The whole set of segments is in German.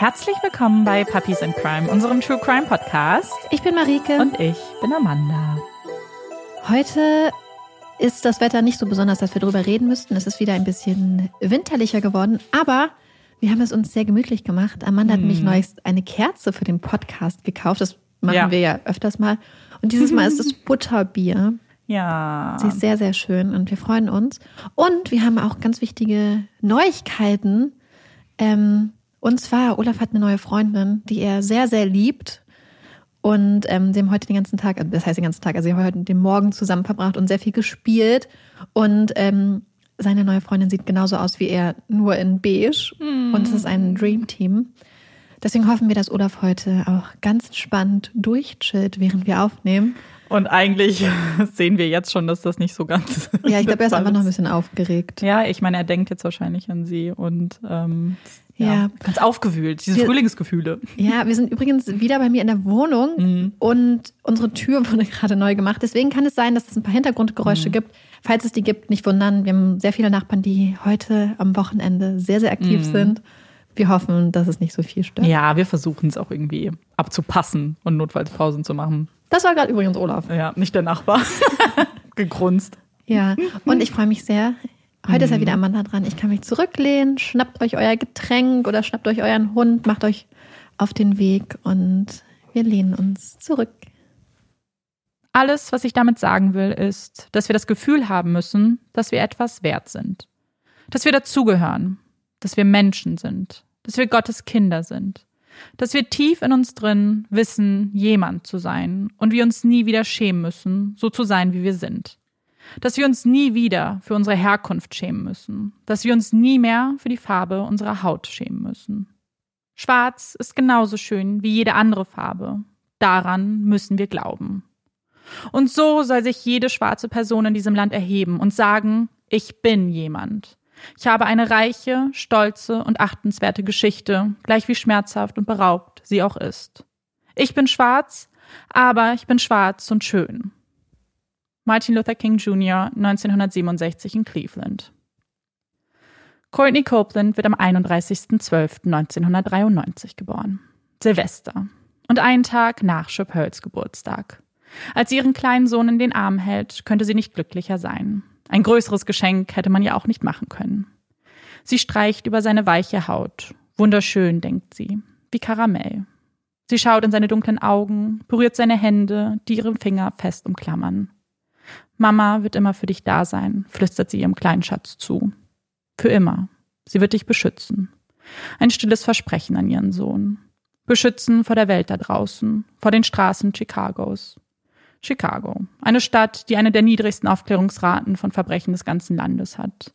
Herzlich willkommen bei Puppies in Crime, unserem True Crime Podcast. Ich bin Marike. Und ich bin Amanda. Heute ist das Wetter nicht so besonders, dass wir darüber reden müssten. Es ist wieder ein bisschen winterlicher geworden, aber wir haben es uns sehr gemütlich gemacht. Amanda hat mich neuest eine Kerze für den Podcast gekauft. Das machen Ja. wir ja öfters mal. Und dieses Mal ist es Butterbier. Ja. Sie ist sehr, sehr schön und wir freuen uns. Und wir haben auch ganz wichtige Neuigkeiten. Ähm, und zwar, Olaf hat eine neue Freundin, die er sehr, sehr liebt. Und ähm, sie haben heute den ganzen Tag, das heißt den ganzen Tag, also sie haben heute den Morgen zusammen verbracht und sehr viel gespielt. Und ähm, seine neue Freundin sieht genauso aus wie er, nur in beige. Und es ist ein Dream Team. Deswegen hoffen wir, dass Olaf heute auch ganz entspannt durchchillt, während wir aufnehmen. Und eigentlich sehen wir jetzt schon, dass das nicht so ganz. Ja, ich glaube, er ist einfach noch ein bisschen aufgeregt. Ja, ich meine, er denkt jetzt wahrscheinlich an sie und ähm, ja, Ja. ganz aufgewühlt. Diese Wir- Frühlingsgefühle. Ja, wir sind übrigens wieder bei mir in der Wohnung Mhm. und unsere Tür wurde gerade neu gemacht. Deswegen kann es sein, dass es ein paar Hintergrundgeräusche Mhm. gibt. Falls es die gibt, nicht wundern. Wir haben sehr viele Nachbarn, die heute am Wochenende sehr, sehr aktiv sind. Wir hoffen, dass es nicht so viel stört. Mhm. Ja, wir versuchen es auch irgendwie abzupassen und notfalls Pausen zu machen. Das war gerade übrigens Olaf. Ja, nicht der Nachbar. Gegrunzt. Ja, und ich freue mich sehr. Heute Mhm. ist ja wieder Amanda dran. Ich kann mich zurücklehnen, schnappt euch euer Getränk oder schnappt euch euren Hund, macht euch auf den Weg und wir lehnen uns zurück. Alles, was ich damit sagen will, ist, dass wir das Gefühl haben müssen, dass wir etwas wert sind. Dass wir dazugehören. Dass wir Menschen sind. Dass wir Gottes Kinder sind. Dass wir tief in uns drin wissen, jemand zu sein und wir uns nie wieder schämen müssen, so zu sein, wie wir sind. Dass wir uns nie wieder für unsere Herkunft schämen müssen. Dass wir uns nie mehr für die Farbe unserer Haut schämen müssen. Schwarz ist genauso schön wie jede andere Farbe. Daran müssen wir glauben. Und so soll sich jede schwarze Person in diesem Land erheben und sagen, ich bin jemand. Ich habe eine reiche, stolze und achtenswerte Geschichte, gleich wie schmerzhaft und beraubt sie auch ist. Ich bin schwarz, aber ich bin schwarz und schön. Martin Luther King Jr. 1967 in Cleveland. Courtney Copeland wird am 31.12.1993 geboren. Silvester. Und einen Tag nach Chappelles Geburtstag. Als sie ihren kleinen Sohn in den Arm hält, könnte sie nicht glücklicher sein. Ein größeres Geschenk hätte man ja auch nicht machen können. Sie streicht über seine weiche Haut. Wunderschön, denkt sie, wie Karamell. Sie schaut in seine dunklen Augen, berührt seine Hände, die ihre Finger fest umklammern. Mama wird immer für dich da sein, flüstert sie ihrem kleinen Schatz zu. Für immer. Sie wird dich beschützen. Ein stilles Versprechen an ihren Sohn. Beschützen vor der Welt da draußen, vor den Straßen Chicagos. Chicago, eine Stadt, die eine der niedrigsten Aufklärungsraten von Verbrechen des ganzen Landes hat.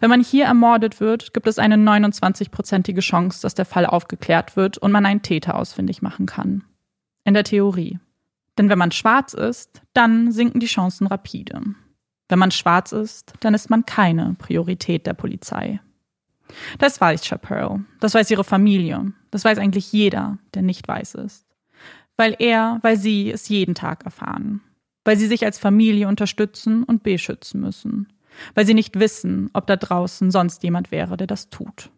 Wenn man hier ermordet wird, gibt es eine 29-prozentige Chance, dass der Fall aufgeklärt wird und man einen Täter ausfindig machen kann. In der Theorie. Denn wenn man schwarz ist, dann sinken die Chancen rapide. Wenn man schwarz ist, dann ist man keine Priorität der Polizei. Das weiß Chappelle, das weiß ihre Familie, das weiß eigentlich jeder, der nicht weiß ist. Weil er, weil sie es jeden Tag erfahren. Weil sie sich als Familie unterstützen und beschützen müssen. Weil sie nicht wissen, ob da draußen sonst jemand wäre, der das tut.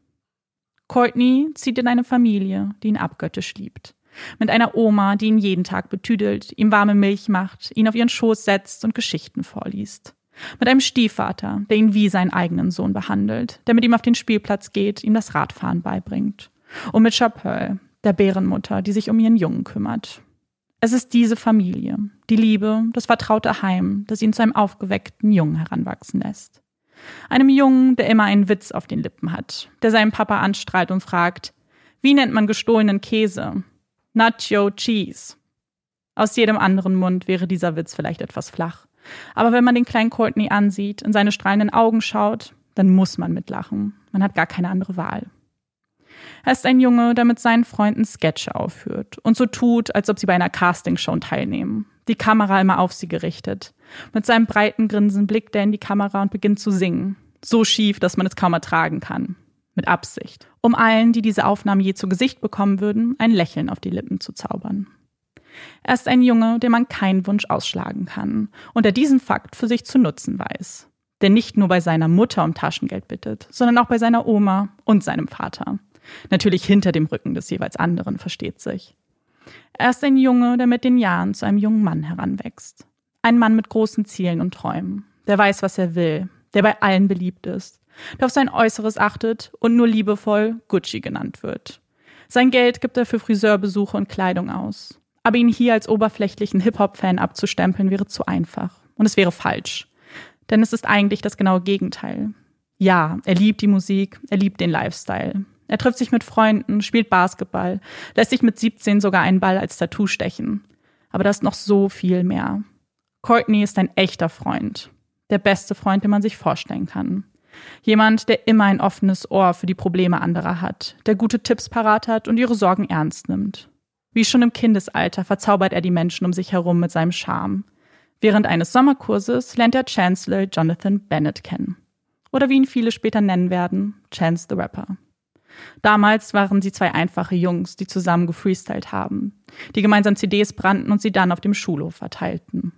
Courtney zieht in eine Familie, die ihn abgöttisch liebt. Mit einer Oma, die ihn jeden Tag betüdelt, ihm warme Milch macht, ihn auf ihren Schoß setzt und Geschichten vorliest. Mit einem Stiefvater, der ihn wie seinen eigenen Sohn behandelt, der mit ihm auf den Spielplatz geht, ihm das Radfahren beibringt. Und mit Chappelle, der Bärenmutter, die sich um ihren Jungen kümmert. Es ist diese Familie, die Liebe, das vertraute Heim, das ihn zu einem aufgeweckten Jungen heranwachsen lässt. Einem Jungen, der immer einen Witz auf den Lippen hat, der seinen Papa anstrahlt und fragt, wie nennt man gestohlenen Käse? Nacho Cheese. Aus jedem anderen Mund wäre dieser Witz vielleicht etwas flach. Aber wenn man den kleinen Courtney ansieht, in seine strahlenden Augen schaut, dann muss man mitlachen. Man hat gar keine andere Wahl. Er ist ein Junge, der mit seinen Freunden Sketche aufführt und so tut, als ob sie bei einer Castingshow teilnehmen. Die Kamera immer auf sie gerichtet. Mit seinem breiten Grinsen blickt er in die Kamera und beginnt zu singen. So schief, dass man es kaum ertragen kann. Mit Absicht. Um allen, die diese Aufnahmen je zu Gesicht bekommen würden, ein Lächeln auf die Lippen zu zaubern. Er ist ein Junge, dem man keinen Wunsch ausschlagen kann und der diesen Fakt für sich zu nutzen weiß. Der nicht nur bei seiner Mutter um Taschengeld bittet, sondern auch bei seiner Oma und seinem Vater. Natürlich hinter dem Rücken des jeweils anderen, versteht sich. Er ist ein Junge, der mit den Jahren zu einem jungen Mann heranwächst. Ein Mann mit großen Zielen und Träumen, der weiß, was er will, der bei allen beliebt ist, der auf sein Äußeres achtet und nur liebevoll Gucci genannt wird. Sein Geld gibt er für Friseurbesuche und Kleidung aus. Aber ihn hier als oberflächlichen Hip-Hop-Fan abzustempeln wäre zu einfach. Und es wäre falsch. Denn es ist eigentlich das genaue Gegenteil. Ja, er liebt die Musik, er liebt den Lifestyle. Er trifft sich mit Freunden, spielt Basketball, lässt sich mit 17 sogar einen Ball als Tattoo stechen. Aber da ist noch so viel mehr. Courtney ist ein echter Freund. Der beste Freund, den man sich vorstellen kann. Jemand, der immer ein offenes Ohr für die Probleme anderer hat, der gute Tipps parat hat und ihre Sorgen ernst nimmt. Wie schon im Kindesalter verzaubert er die Menschen um sich herum mit seinem Charme. Während eines Sommerkurses lernt er Chancellor Jonathan Bennett kennen. Oder wie ihn viele später nennen werden, Chance the Rapper. Damals waren sie zwei einfache Jungs, die zusammen gefreestylt haben, die gemeinsam CDs brannten und sie dann auf dem Schulhof verteilten.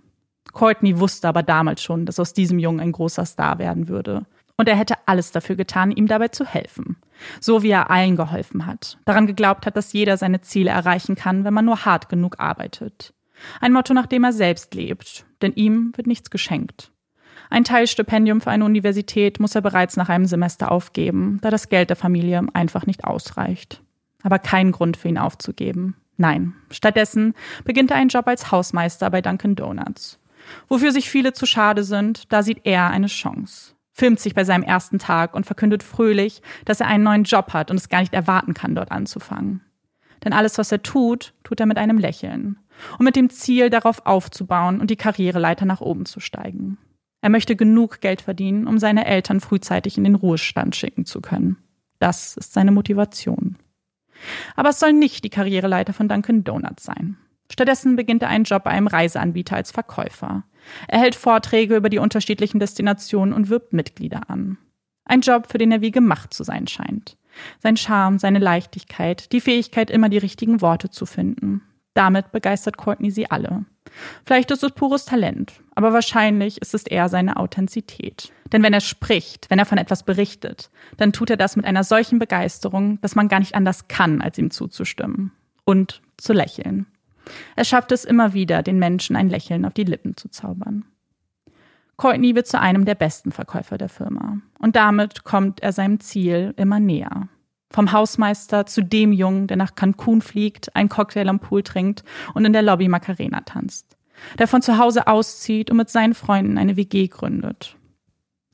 Courtney wusste aber damals schon, dass aus diesem Jungen ein großer Star werden würde. Und er hätte alles dafür getan, ihm dabei zu helfen. So wie er allen geholfen hat. Daran geglaubt hat, dass jeder seine Ziele erreichen kann, wenn man nur hart genug arbeitet. Ein Motto, nach dem er selbst lebt. Denn ihm wird nichts geschenkt. Ein Teilstipendium für eine Universität muss er bereits nach einem Semester aufgeben, da das Geld der Familie einfach nicht ausreicht. Aber kein Grund für ihn aufzugeben. Nein, stattdessen beginnt er einen Job als Hausmeister bei Dunkin Donuts. Wofür sich viele zu schade sind, da sieht er eine Chance. Filmt sich bei seinem ersten Tag und verkündet fröhlich, dass er einen neuen Job hat und es gar nicht erwarten kann, dort anzufangen. Denn alles, was er tut, tut er mit einem Lächeln und mit dem Ziel, darauf aufzubauen und die Karriereleiter nach oben zu steigen. Er möchte genug Geld verdienen, um seine Eltern frühzeitig in den Ruhestand schicken zu können. Das ist seine Motivation. Aber es soll nicht die Karriereleiter von Dunkin' Donuts sein. Stattdessen beginnt er einen Job bei einem Reiseanbieter als Verkäufer. Er hält Vorträge über die unterschiedlichen Destinationen und wirbt Mitglieder an. Ein Job, für den er wie gemacht zu sein scheint. Sein Charme, seine Leichtigkeit, die Fähigkeit, immer die richtigen Worte zu finden. Damit begeistert Courtney sie alle. Vielleicht ist es pures Talent, aber wahrscheinlich ist es eher seine Authentizität. Denn wenn er spricht, wenn er von etwas berichtet, dann tut er das mit einer solchen Begeisterung, dass man gar nicht anders kann, als ihm zuzustimmen. Und zu lächeln. Er schafft es immer wieder, den Menschen ein Lächeln auf die Lippen zu zaubern. Courtney wird zu einem der besten Verkäufer der Firma. Und damit kommt er seinem Ziel immer näher. Vom Hausmeister zu dem Jungen, der nach Cancun fliegt, einen Cocktail am Pool trinkt und in der Lobby Macarena tanzt. Der von zu Hause auszieht und mit seinen Freunden eine WG gründet.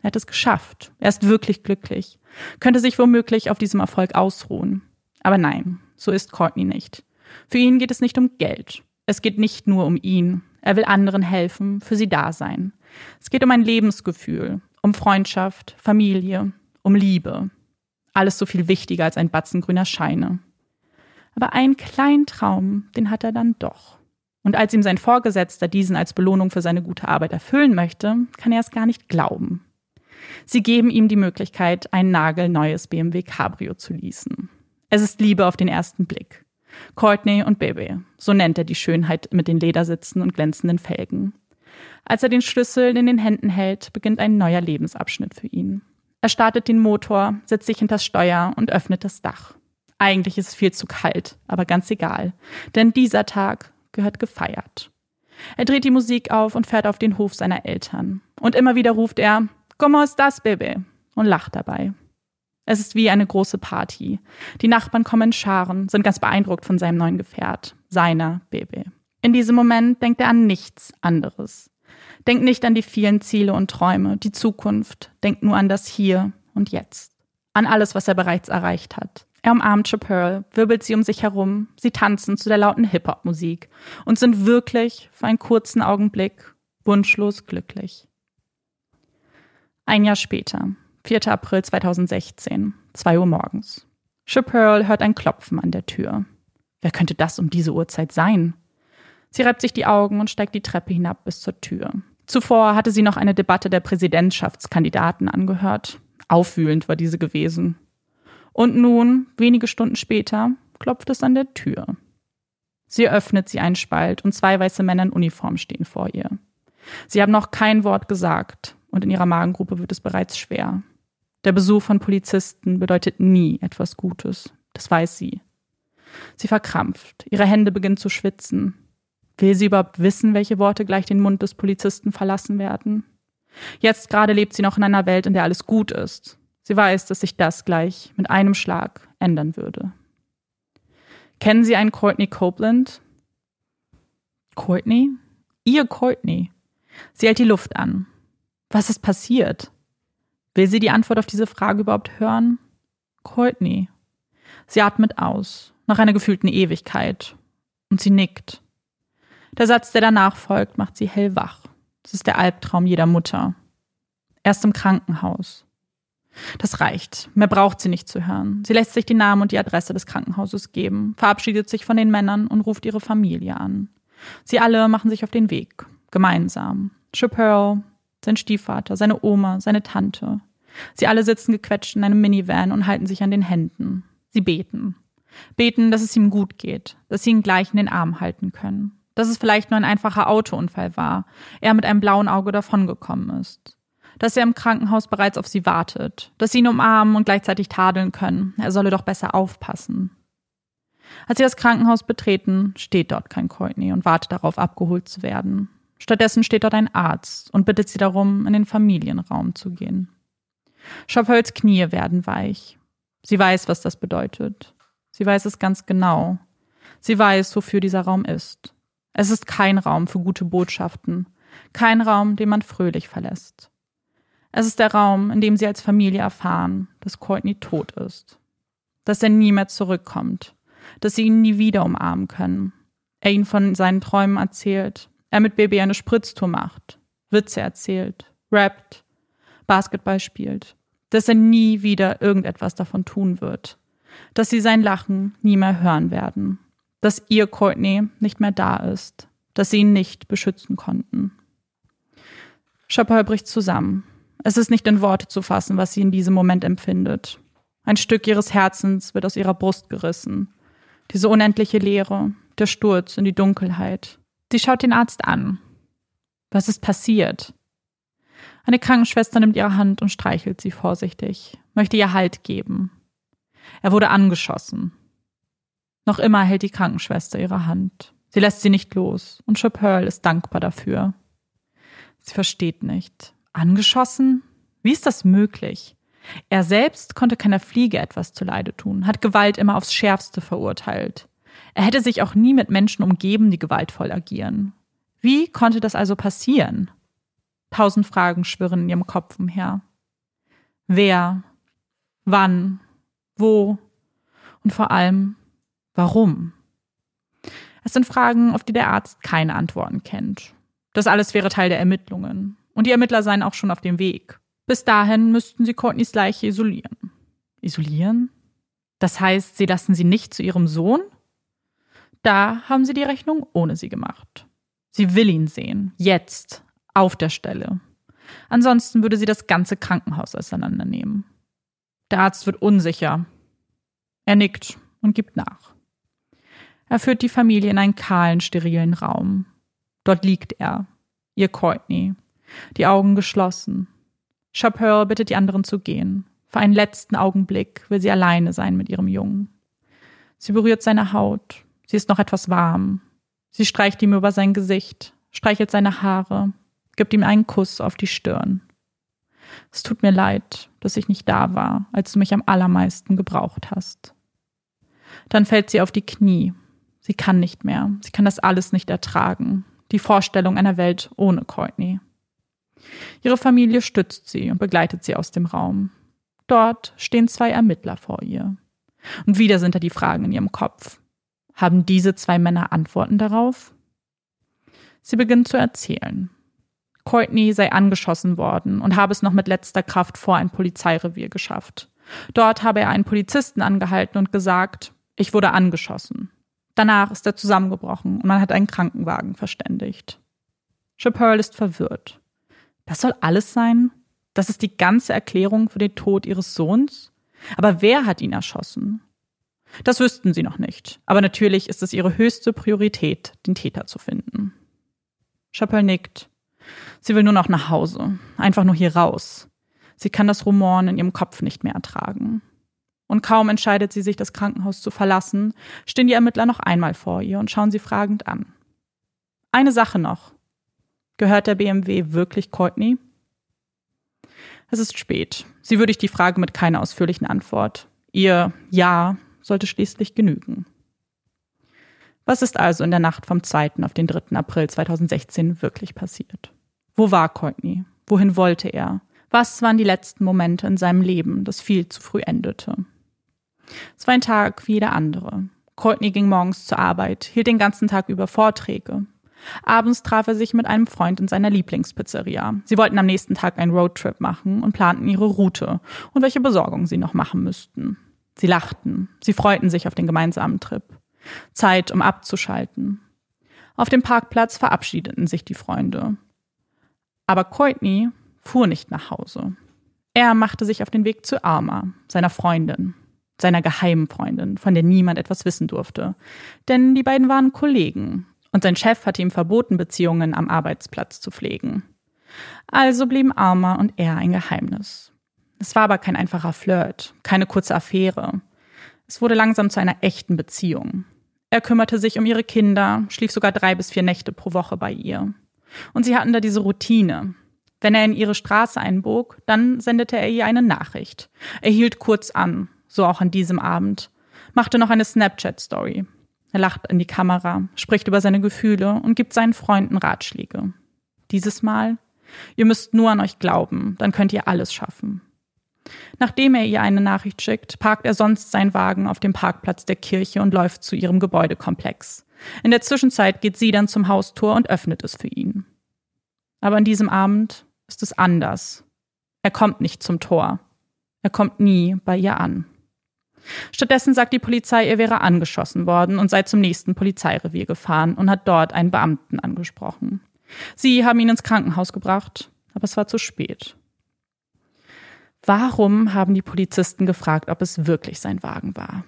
Er hat es geschafft. Er ist wirklich glücklich. Könnte sich womöglich auf diesem Erfolg ausruhen. Aber nein, so ist Courtney nicht. Für ihn geht es nicht um Geld. Es geht nicht nur um ihn. Er will anderen helfen, für sie da sein. Es geht um ein Lebensgefühl, um Freundschaft, Familie, um Liebe, alles so viel wichtiger als ein Batzen grüner Scheine. Aber einen kleinen Traum, den hat er dann doch. Und als ihm sein Vorgesetzter diesen als Belohnung für seine gute Arbeit erfüllen möchte, kann er es gar nicht glauben. Sie geben ihm die Möglichkeit, ein nagelneues BMW Cabrio zu leasen. Es ist Liebe auf den ersten Blick. Courtney und Baby, so nennt er die Schönheit mit den Ledersitzen und glänzenden Felgen. Als er den Schlüssel in den Händen hält, beginnt ein neuer Lebensabschnitt für ihn. Er startet den Motor, setzt sich hinters Steuer und öffnet das Dach. Eigentlich ist es viel zu kalt, aber ganz egal, denn dieser Tag gehört gefeiert. Er dreht die Musik auf und fährt auf den Hof seiner Eltern. Und immer wieder ruft er, ¿Cómo estás, Baby? und lacht dabei. Es ist wie eine große Party. Die Nachbarn kommen in Scharen, sind ganz beeindruckt von seinem neuen Gefährt, seiner Baby. In diesem Moment denkt er an nichts anderes. Denkt nicht an die vielen Ziele und Träume, die Zukunft, denkt nur an das Hier und Jetzt. An alles, was er bereits erreicht hat. Er umarmt Chappelle, wirbelt sie um sich herum, sie tanzen zu der lauten Hip-Hop-Musik und sind wirklich für einen kurzen Augenblick wunschlos glücklich. Ein Jahr später, 4. April 2016, 2 Uhr morgens. Chappelle hört ein Klopfen an der Tür. Wer könnte das um diese Uhrzeit sein? Sie reibt sich die Augen und steigt die Treppe hinab bis zur Tür. Zuvor hatte sie noch eine Debatte der Präsidentschaftskandidaten angehört. Aufwühlend war diese gewesen. Und nun, wenige Stunden später, klopft es an der Tür. Sie öffnet sie einen Spalt und zwei weiße Männer in Uniform stehen vor ihr. Sie haben noch kein Wort gesagt und in ihrer Magengruppe wird es bereits schwer. Der Besuch von Polizisten bedeutet nie etwas Gutes, Das weiß sie. Sie verkrampft. Ihre Hände beginnen zu schwitzen. Will sie überhaupt wissen, welche Worte gleich den Mund des Polizisten verlassen werden? Jetzt gerade lebt sie noch in einer Welt, in der alles gut ist. Sie weiß, dass sich das gleich mit einem Schlag ändern würde. Kennen Sie einen Courtney Copeland? Courtney? Ihr Courtney. Sie hält die Luft an. Was ist passiert? Will sie die Antwort auf diese Frage überhaupt hören? Courtney. Sie atmet aus, nach einer gefühlten Ewigkeit. Und sie nickt. Der Satz, der danach folgt, macht sie hellwach. Das ist der Albtraum jeder Mutter. Erst im Krankenhaus. Das reicht. Mehr braucht sie nicht zu hören. Sie lässt sich die Namen und die Adresse des Krankenhauses geben, verabschiedet sich von den Männern und ruft ihre Familie an. Sie alle machen sich auf den Weg. Gemeinsam. Chappelle, sein Stiefvater, seine Oma, seine Tante. Sie alle sitzen gequetscht in einem Minivan und halten sich an den Händen. Sie beten. Beten, dass es ihm gut geht, dass sie ihn gleich in den Arm halten können. Dass es vielleicht nur ein einfacher Autounfall war, er mit einem blauen Auge davongekommen ist. Dass er im Krankenhaus bereits auf sie wartet, dass sie ihn umarmen und gleichzeitig tadeln können. Er solle doch besser aufpassen. Als sie das Krankenhaus betreten, steht dort kein Courtney und wartet darauf, abgeholt zu werden. Stattdessen steht dort ein Arzt und bittet sie darum, in den Familienraum zu gehen. Chappelles Knie werden weich. Sie weiß, was das bedeutet. Sie weiß es ganz genau. Sie weiß, wofür dieser Raum ist. Es ist kein Raum für gute Botschaften, kein Raum, den man fröhlich verlässt. Es ist der Raum, in dem sie als Familie erfahren, dass Courtney tot ist, dass er nie mehr zurückkommt, dass sie ihn nie wieder umarmen können. Er ihnen von seinen Träumen erzählt, er mit Baby eine Spritztour macht, Witze erzählt, rappt, Basketball spielt, dass er nie wieder irgendetwas davon tun wird, dass sie sein Lachen nie mehr hören werden, dass ihr Courtney nicht mehr da ist, dass sie ihn nicht beschützen konnten. Chappelle bricht zusammen. Es ist nicht in Worte zu fassen, was sie in diesem Moment empfindet. Ein Stück ihres Herzens wird aus ihrer Brust gerissen. Diese unendliche Leere, der Sturz in die Dunkelheit. Sie schaut den Arzt an. Was ist passiert? Eine Krankenschwester nimmt ihre Hand und streichelt sie vorsichtig, möchte ihr Halt geben. Er wurde angeschossen. Noch immer hält die Krankenschwester ihre Hand. Sie lässt sie nicht los und Chappelle ist dankbar dafür. Sie versteht nicht. Angeschossen? Wie ist das möglich? Er selbst konnte keiner Fliege etwas zuleide tun, hat Gewalt immer aufs Schärfste verurteilt. Er hätte sich auch nie mit Menschen umgeben, die gewaltvoll agieren. Wie konnte das also passieren? Tausend Fragen schwirren in ihrem Kopf umher. Wer? Wann? Wo? Und vor allem, warum? Es sind Fragen, auf die der Arzt keine Antworten kennt. Das alles wäre Teil der Ermittlungen. Und die Ermittler seien auch schon auf dem Weg. Bis dahin müssten sie Courtneys Leiche isolieren. Isolieren? Das heißt, sie lassen sie nicht zu ihrem Sohn? Da haben sie die Rechnung ohne sie gemacht. Sie will ihn sehen. Jetzt auf der Stelle. Ansonsten würde sie das ganze Krankenhaus auseinandernehmen. Der Arzt wird unsicher. Er nickt und gibt nach. Er führt die Familie in einen kahlen, sterilen Raum. Dort liegt er, ihr Courtney, die Augen geschlossen. Chappelle bittet die anderen zu gehen. Für einen letzten Augenblick will sie alleine sein mit ihrem Jungen. Sie berührt seine Haut. Sie ist noch etwas warm. Sie streicht ihm über sein Gesicht, streichelt seine Haare, gibt ihm einen Kuss auf die Stirn. Es tut mir leid, dass ich nicht da war, als du mich am allermeisten gebraucht hast. Dann fällt sie auf die Knie. Sie kann nicht mehr. Sie kann das alles nicht ertragen. Die Vorstellung einer Welt ohne Courtney. Ihre Familie stützt sie und begleitet sie aus dem Raum. Dort stehen zwei Ermittler vor ihr. Und wieder sind da die Fragen in ihrem Kopf. Haben diese zwei Männer Antworten darauf? Sie beginnt zu erzählen. Courtney sei angeschossen worden und habe es noch mit letzter Kraft vor ein Polizeirevier geschafft. Dort habe er einen Polizisten angehalten und gesagt, ich wurde angeschossen. Danach ist er zusammengebrochen und man hat einen Krankenwagen verständigt. Chappelle ist verwirrt. Das soll alles sein? Das ist die ganze Erklärung für den Tod ihres Sohns? Aber wer hat ihn erschossen? Das wüssten sie noch nicht. Aber natürlich ist es ihre höchste Priorität, den Täter zu finden. Chappelle nickt. Sie will nur noch nach Hause, einfach nur hier raus. Sie kann das Rumoren in ihrem Kopf nicht mehr ertragen. Und kaum entscheidet sie sich, das Krankenhaus zu verlassen, stehen die Ermittler noch einmal vor ihr und schauen sie fragend an. Eine Sache noch. Gehört der BMW wirklich Courtney? Es ist spät. Sie würdigt die Frage mit keiner ausführlichen Antwort. Ihr Ja sollte schließlich genügen. Was ist also in der Nacht vom 2. auf den 3. April 2016 wirklich passiert? Wo war Courtney? Wohin wollte er? Was waren die letzten Momente in seinem Leben, das viel zu früh endete? Es war ein Tag wie jeder andere. Courtney ging morgens zur Arbeit, hielt den ganzen Tag über Vorträge. Abends traf er sich mit einem Freund in seiner Lieblingspizzeria. Sie wollten am nächsten Tag einen Roadtrip machen und planten ihre Route und welche Besorgungen sie noch machen müssten. Sie lachten, sie freuten sich auf den gemeinsamen Trip. Zeit, um abzuschalten. Auf dem Parkplatz verabschiedeten sich die Freunde. Aber Courtney fuhr nicht nach Hause. Er machte sich auf den Weg zu Alma, seiner Freundin, seiner geheimen Freundin, von der niemand etwas wissen durfte. Denn die beiden waren Kollegen und sein Chef hatte ihm verboten, Beziehungen am Arbeitsplatz zu pflegen. Also blieben Alma und er ein Geheimnis. Es war aber kein einfacher Flirt, keine kurze Affäre. Es wurde langsam zu einer echten Beziehung. Er kümmerte sich um ihre Kinder, schlief sogar drei bis vier Nächte pro Woche bei ihr. Und sie hatten da diese Routine. Wenn er in ihre Straße einbog, dann sendete er ihr eine Nachricht. Er hielt kurz an, so auch an diesem Abend, machte noch eine Snapchat-Story. Er lacht in die Kamera, spricht über seine Gefühle und gibt seinen Freunden Ratschläge. Dieses Mal, ihr müsst nur an euch glauben, dann könnt ihr alles schaffen. Nachdem er ihr eine Nachricht schickt, parkt er sonst seinen Wagen auf dem Parkplatz der Kirche und läuft zu ihrem Gebäudekomplex. In der Zwischenzeit geht sie dann zum Haustor und öffnet es für ihn. Aber an diesem Abend ist es anders. Er kommt nicht zum Tor. Er kommt nie bei ihr an. Stattdessen sagt die Polizei, er wäre angeschossen worden und sei zum nächsten Polizeirevier gefahren und hat dort einen Beamten angesprochen. Sie haben ihn ins Krankenhaus gebracht, aber es war zu spät. Warum haben die Polizisten gefragt, ob es wirklich sein Wagen war?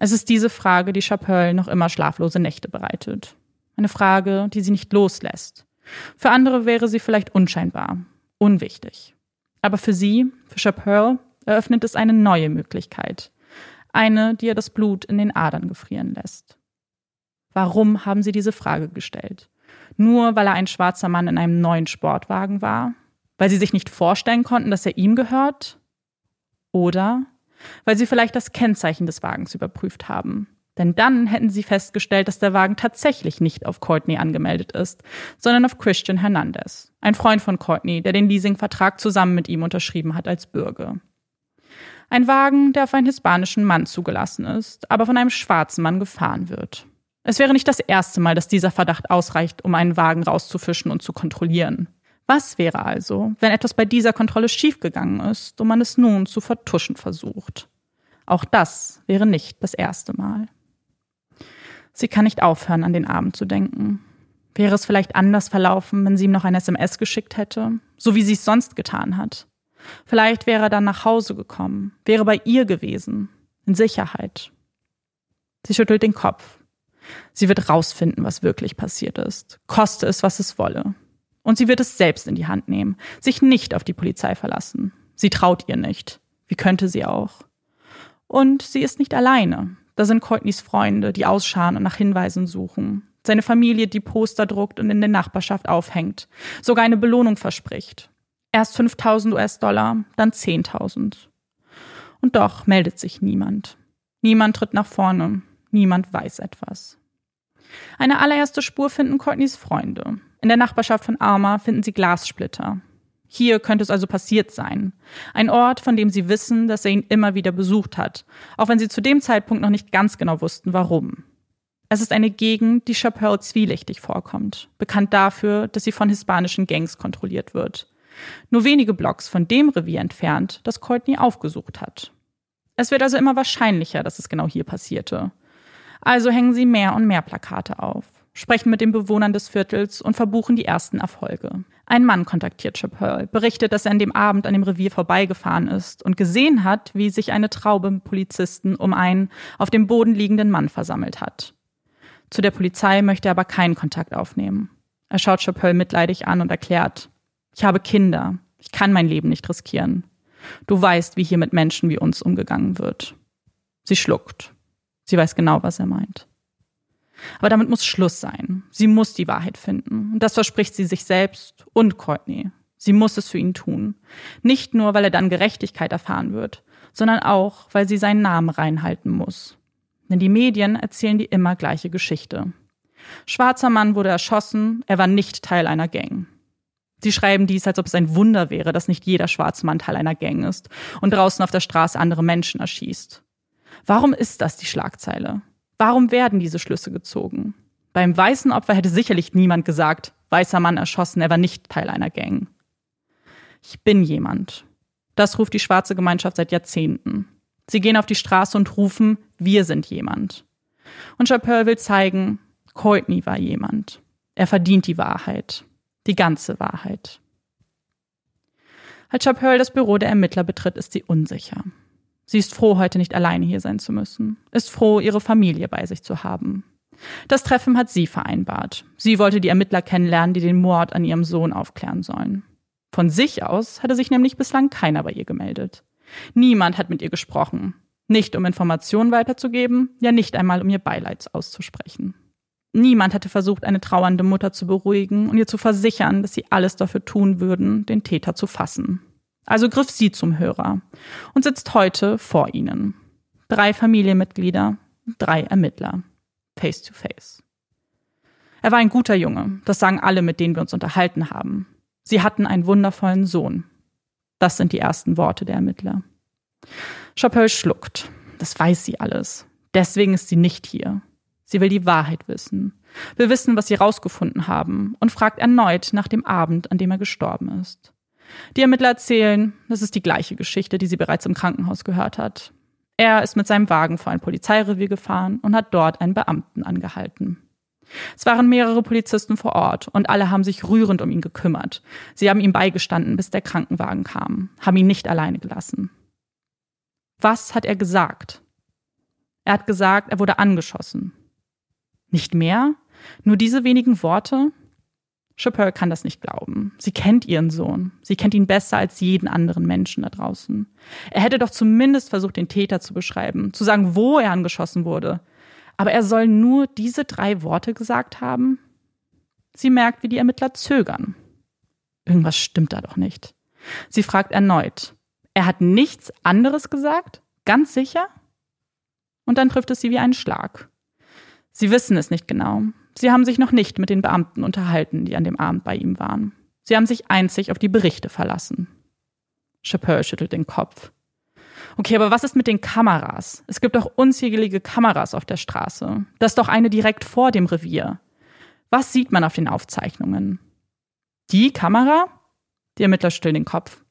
Es ist diese Frage, die Chappelle noch immer schlaflose Nächte bereitet. Eine Frage, die sie nicht loslässt. Für andere wäre sie vielleicht unscheinbar, unwichtig. Aber für sie, für Chappelle, eröffnet es eine neue Möglichkeit. Eine, die ihr das Blut in den Adern gefrieren lässt. Warum haben sie diese Frage gestellt? Nur weil er ein schwarzer Mann in einem neuen Sportwagen war? Weil sie sich nicht vorstellen konnten, dass er ihm gehört? Oder weil sie vielleicht das Kennzeichen des Wagens überprüft haben. Denn dann hätten sie festgestellt, dass der Wagen tatsächlich nicht auf Courtney angemeldet ist, sondern auf Christian Hernandez, ein Freund von Courtney, der den Leasingvertrag zusammen mit ihm unterschrieben hat als Bürger. Ein Wagen, der auf einen hispanischen Mann zugelassen ist, aber von einem schwarzen Mann gefahren wird. Es wäre nicht das erste Mal, dass dieser Verdacht ausreicht, um einen Wagen rauszufischen und zu kontrollieren. Was wäre also, wenn etwas bei dieser Kontrolle schiefgegangen ist und man es nun zu vertuschen versucht? Auch das wäre nicht das erste Mal. Sie kann nicht aufhören, an den Abend zu denken. Wäre es vielleicht anders verlaufen, wenn sie ihm noch ein SMS geschickt hätte, so wie sie es sonst getan hat? Vielleicht wäre er dann nach Hause gekommen, wäre bei ihr gewesen, in Sicherheit. Sie schüttelt den Kopf. Sie wird rausfinden, was wirklich passiert ist, koste es, was es wolle. Und sie wird es selbst in die Hand nehmen, sich nicht auf die Polizei verlassen. Sie traut ihr nicht. Wie könnte sie auch? Und sie ist nicht alleine. Da sind Courtneys Freunde, die ausscharen und nach Hinweisen suchen. Seine Familie, die Poster druckt und in der Nachbarschaft aufhängt. Sogar eine Belohnung verspricht. Erst 5000 US-Dollar, dann 10.000. Und doch meldet sich niemand. Niemand tritt nach vorne. Niemand weiß etwas. Eine allererste Spur finden Courtneys Freunde. In der Nachbarschaft von Arma finden sie Glassplitter. Hier könnte es also passiert sein. Ein Ort, von dem sie wissen, dass er ihn immer wieder besucht hat, auch wenn sie zu dem Zeitpunkt noch nicht ganz genau wussten, warum. Es ist eine Gegend, die Chappelle zwielichtig vorkommt, bekannt dafür, dass sie von hispanischen Gangs kontrolliert wird. Nur wenige Blocks von dem Revier entfernt, das Courtney aufgesucht hat. Es wird also immer wahrscheinlicher, dass es genau hier passierte. Also hängen sie mehr und mehr Plakate auf sprechen mit den Bewohnern des Viertels und verbuchen die ersten Erfolge. Ein Mann kontaktiert Chappelle, berichtet, dass er an dem Abend an dem Revier vorbeigefahren ist und gesehen hat, wie sich eine Traube Polizisten um einen auf dem Boden liegenden Mann versammelt hat. Zu der Polizei möchte er aber keinen Kontakt aufnehmen. Er schaut Chappelle mitleidig an und erklärt, ich habe Kinder, ich kann mein Leben nicht riskieren. Du weißt, wie hier mit Menschen wie uns umgegangen wird. Sie schluckt. Sie weiß genau, was er meint. Aber damit muss Schluss sein. Sie muss die Wahrheit finden. Und das verspricht sie sich selbst und Courtney. Sie muss es für ihn tun. Nicht nur, weil er dann Gerechtigkeit erfahren wird, sondern auch, weil sie seinen Namen reinhalten muss. Denn die Medien erzählen die immer gleiche Geschichte. Schwarzer Mann wurde erschossen, er war nicht Teil einer Gang. Sie schreiben dies, als ob es ein Wunder wäre, dass nicht jeder schwarze Mann Teil einer Gang ist und draußen auf der Straße andere Menschen erschießt. Warum ist das die Schlagzeile? Warum werden diese Schlüsse gezogen? Beim weißen Opfer hätte sicherlich niemand gesagt, weißer Mann erschossen, er war nicht Teil einer Gang. Ich bin jemand. Das ruft die schwarze Gemeinschaft seit Jahrzehnten. Sie gehen auf die Straße und rufen, wir sind jemand. Und Chappelle will zeigen, Courtney war jemand. Er verdient die Wahrheit. Die ganze Wahrheit. Als Chappelle das Büro der Ermittler betritt, ist sie unsicher. Sie ist froh, heute nicht alleine hier sein zu müssen, ist froh, ihre Familie bei sich zu haben. Das Treffen hat sie vereinbart. Sie wollte die Ermittler kennenlernen, die den Mord an ihrem Sohn aufklären sollen. Von sich aus hatte sich nämlich bislang keiner bei ihr gemeldet. Niemand hat mit ihr gesprochen. Nicht um Informationen weiterzugeben, ja nicht einmal um ihr Beileid auszusprechen. Niemand hatte versucht, eine trauernde Mutter zu beruhigen und ihr zu versichern, dass sie alles dafür tun würden, den Täter zu fassen. Also griff sie zum Hörer und sitzt heute vor ihnen. Drei Familienmitglieder, drei Ermittler. Face to face. Er war ein guter Junge, das sagen alle, mit denen wir uns unterhalten haben. Sie hatten einen wundervollen Sohn. Das sind die ersten Worte der Ermittler. Chappelle schluckt. Das weiß sie alles. Deswegen ist sie nicht hier. Sie will die Wahrheit wissen, will wissen, was sie rausgefunden haben und fragt erneut nach dem Abend, an dem er gestorben ist. Die Ermittler erzählen, das ist die gleiche Geschichte, die sie bereits im Krankenhaus gehört hat. Er ist mit seinem Wagen vor ein Polizeirevier gefahren und hat dort einen Beamten angehalten. Es waren mehrere Polizisten vor Ort und alle haben sich rührend um ihn gekümmert. Sie haben ihm beigestanden, bis der Krankenwagen kam, haben ihn nicht alleine gelassen. Was hat er gesagt? Er hat gesagt, er wurde angeschossen. Nicht mehr? Nur diese wenigen Worte? Chappelle kann das nicht glauben. Sie kennt ihren Sohn. Sie kennt ihn besser als jeden anderen Menschen da draußen. Er hätte doch zumindest versucht, den Täter zu beschreiben, zu sagen, wo er angeschossen wurde. Aber er soll nur diese drei Worte gesagt haben? Sie merkt, wie die Ermittler zögern. Irgendwas stimmt da doch nicht. Sie fragt erneut. Er hat nichts anderes gesagt? Ganz sicher? Und dann trifft es sie wie einen Schlag. Sie wissen es nicht genau. Sie haben sich noch nicht mit den Beamten unterhalten, die an dem Abend bei ihm waren. Sie haben sich einzig auf die Berichte verlassen. Chappelle schüttelt den Kopf. Okay, aber was ist mit den Kameras? Es gibt doch unzählige Kameras auf der Straße. Das ist doch eine direkt vor dem Revier. Was sieht man auf den Aufzeichnungen? Die Kamera? Die Ermittler stillen den Kopf.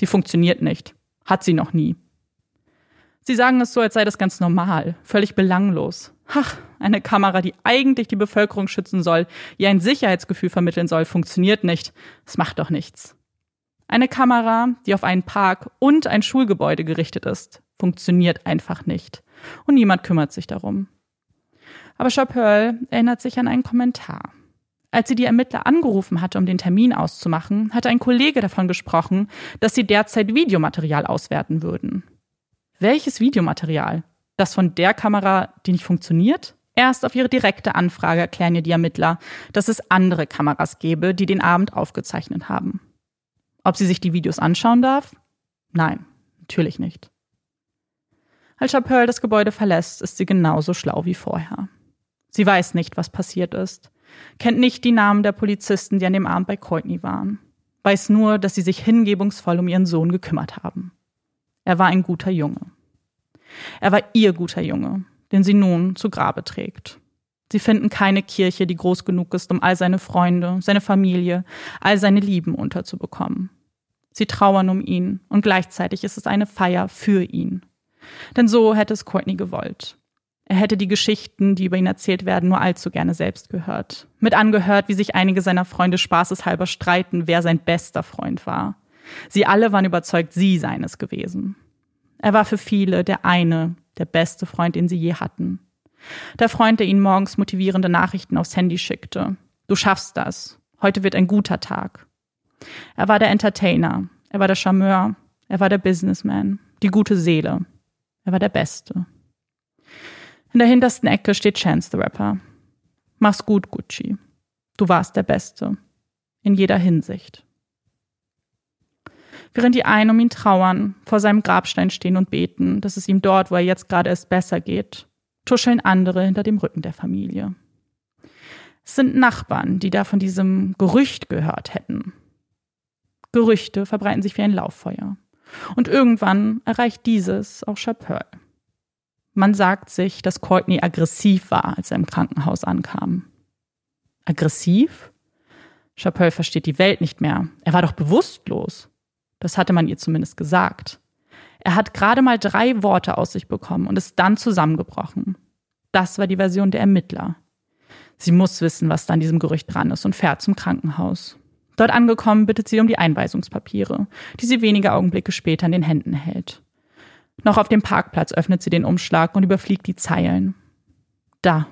Die funktioniert nicht. Hat sie noch nie. Sie sagen es so, als sei das ganz normal, völlig belanglos. Ach, eine Kamera, die eigentlich die Bevölkerung schützen soll, ihr ein Sicherheitsgefühl vermitteln soll, funktioniert nicht. Das macht doch nichts. Eine Kamera, die auf einen Park und ein Schulgebäude gerichtet ist, funktioniert einfach nicht. Und niemand kümmert sich darum. Aber Chappelle erinnert sich an einen Kommentar. Als sie die Ermittler angerufen hatte, um den Termin auszumachen, hatte ein Kollege davon gesprochen, dass sie derzeit Videomaterial auswerten würden. Welches Videomaterial? Das von der Kamera, die nicht funktioniert? Erst auf ihre direkte Anfrage erklären ihr die Ermittler, dass es andere Kameras gäbe, die den Abend aufgezeichnet haben. Ob sie sich die Videos anschauen darf? Nein, natürlich nicht. Als Chappelle das Gebäude verlässt, ist sie genauso schlau wie vorher. Sie weiß nicht, was passiert ist, kennt nicht die Namen der Polizisten, die an dem Abend bei Courtney waren, weiß nur, dass sie sich hingebungsvoll um ihren Sohn gekümmert haben. Er war ein guter Junge. Er war ihr guter Junge, den sie nun zu Grabe trägt. Sie finden keine Kirche, die groß genug ist, um all seine Freunde, seine Familie, all seine Lieben unterzubekommen. Sie trauern um ihn und gleichzeitig ist es eine Feier für ihn. Denn so hätte es Courtney gewollt. Er hätte die Geschichten, die über ihn erzählt werden, nur allzu gerne selbst gehört. Mit angehört, wie sich einige seiner Freunde spaßeshalber streiten, wer sein bester Freund war. Sie alle waren überzeugt, sie seien es gewesen. Er war für viele der eine, der beste Freund, den sie je hatten. Der Freund, der ihnen morgens motivierende Nachrichten aufs Handy schickte. Du schaffst das. Heute wird ein guter Tag. Er war der Entertainer. Er war der Charmeur. Er war der Businessman. Die gute Seele. Er war der Beste. In der hintersten Ecke steht Chance the Rapper. Mach's gut, Gucci. Du warst der Beste. In jeder Hinsicht. Während die einen um ihn trauern, vor seinem Grabstein stehen und beten, dass es ihm dort, wo er jetzt gerade ist, besser geht, tuscheln andere hinter dem Rücken der Familie. Es sind Nachbarn, die da von diesem Gerücht gehört hätten. Gerüchte verbreiten sich wie ein Lauffeuer. Und irgendwann erreicht dieses auch Chappelle. Man sagt sich, dass Courtney aggressiv war, als er im Krankenhaus ankam. Aggressiv? Chappelle versteht die Welt nicht mehr. Er war doch bewusstlos. Das hatte man ihr zumindest gesagt. Er hat gerade mal drei Worte aus sich bekommen und ist dann zusammengebrochen. Das war die Version der Ermittler. Sie muss wissen, was da an diesem Gerücht dran ist und fährt zum Krankenhaus. Dort angekommen bittet sie um die Einweisungspapiere, die sie wenige Augenblicke später in den Händen hält. Noch auf dem Parkplatz öffnet sie den Umschlag und überfliegt die Zeilen. Da,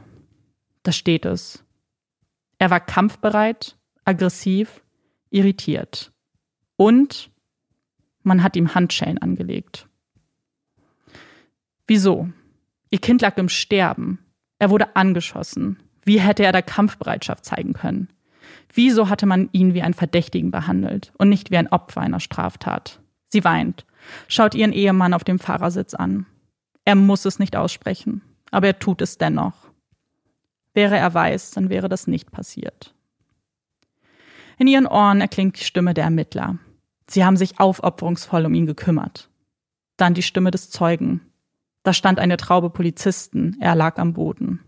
da steht es. Er war kampfbereit, aggressiv, irritiert. Und man hat ihm Handschellen angelegt. Wieso? Ihr Kind lag im Sterben. Er wurde angeschossen. Wie hätte er da Kampfbereitschaft zeigen können? Wieso hatte man ihn wie einen Verdächtigen behandelt und nicht wie ein Opfer einer Straftat? Sie weint, schaut ihren Ehemann auf dem Fahrersitz an. Er muss es nicht aussprechen, aber er tut es dennoch. Wäre er weiß, dann wäre das nicht passiert. In ihren Ohren erklingt die Stimme der Ermittler. Sie haben sich aufopferungsvoll um ihn gekümmert. Dann die Stimme des Zeugen. Da stand eine Traube Polizisten, er lag am Boden.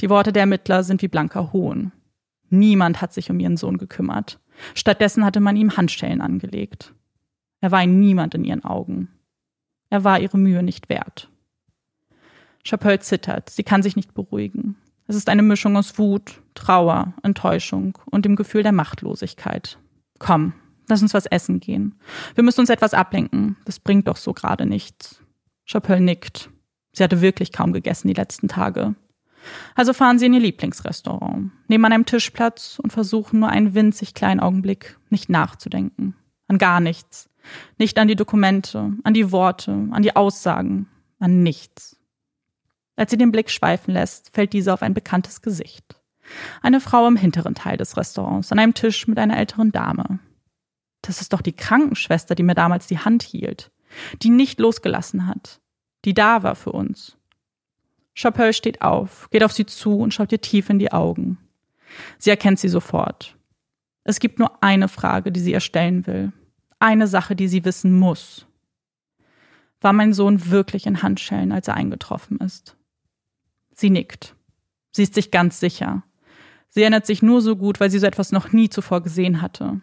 Die Worte der Ermittler sind wie blanker Hohn. Niemand hat sich um ihren Sohn gekümmert. Stattdessen hatte man ihm Handschellen angelegt. Er war ein Niemand in ihren Augen. Er war ihre Mühe nicht wert. Chappelle zittert, sie kann sich nicht beruhigen. Es ist eine Mischung aus Wut, Trauer, Enttäuschung und dem Gefühl der Machtlosigkeit. Komm, Lass uns was essen gehen. Wir müssen uns etwas ablenken. Das bringt doch so gerade nichts. Chapelle nickt. Sie hatte wirklich kaum gegessen die letzten Tage. Also fahren sie in ihr Lieblingsrestaurant, nehmen an einem Tisch Platz und versuchen nur einen winzig kleinen Augenblick nicht nachzudenken. An gar nichts. Nicht an die Dokumente, an die Worte, an die Aussagen, an nichts. Als sie den Blick schweifen lässt, fällt diese auf ein bekanntes Gesicht. Eine Frau im hinteren Teil des Restaurants, an einem Tisch mit einer älteren Dame. Das ist doch die Krankenschwester, die mir damals die Hand hielt, die nicht losgelassen hat, die da war für uns. Chappelle steht auf, geht auf sie zu und schaut ihr tief in die Augen. Sie erkennt sie sofort. Es gibt nur eine Frage, die sie ihr stellen will. Eine Sache, die sie wissen muss. War mein Sohn wirklich in Handschellen, als er eingetroffen ist? Sie nickt. Sie ist sich ganz sicher. Sie erinnert sich nur so gut, weil sie so etwas noch nie zuvor gesehen hatte.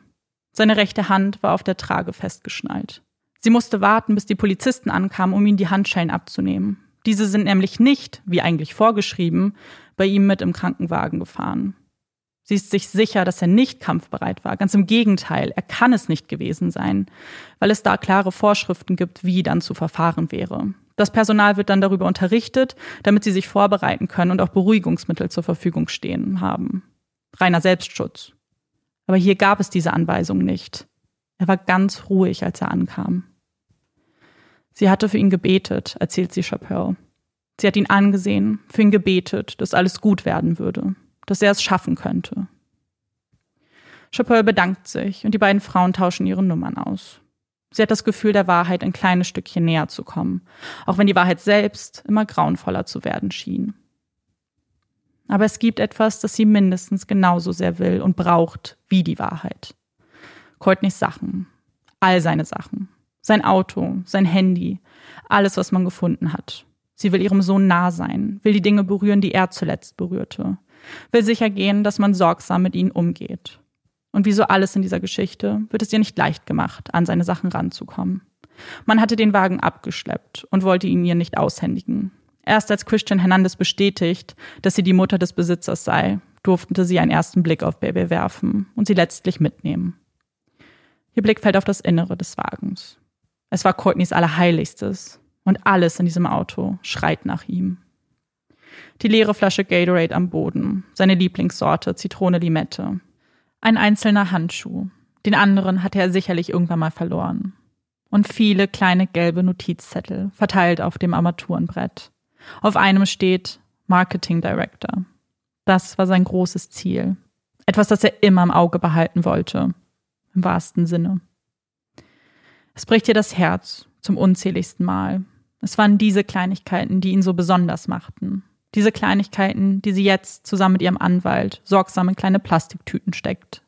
Seine rechte Hand war auf der Trage festgeschnallt. Sie musste warten, bis die Polizisten ankamen, um ihm die Handschellen abzunehmen. Diese sind nämlich nicht, wie eigentlich vorgeschrieben, bei ihm mit im Krankenwagen gefahren. Sie ist sich sicher, dass er nicht kampfbereit war. Ganz im Gegenteil, er kann es nicht gewesen sein, weil es da klare Vorschriften gibt, wie dann zu verfahren wäre. Das Personal wird dann darüber unterrichtet, damit sie sich vorbereiten können und auch Beruhigungsmittel zur Verfügung stehen haben. Reiner Selbstschutz. Aber hier gab es diese Anweisung nicht. Er war ganz ruhig, als er ankam. Sie hatte für ihn gebetet, erzählt sie Chappelle. Sie hat ihn angesehen, für ihn gebetet, dass alles gut werden würde, dass er es schaffen könnte. Chappelle bedankt sich und die beiden Frauen tauschen ihre Nummern aus. Sie hat das Gefühl, der Wahrheit ein kleines Stückchen näher zu kommen, auch wenn die Wahrheit selbst immer grauenvoller zu werden schien. Aber es gibt etwas, das sie mindestens genauso sehr will und braucht wie die Wahrheit. Courtneys Sachen. All seine Sachen. Sein Auto, sein Handy, alles, was man gefunden hat. Sie will ihrem Sohn nah sein, will die Dinge berühren, die er zuletzt berührte, will sicher gehen, dass man sorgsam mit ihnen umgeht. Und wie so alles in dieser Geschichte wird es ihr nicht leicht gemacht, an seine Sachen ranzukommen. Man hatte den Wagen abgeschleppt und wollte ihn ihr nicht aushändigen. Erst als Christian Hernandez bestätigt, dass sie die Mutter des Besitzers sei, durfte sie einen ersten Blick auf Baby werfen und sie letztlich mitnehmen. Ihr Blick fällt auf das Innere des Wagens. Es war Courtneys Allerheiligstes und alles in diesem Auto schreit nach ihm. Die leere Flasche Gatorade am Boden, seine Lieblingssorte Zitrone Limette. Ein einzelner Handschuh, den anderen hatte er sicherlich irgendwann mal verloren. Und viele kleine gelbe Notizzettel, verteilt auf dem Armaturenbrett Auf einem steht Marketing Director. Das war sein großes Ziel. Etwas, das er immer im Auge behalten wollte. Im wahrsten Sinne. Es bricht ihr das Herz zum unzähligsten Mal. Es waren diese Kleinigkeiten, die ihn so besonders machten. Diese Kleinigkeiten, die sie jetzt zusammen mit ihrem Anwalt sorgsam in kleine Plastiktüten steckt.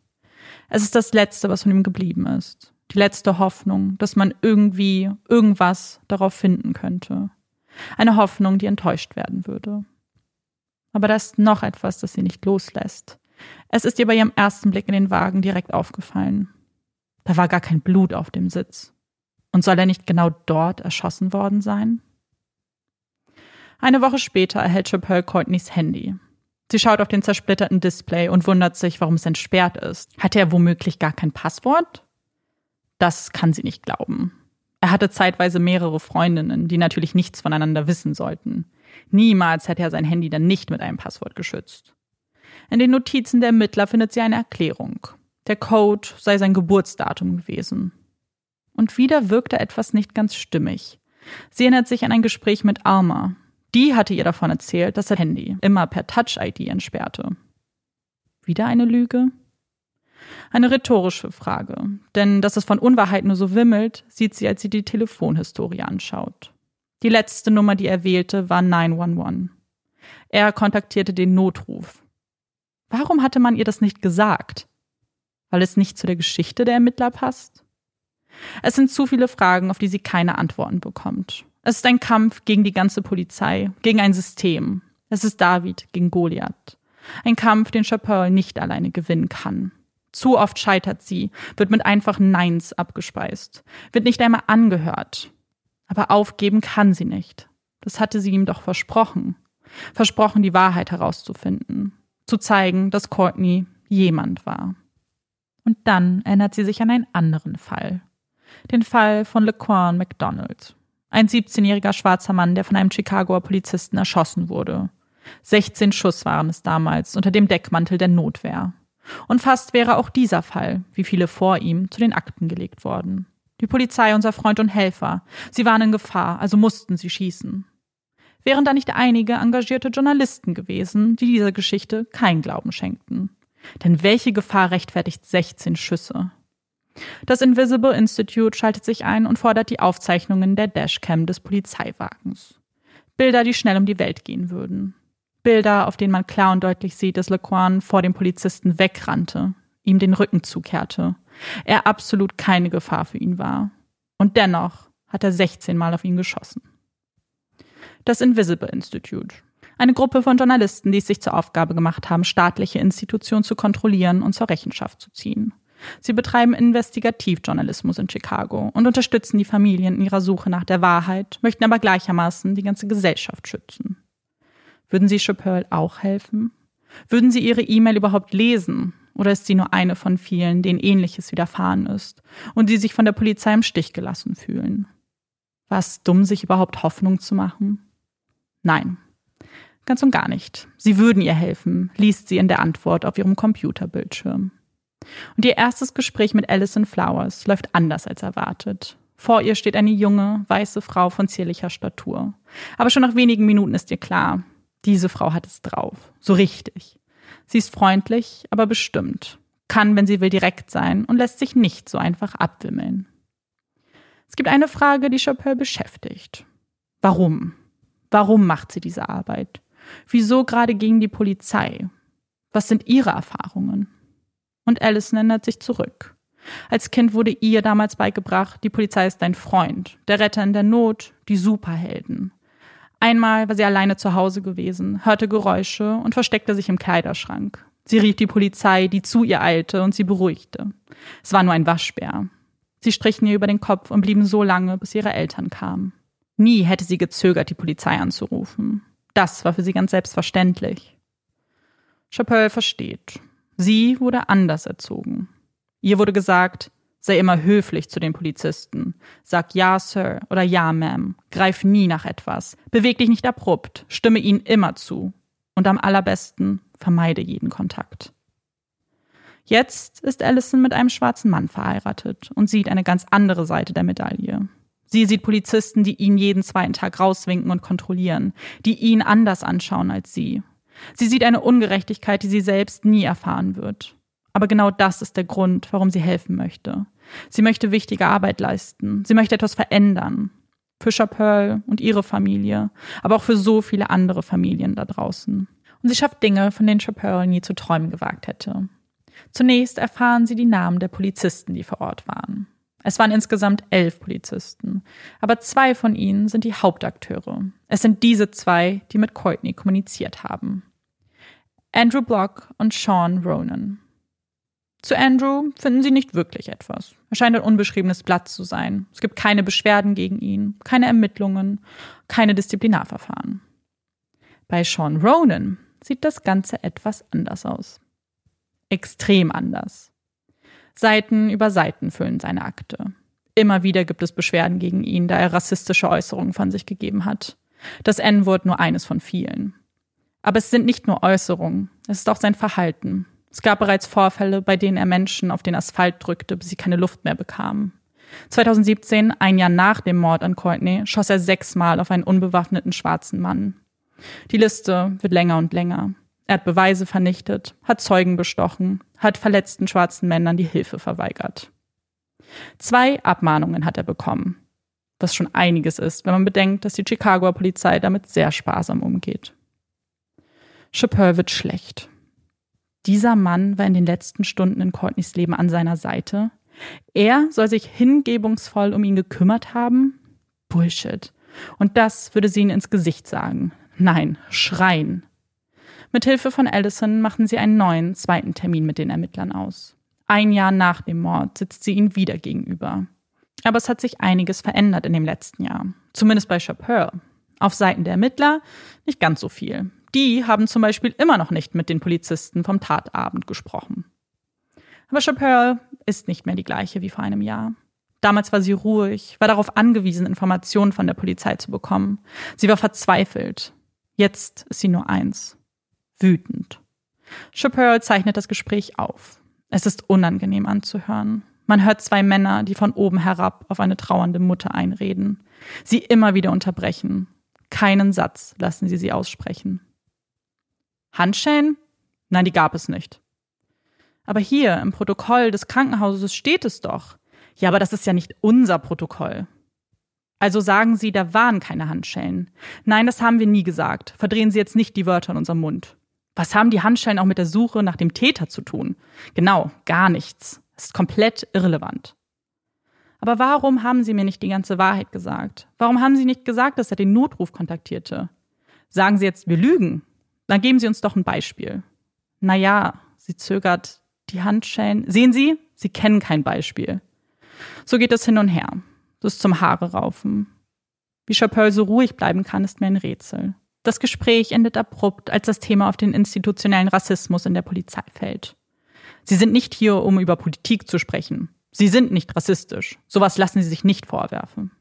Es ist das Letzte, was von ihm geblieben ist. Die letzte Hoffnung, dass man irgendwie irgendwas darauf finden könnte. Eine Hoffnung, die enttäuscht werden würde. Aber da ist noch etwas, das sie nicht loslässt. Es ist ihr bei ihrem ersten Blick in den Wagen direkt aufgefallen. Da war gar kein Blut auf dem Sitz. Und soll er nicht genau dort erschossen worden sein? Eine Woche später erhält Chappelle Courtneys Handy. Sie schaut auf den zersplitterten Display und wundert sich, warum es entsperrt ist. Hatte er womöglich gar kein Passwort? Das kann sie nicht glauben. Er hatte zeitweise mehrere Freundinnen, die natürlich nichts voneinander wissen sollten. Niemals hätte er sein Handy dann nicht mit einem Passwort geschützt. In den Notizen der Ermittler findet sie eine Erklärung. Der Code sei sein Geburtsdatum gewesen. Und wieder wirkte etwas nicht ganz stimmig. Sie erinnert sich an ein Gespräch mit Alma. Die hatte ihr davon erzählt, dass er Handy immer per Touch-ID entsperrte. Wieder eine Lüge? Eine rhetorische Frage, denn dass es von Unwahrheit nur so wimmelt, sieht sie, als sie die Telefonhistorie anschaut. Die letzte Nummer, die er wählte, war 911. Er kontaktierte den Notruf. Warum hatte man ihr das nicht gesagt? Weil es nicht zu der Geschichte der Ermittler passt? Es sind zu viele Fragen, auf die sie keine Antworten bekommt. Es ist ein Kampf gegen die ganze Polizei, gegen ein System. Es ist David gegen Goliath. Ein Kampf, den Chappelle nicht alleine gewinnen kann. Zu oft scheitert sie, wird mit einfachen Neins abgespeist, wird nicht einmal angehört. Aber aufgeben kann sie nicht. Das hatte sie ihm doch versprochen. Versprochen, die Wahrheit herauszufinden. Zu zeigen, dass Courtney jemand war. Und dann erinnert sie sich an einen anderen Fall. Den Fall von LeQuan McDonald. Ein 17-jähriger schwarzer Mann, der von einem Chicagoer Polizisten erschossen wurde. 16 Schuss waren es damals unter dem Deckmantel der Notwehr. Und fast wäre auch dieser Fall, wie viele vor ihm, zu den Akten gelegt worden. Die Polizei, unser Freund und Helfer. Sie waren in Gefahr, also mussten sie schießen. Wären da nicht einige engagierte Journalisten gewesen, die dieser Geschichte kein Glauben schenkten. Denn welche Gefahr rechtfertigt 16 Schüsse? Das Invisible Institute schaltet sich ein und fordert die Aufzeichnungen der Dashcam des Polizeiwagens. Bilder, die schnell um die Welt gehen würden. Bilder, auf denen man klar und deutlich sieht, dass Lequan vor dem Polizisten wegrannte, ihm den Rücken zukehrte, er absolut keine Gefahr für ihn war. Und dennoch hat er 16 Mal auf ihn geschossen. Das Invisible Institute. Eine Gruppe von Journalisten, die es sich zur Aufgabe gemacht haben, staatliche Institutionen zu kontrollieren und zur Rechenschaft zu ziehen. Sie betreiben Investigativjournalismus in Chicago und unterstützen die Familien in ihrer Suche nach der Wahrheit, möchten aber gleichermaßen die ganze Gesellschaft schützen. Würden Sie Chappelle auch helfen? Würden Sie Ihre E-Mail überhaupt lesen? Oder ist sie nur eine von vielen, denen ähnliches widerfahren ist und die sich von der Polizei im Stich gelassen fühlen? War es dumm, sich überhaupt Hoffnung zu machen? Nein, ganz und gar nicht. Sie würden ihr helfen, liest sie in der Antwort auf ihrem Computerbildschirm. Und ihr erstes Gespräch mit Alison Flowers läuft anders als erwartet. Vor ihr steht eine junge, weiße Frau von zierlicher Statur. Aber schon nach wenigen Minuten ist ihr klar, diese Frau hat es drauf. So richtig. Sie ist freundlich, aber bestimmt. Kann, wenn sie will, direkt sein und lässt sich nicht so einfach abwimmeln. Es gibt eine Frage, die Chappelle beschäftigt. Warum? Warum macht sie diese Arbeit? Wieso gerade gegen die Polizei? Was sind ihre Erfahrungen? Und Alice erinnert sich zurück. Als Kind wurde ihr damals beigebracht, die Polizei ist dein Freund, der Retter in der Not, die Superhelden. Einmal war sie alleine zu Hause gewesen, hörte Geräusche und versteckte sich im Kleiderschrank. Sie rief die Polizei, die zu ihr eilte und sie beruhigte. Es war nur ein Waschbär. Sie strichen ihr über den Kopf und blieben so lange, bis ihre Eltern kamen. Nie hätte sie gezögert, die Polizei anzurufen. Das war für sie ganz selbstverständlich. Chappelle versteht. Sie wurde anders erzogen. Ihr wurde gesagt, sei immer höflich zu den Polizisten. Sag ja, Sir oder ja, Ma'am. Greif nie nach etwas. Beweg dich nicht abrupt. Stimme ihnen immer zu. Und am allerbesten vermeide jeden Kontakt. Jetzt ist Allison mit einem schwarzen Mann verheiratet und sieht eine ganz andere Seite der Medaille. Sie sieht Polizisten, die ihn jeden zweiten Tag rauswinken und kontrollieren, die ihn anders anschauen als sie. Sie sieht eine Ungerechtigkeit, die sie selbst nie erfahren wird. Aber genau das ist der Grund, warum sie helfen möchte. Sie möchte wichtige Arbeit leisten. Sie möchte etwas verändern. Für Chapeau und ihre Familie, aber auch für so viele andere Familien da draußen. Und sie schafft Dinge, von denen Chapeau nie zu träumen gewagt hätte. Zunächst erfahren sie die Namen der Polizisten, die vor Ort waren. Es waren insgesamt elf Polizisten, aber zwei von ihnen sind die Hauptakteure. Es sind diese zwei, die mit Courtney kommuniziert haben. Andrew Block und Sean Ronan. Zu Andrew finden sie nicht wirklich etwas. Er scheint ein unbeschriebenes Blatt zu sein. Es gibt keine Beschwerden gegen ihn, keine Ermittlungen, keine Disziplinarverfahren. Bei Sean Ronan sieht das Ganze etwas anders aus. Extrem anders. Seiten über Seiten füllen seine Akte. Immer wieder gibt es Beschwerden gegen ihn, da er rassistische Äußerungen von sich gegeben hat. Das N-Wort nur eines von vielen. Aber es sind nicht nur Äußerungen, es ist auch sein Verhalten, es gab bereits Vorfälle, bei denen er Menschen auf den Asphalt drückte, bis sie keine Luft mehr bekamen. 2017, ein Jahr nach dem Mord an Courtney, schoss er sechsmal auf einen unbewaffneten schwarzen Mann. Die Liste wird länger und länger. Er hat Beweise vernichtet, hat Zeugen bestochen, hat verletzten schwarzen Männern die Hilfe verweigert. Zwei Abmahnungen hat er bekommen, was schon einiges ist, wenn man bedenkt, dass die Chicagoer Polizei damit sehr sparsam umgeht. Chappelle wird schlecht. Dieser Mann war in den letzten Stunden in Courtneys Leben an seiner Seite. Er soll sich hingebungsvoll um ihn gekümmert haben? Bullshit. Und das würde sie ihn ins Gesicht sagen. Nein, schreien. Mit Hilfe von Allison machen sie einen neuen, zweiten Termin mit den Ermittlern aus. Ein Jahr nach dem Mord sitzt sie ihnen wieder gegenüber. Aber es hat sich einiges verändert in dem letzten Jahr. Zumindest bei Chappelle. Auf Seiten der Ermittler nicht ganz so viel. Die haben zum Beispiel immer noch nicht mit den Polizisten vom Tatabend gesprochen. Aber Chappelle ist nicht mehr die gleiche wie vor einem Jahr. Damals war sie ruhig, war darauf angewiesen, Informationen von der Polizei zu bekommen. Sie war verzweifelt. Jetzt ist sie nur eins. Wütend. Chappelle zeichnet das Gespräch auf. Es ist unangenehm anzuhören. Man hört zwei Männer, die von oben herab auf eine trauernde Mutter einreden. Sie immer wieder unterbrechen. Keinen Satz lassen sie sie aussprechen. Handschellen? Nein, die gab es nicht. Aber hier im Protokoll des Krankenhauses steht es doch. Ja, aber das ist ja nicht unser Protokoll. Also sagen Sie, da waren keine Handschellen. Nein, das haben wir nie gesagt. Verdrehen Sie jetzt nicht die Wörter in unserem Mund. Was haben die Handschellen auch mit der Suche nach dem Täter zu tun? Genau, gar nichts. Es ist komplett irrelevant. Aber warum haben Sie mir nicht die ganze Wahrheit gesagt? Warum haben Sie nicht gesagt, dass er den Notruf kontaktierte? Sagen Sie jetzt, wir lügen? Dann geben Sie uns doch ein Beispiel. Naja, sie zögert die Handschellen. Sehen Sie, Sie kennen kein Beispiel. So geht es hin und her. Das ist zum Haare raufen. Wie Chappelle so ruhig bleiben kann, ist mir ein Rätsel. Das Gespräch endet abrupt, als das Thema auf den institutionellen Rassismus in der Polizei fällt. Sie sind nicht hier, um über Politik zu sprechen. Sie sind nicht rassistisch. Sowas lassen Sie sich nicht vorwerfen.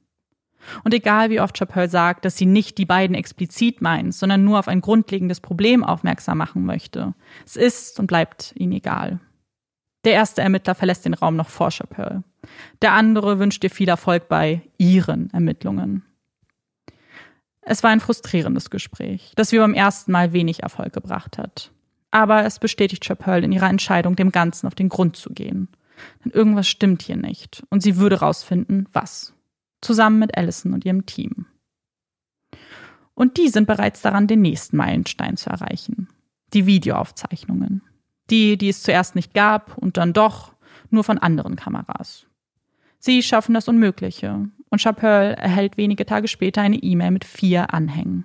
Und egal wie oft Chappelle sagt, dass sie nicht die beiden explizit meint, sondern nur auf ein grundlegendes Problem aufmerksam machen möchte, es ist und bleibt ihnen egal. Der erste Ermittler verlässt den Raum noch vor Chappelle. Der andere wünscht ihr viel Erfolg bei ihren Ermittlungen. Es war ein frustrierendes Gespräch, das wie beim ersten Mal wenig Erfolg gebracht hat. Aber es bestätigt Chappelle in ihrer Entscheidung, dem Ganzen auf den Grund zu gehen. Denn irgendwas stimmt hier nicht und sie würde rausfinden, was zusammen mit Allison und ihrem Team. Und die sind bereits daran, den nächsten Meilenstein zu erreichen. Die Videoaufzeichnungen. Die, die es zuerst nicht gab und dann doch nur von anderen Kameras. Sie schaffen das Unmögliche und Chappelle erhält wenige Tage später eine E-Mail mit vier Anhängen.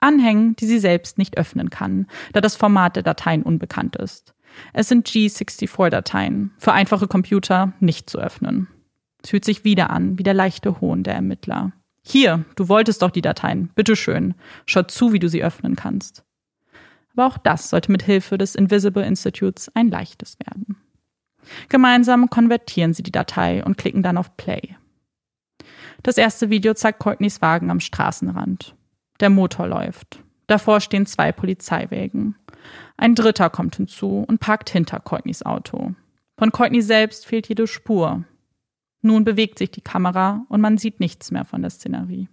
Anhängen, die sie selbst nicht öffnen kann, da das Format der Dateien unbekannt ist. Es sind G64-Dateien, für einfache Computer nicht zu öffnen. Es fühlt sich wieder an, wie der leichte Hohn der Ermittler. Hier, du wolltest doch die Dateien. Bitteschön. Schau zu, wie du sie öffnen kannst. Aber auch das sollte mit Hilfe des Invisible Institutes ein leichtes werden. Gemeinsam konvertieren sie die Datei und klicken dann auf Play. Das erste Video zeigt Courtneys Wagen am Straßenrand. Der Motor läuft. Davor stehen zwei Polizeiwägen. Ein dritter kommt hinzu und parkt hinter Courtneys Auto. Von Courtney selbst fehlt jede Spur. Nun bewegt sich die Kamera und man sieht nichts mehr von der Szenerie.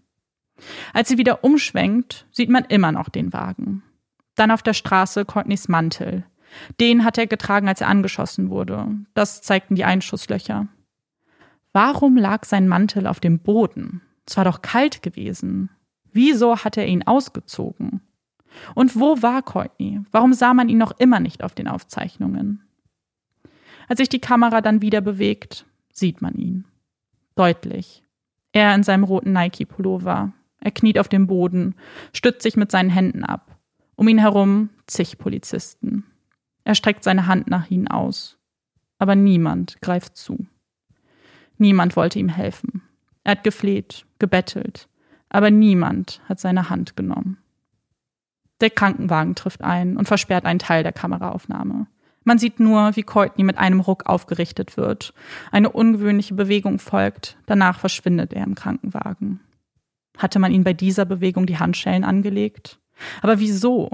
Als sie wieder umschwenkt, sieht man immer noch den Wagen. Dann auf der Straße Courtneys Mantel. Den hat er getragen, als er angeschossen wurde. Das zeigten die Einschusslöcher. Warum lag sein Mantel auf dem Boden? Es war doch kalt gewesen. Wieso hat er ihn ausgezogen? Und wo war Courtney? Warum sah man ihn noch immer nicht auf den Aufzeichnungen? Als sich die Kamera dann wieder bewegt, sieht man ihn. Deutlich. Er in seinem roten Nike-Pullover. Er kniet auf dem Boden, stützt sich mit seinen Händen ab. Um ihn herum zig Polizisten. Er streckt seine Hand nach ihnen aus. Aber niemand greift zu. Niemand wollte ihm helfen. Er hat gefleht, gebettelt, aber niemand hat seine Hand genommen. Der Krankenwagen trifft ein und versperrt einen Teil der Kameraaufnahme. Man sieht nur, wie Courtney mit einem Ruck aufgerichtet wird. Eine ungewöhnliche Bewegung folgt, danach verschwindet er im Krankenwagen. Hatte man ihn bei dieser Bewegung die Handschellen angelegt? Aber wieso?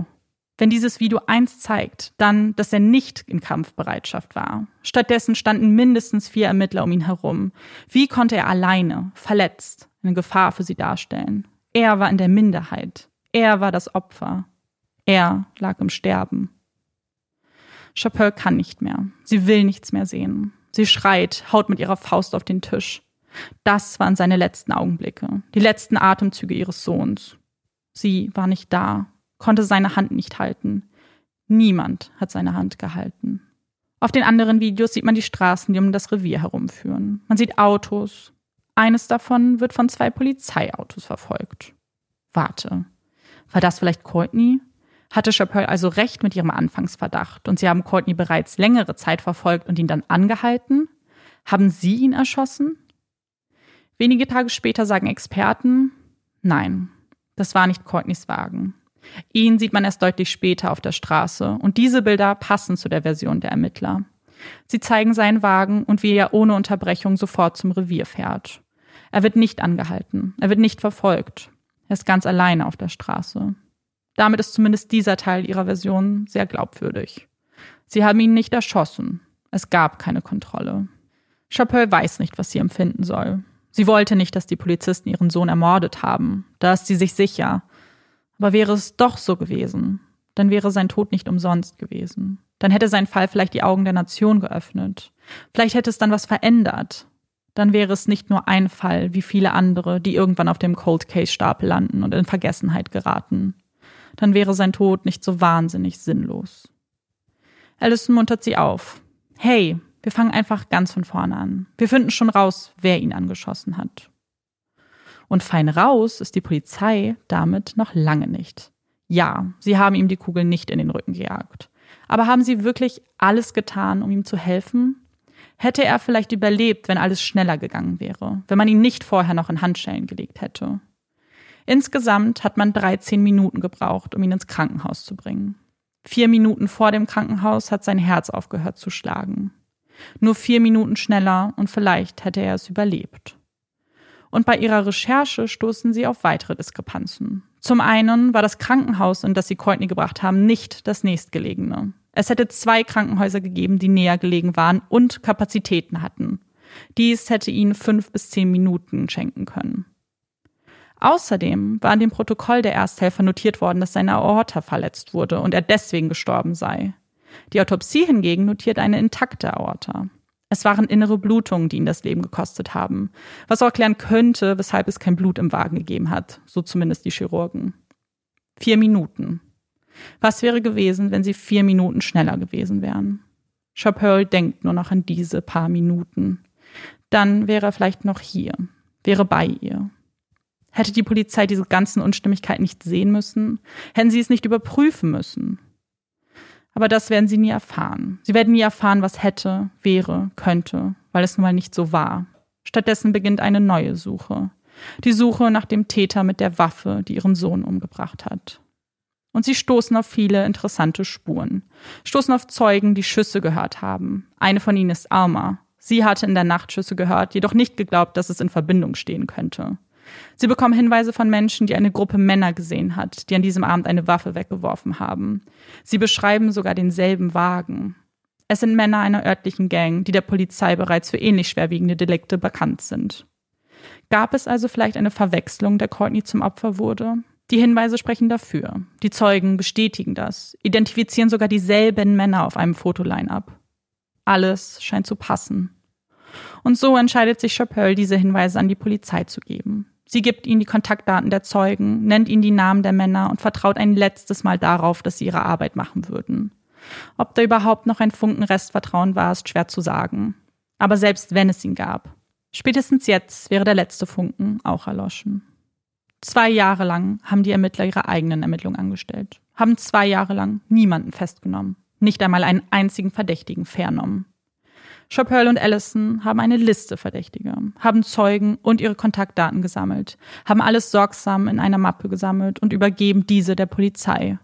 Wenn dieses Video eins zeigt, dann, dass er nicht in Kampfbereitschaft war. Stattdessen standen mindestens vier Ermittler um ihn herum. Wie konnte er alleine, verletzt, eine Gefahr für sie darstellen? Er war in der Minderheit. Er war das Opfer. Er lag im Sterben. Chappelle kann nicht mehr. Sie will nichts mehr sehen. Sie schreit, haut mit ihrer Faust auf den Tisch. Das waren seine letzten Augenblicke, die letzten Atemzüge ihres Sohns. Sie war nicht da, konnte seine Hand nicht halten. Niemand hat seine Hand gehalten. Auf den anderen Videos sieht man die Straßen, die um das Revier herumführen. Man sieht Autos. Eines davon wird von zwei Polizeiautos verfolgt. Warte, war das vielleicht Courtney? Hatte Chappelle also recht mit ihrem Anfangsverdacht und sie haben Courtney bereits längere Zeit verfolgt und ihn dann angehalten? Haben sie ihn erschossen? Wenige Tage später sagen Experten, nein, das war nicht Courtneys Wagen. Ihn sieht man erst deutlich später auf der Straße und diese Bilder passen zu der Version der Ermittler. Sie zeigen seinen Wagen und wie er ohne Unterbrechung sofort zum Revier fährt. Er wird nicht angehalten, er wird nicht verfolgt. Er ist ganz alleine auf der Straße. Damit ist zumindest dieser Teil ihrer Version sehr glaubwürdig. Sie haben ihn nicht erschossen. Es gab keine Kontrolle. Chappelle weiß nicht, was sie empfinden soll. Sie wollte nicht, dass die Polizisten ihren Sohn ermordet haben. Da ist sie sich sicher. Aber wäre es doch so gewesen, dann wäre sein Tod nicht umsonst gewesen. Dann hätte sein Fall vielleicht die Augen der Nation geöffnet. Vielleicht hätte es dann was verändert dann wäre es nicht nur ein Fall wie viele andere, die irgendwann auf dem Cold Case Stapel landen und in Vergessenheit geraten. Dann wäre sein Tod nicht so wahnsinnig sinnlos. Allison muntert sie auf. Hey, wir fangen einfach ganz von vorne an. Wir finden schon raus, wer ihn angeschossen hat. Und fein raus ist die Polizei damit noch lange nicht. Ja, sie haben ihm die Kugel nicht in den Rücken gejagt. Aber haben sie wirklich alles getan, um ihm zu helfen? Hätte er vielleicht überlebt, wenn alles schneller gegangen wäre, wenn man ihn nicht vorher noch in Handschellen gelegt hätte. Insgesamt hat man 13 Minuten gebraucht, um ihn ins Krankenhaus zu bringen. Vier Minuten vor dem Krankenhaus hat sein Herz aufgehört zu schlagen. Nur vier Minuten schneller und vielleicht hätte er es überlebt. Und bei ihrer Recherche stoßen sie auf weitere Diskrepanzen. Zum einen war das Krankenhaus, in das sie Courtney gebracht haben, nicht das nächstgelegene. Es hätte zwei Krankenhäuser gegeben, die näher gelegen waren und Kapazitäten hatten. Dies hätte ihnen fünf bis zehn Minuten schenken können. Außerdem war in dem Protokoll der Ersthelfer notiert worden, dass seine Aorta verletzt wurde und er deswegen gestorben sei. Die Autopsie hingegen notiert eine intakte Aorta. Es waren innere Blutungen, die ihn das Leben gekostet haben, was auch erklären könnte, weshalb es kein Blut im Wagen gegeben hat, so zumindest die Chirurgen. Vier Minuten. Was wäre gewesen, wenn sie vier Minuten schneller gewesen wären? Chappelle denkt nur noch an diese paar Minuten. Dann wäre er vielleicht noch hier, wäre bei ihr. Hätte die Polizei diese ganzen Unstimmigkeiten nicht sehen müssen? Hätten sie es nicht überprüfen müssen? Aber das werden sie nie erfahren. Sie werden nie erfahren, was hätte, wäre, könnte, weil es nun mal nicht so war. Stattdessen beginnt eine neue Suche. Die Suche nach dem Täter mit der Waffe, die ihren Sohn umgebracht hat und sie stoßen auf viele interessante Spuren. Stoßen auf Zeugen, die Schüsse gehört haben. Eine von ihnen ist Alma. Sie hatte in der Nacht Schüsse gehört, jedoch nicht geglaubt, dass es in Verbindung stehen könnte. Sie bekommen Hinweise von Menschen, die eine Gruppe Männer gesehen hat, die an diesem Abend eine Waffe weggeworfen haben. Sie beschreiben sogar denselben Wagen. Es sind Männer einer örtlichen Gang, die der Polizei bereits für ähnlich schwerwiegende Delikte bekannt sind. Gab es also vielleicht eine Verwechslung, der Courtney zum Opfer wurde? Die Hinweise sprechen dafür. Die Zeugen bestätigen das, identifizieren sogar dieselben Männer auf einem Fotoline-up. Alles scheint zu passen. Und so entscheidet sich Chappelle, diese Hinweise an die Polizei zu geben. Sie gibt ihnen die Kontaktdaten der Zeugen, nennt ihnen die Namen der Männer und vertraut ein letztes Mal darauf, dass sie ihre Arbeit machen würden. Ob da überhaupt noch ein Funken Restvertrauen war, ist schwer zu sagen. Aber selbst wenn es ihn gab, spätestens jetzt wäre der letzte Funken auch erloschen. Zwei Jahre lang haben die Ermittler ihre eigenen Ermittlungen angestellt, haben zwei Jahre lang niemanden festgenommen, nicht einmal einen einzigen Verdächtigen vernommen. Chappelle und Allison haben eine Liste Verdächtiger, haben Zeugen und ihre Kontaktdaten gesammelt, haben alles sorgsam in einer Mappe gesammelt und übergeben diese der Polizei.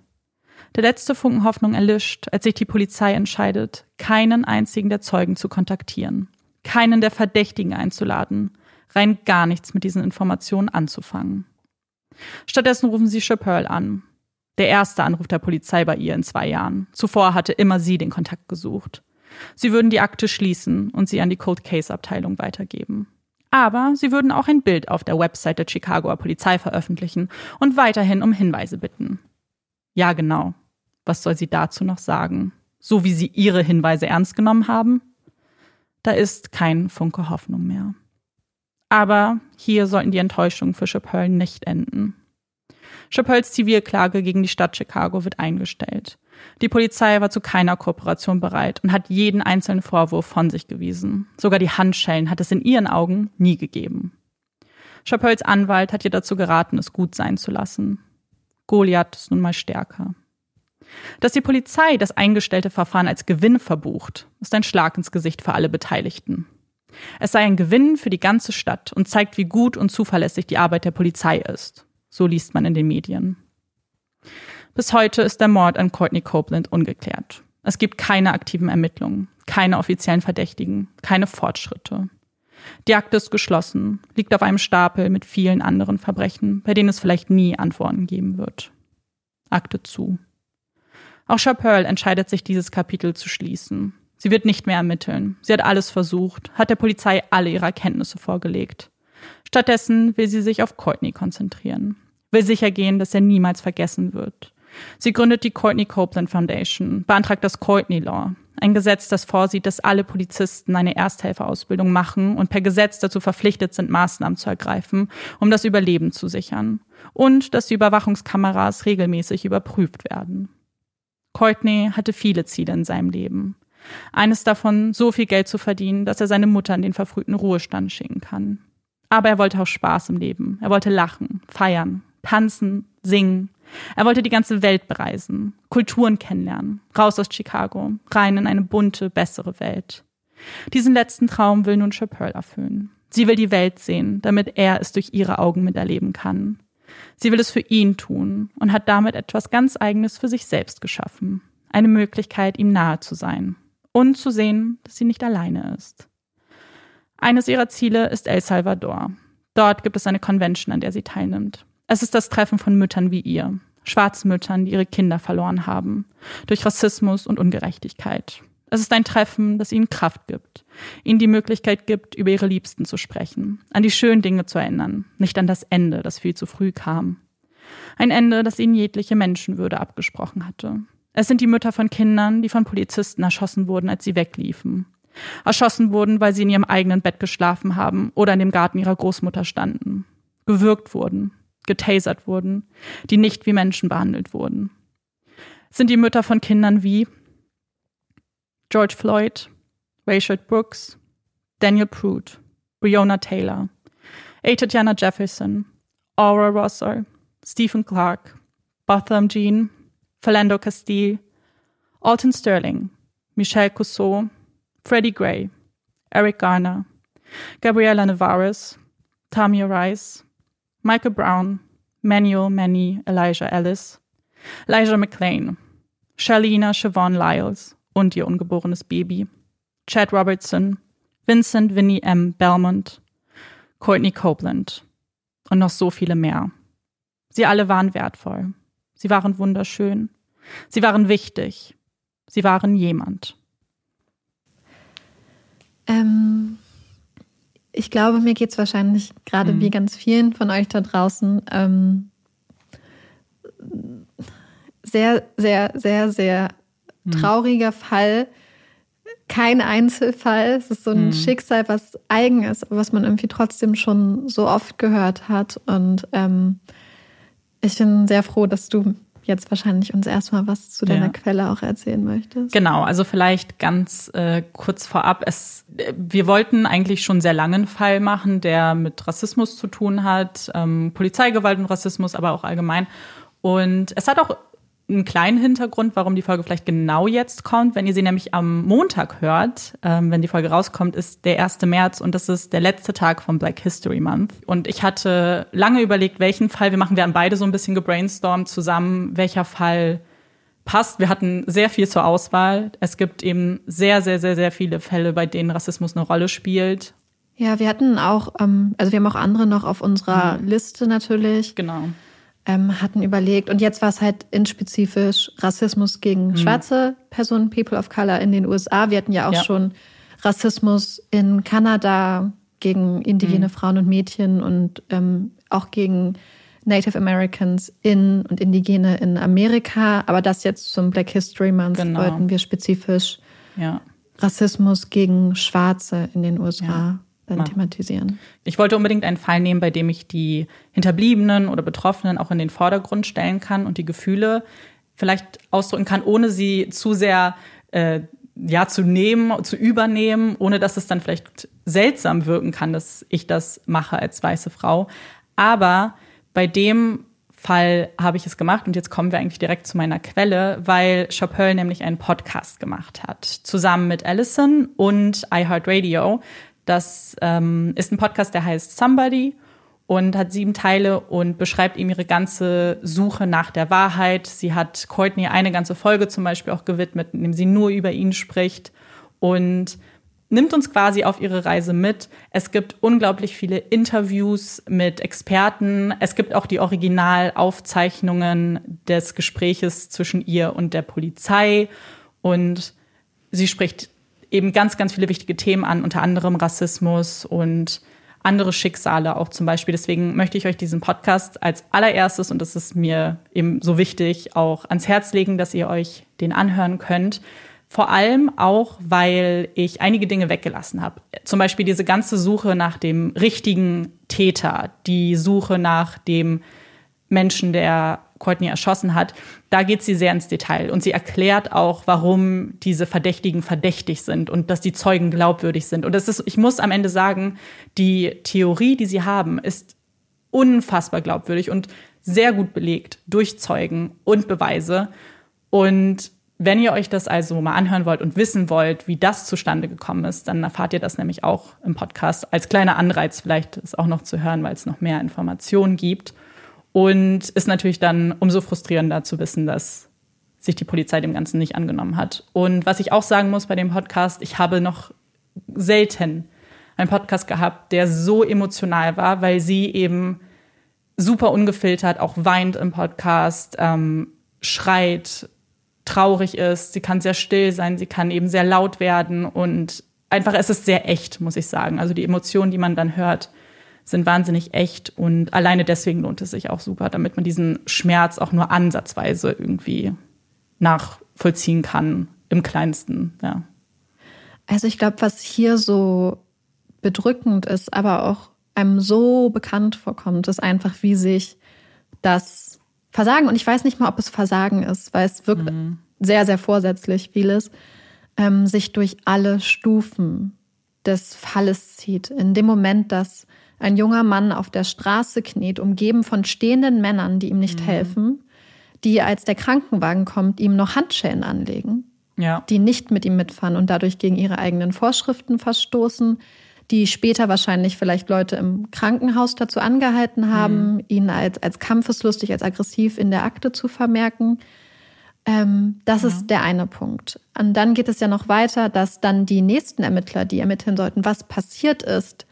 Der letzte Funken Hoffnung erlischt, als sich die Polizei entscheidet, keinen einzigen der Zeugen zu kontaktieren, keinen der Verdächtigen einzuladen, rein gar nichts mit diesen Informationen anzufangen. Stattdessen rufen sie Chappelle an. Der erste Anruf der Polizei bei ihr in zwei Jahren. Zuvor hatte immer sie den Kontakt gesucht. Sie würden die Akte schließen und sie an die Cold Case Abteilung weitergeben. Aber sie würden auch ein Bild auf der Website der Chicagoer Polizei veröffentlichen und weiterhin um Hinweise bitten. Ja, genau. Was soll sie dazu noch sagen? So wie sie ihre Hinweise ernst genommen haben? Da ist kein Funke Hoffnung mehr. Aber hier sollten die Enttäuschungen für Chappelle nicht enden. Chappelles Zivilklage gegen die Stadt Chicago wird eingestellt. Die Polizei war zu keiner Kooperation bereit und hat jeden einzelnen Vorwurf von sich gewiesen. Sogar die Handschellen hat es in ihren Augen nie gegeben. Chappelles Anwalt hat ihr dazu geraten, es gut sein zu lassen. Goliath ist nun mal stärker. Dass die Polizei das eingestellte Verfahren als Gewinn verbucht, ist ein Schlag ins Gesicht für alle Beteiligten. Es sei ein Gewinn für die ganze Stadt und zeigt, wie gut und zuverlässig die Arbeit der Polizei ist. So liest man in den Medien. Bis heute ist der Mord an Courtney Copeland ungeklärt. Es gibt keine aktiven Ermittlungen, keine offiziellen Verdächtigen, keine Fortschritte. Die Akte ist geschlossen, liegt auf einem Stapel mit vielen anderen Verbrechen, bei denen es vielleicht nie Antworten geben wird. Akte zu. Auch Chappelle entscheidet sich, dieses Kapitel zu schließen. Sie wird nicht mehr ermitteln. Sie hat alles versucht, hat der Polizei alle ihre Erkenntnisse vorgelegt. Stattdessen will sie sich auf Courtney konzentrieren, will sicher gehen, dass er niemals vergessen wird. Sie gründet die Courtney Copeland Foundation, beantragt das Courtney Law, ein Gesetz, das vorsieht, dass alle Polizisten eine Ersthelferausbildung machen und per Gesetz dazu verpflichtet sind, Maßnahmen zu ergreifen, um das Überleben zu sichern. Und dass die Überwachungskameras regelmäßig überprüft werden. Courtney hatte viele Ziele in seinem Leben. Eines davon, so viel Geld zu verdienen, dass er seine Mutter in den verfrühten Ruhestand schicken kann. Aber er wollte auch Spaß im Leben. Er wollte lachen, feiern, tanzen, singen, er wollte die ganze Welt bereisen, Kulturen kennenlernen, raus aus Chicago, rein in eine bunte, bessere Welt. Diesen letzten Traum will nun Chappelle erfüllen. Sie will die Welt sehen, damit er es durch ihre Augen miterleben kann. Sie will es für ihn tun und hat damit etwas ganz Eigenes für sich selbst geschaffen. Eine Möglichkeit, ihm nahe zu sein und zu sehen, dass sie nicht alleine ist. Eines ihrer Ziele ist El Salvador. Dort gibt es eine Convention, an der sie teilnimmt. Es ist das Treffen von Müttern wie ihr, schwarzen Müttern, die ihre Kinder verloren haben, durch Rassismus und Ungerechtigkeit. Es ist ein Treffen, das ihnen Kraft gibt, ihnen die Möglichkeit gibt, über ihre Liebsten zu sprechen, an die schönen Dinge zu erinnern, nicht an das Ende, das viel zu früh kam. Ein Ende, das ihnen jegliche Menschenwürde abgesprochen hatte. Es sind die Mütter von Kindern, die von Polizisten erschossen wurden, als sie wegliefen. Erschossen wurden, weil sie in ihrem eigenen Bett geschlafen haben oder in dem Garten ihrer Großmutter standen. Gewürgt wurden, getasert wurden, die nicht wie Menschen behandelt wurden. Sind die Mütter von Kindern wie George Floyd, Rayshard Brooks, Daniel Prude, Breonna Taylor, A. Tatjana Jefferson, Aura Rosser, Stephen Clark, Botham Jean, Philando Castile, Alton Sterling, Michelle Cousseau, Freddie Gray, Eric Garner, Gabriela Navarez, Tamia Rice, Michael Brown, Manuel Manny Elijah Ellis, Elijah McLean, Charlena Siobhan Lyles und ihr ungeborenes Baby, Chad Robertson, Vincent Vinnie M. Belmont, Courtney Copeland und noch so viele mehr. Sie alle waren wertvoll. Sie waren wunderschön. Sie waren wichtig. Sie waren jemand. Ähm, ich glaube, mir geht es wahrscheinlich gerade Mhm. wie ganz vielen von euch da draußen ähm, sehr, sehr, sehr, sehr Mhm. trauriger Fall. Kein Einzelfall. Es ist so ein Mhm. Schicksal, was eigen ist, aber was man irgendwie trotzdem schon so oft gehört hat. Und ähm, ich bin sehr froh, dass du jetzt wahrscheinlich uns erstmal was zu deiner Ja. Quelle auch erzählen möchtest. Genau, also vielleicht ganz äh, kurz vorab. Es, äh, wir wollten eigentlich schon sehr lange einen Fall machen, der mit Rassismus zu tun hat, ähm, Polizeigewalt und Rassismus, aber auch allgemein. Und es hat auch einen kleinen Hintergrund, warum die Folge vielleicht genau jetzt kommt. Wenn ihr sie nämlich am Montag hört, ähm, wenn die Folge rauskommt, ist der 1. März und das ist der letzte Tag vom Black History Month. Und ich hatte lange überlegt, welchen Fall wir machen. Wir haben beide so ein bisschen gebrainstormt zusammen, welcher Fall passt. Wir hatten sehr viel zur Auswahl. Es gibt eben sehr, sehr, sehr, sehr viele Fälle, bei denen Rassismus eine Rolle spielt. Ja, wir hatten auch, ähm, also wir haben auch andere noch auf unserer Liste natürlich, Genau. Ähm, hatten überlegt. Und jetzt war es halt inspezifisch Rassismus gegen schwarze Personen, People of Color in den USA. Wir hatten ja auch Ja. schon Rassismus in Kanada gegen indigene Frauen und Mädchen und ähm, auch gegen Native Americans in und Indigene in Amerika. Aber das jetzt zum Black History Month Genau. wollten wir spezifisch Ja. Rassismus gegen Schwarze in den USA Ja. Ja. thematisieren. Ich wollte unbedingt einen Fall nehmen, bei dem ich die Hinterbliebenen oder Betroffenen auch in den Vordergrund stellen kann und die Gefühle vielleicht ausdrücken kann, ohne sie zu sehr äh, ja zu nehmen, zu übernehmen, ohne dass es dann vielleicht seltsam wirken kann, dass ich das mache als weiße Frau. Aber bei dem Fall habe ich es gemacht und jetzt kommen wir eigentlich direkt zu meiner Quelle, weil Chappelle nämlich einen Podcast gemacht hat, zusammen mit Allison und iHeartRadio. Das ähm, ist ein Podcast, der heißt Somebody und hat sieben Teile und beschreibt ihm ihre ganze Suche nach der Wahrheit. Sie hat Courtney eine ganze Folge zum Beispiel auch gewidmet, in dem sie nur über ihn spricht und nimmt uns quasi auf ihre Reise mit. Es gibt unglaublich viele Interviews mit Experten. Es gibt auch die Originalaufzeichnungen des Gespräches zwischen ihr und der Polizei. Und sie spricht eben ganz, ganz viele wichtige Themen an, unter anderem Rassismus und andere Schicksale auch zum Beispiel. Deswegen möchte ich euch diesen Podcast als allererstes, und das ist mir eben so wichtig, auch ans Herz legen, dass ihr euch den anhören könnt. Vor allem auch, weil ich einige Dinge weggelassen habe. Zum Beispiel diese ganze Suche nach dem richtigen Täter, die Suche nach dem Menschen, der Courtney erschossen hat, da geht sie sehr ins Detail und sie erklärt auch, warum diese Verdächtigen verdächtig sind und dass die Zeugen glaubwürdig sind. Und das ist, ich muss am Ende sagen, die Theorie, die sie haben, ist unfassbar glaubwürdig und sehr gut belegt durch Zeugen und Beweise. Und wenn ihr euch das also mal anhören wollt und wissen wollt, wie das zustande gekommen ist, dann erfahrt ihr das nämlich auch im Podcast als kleiner Anreiz, vielleicht es auch noch zu hören, weil es noch mehr Informationen gibt. Und ist natürlich dann umso frustrierender zu wissen, dass sich die Polizei dem Ganzen nicht angenommen hat. Und was ich auch sagen muss bei dem Podcast, ich habe noch selten einen Podcast gehabt, der so emotional war, weil sie eben super ungefiltert auch weint im Podcast, ähm, schreit, traurig ist, sie kann sehr still sein, sie kann eben sehr laut werden und einfach es ist sehr echt, muss ich sagen. Also die Emotionen, die man dann hört, sind wahnsinnig echt und alleine deswegen lohnt es sich auch super, damit man diesen Schmerz auch nur ansatzweise irgendwie nachvollziehen kann im kleinsten, ja. Also ich glaube, was hier so bedrückend ist, aber auch einem so bekannt vorkommt, ist einfach, wie sich das Versagen, und ich weiß nicht mal, ob es Versagen ist, weil es wirkt sehr, sehr vorsätzlich vieles, ähm, sich durch alle Stufen des Falles zieht. In dem Moment, dass ein junger Mann auf der Straße kniet, umgeben von stehenden Männern, die ihm nicht helfen, die, als der Krankenwagen kommt, ihm noch Handschellen anlegen Ja. die nicht mit ihm mitfahren und dadurch gegen ihre eigenen Vorschriften verstoßen, die später wahrscheinlich vielleicht Leute im Krankenhaus dazu angehalten haben, ihn als, als kampfeslustig, als aggressiv in der Akte zu vermerken. Ähm, das ist der eine Punkt. Und dann geht es ja noch weiter, dass dann die nächsten Ermittler, die ermitteln sollten, was passiert ist,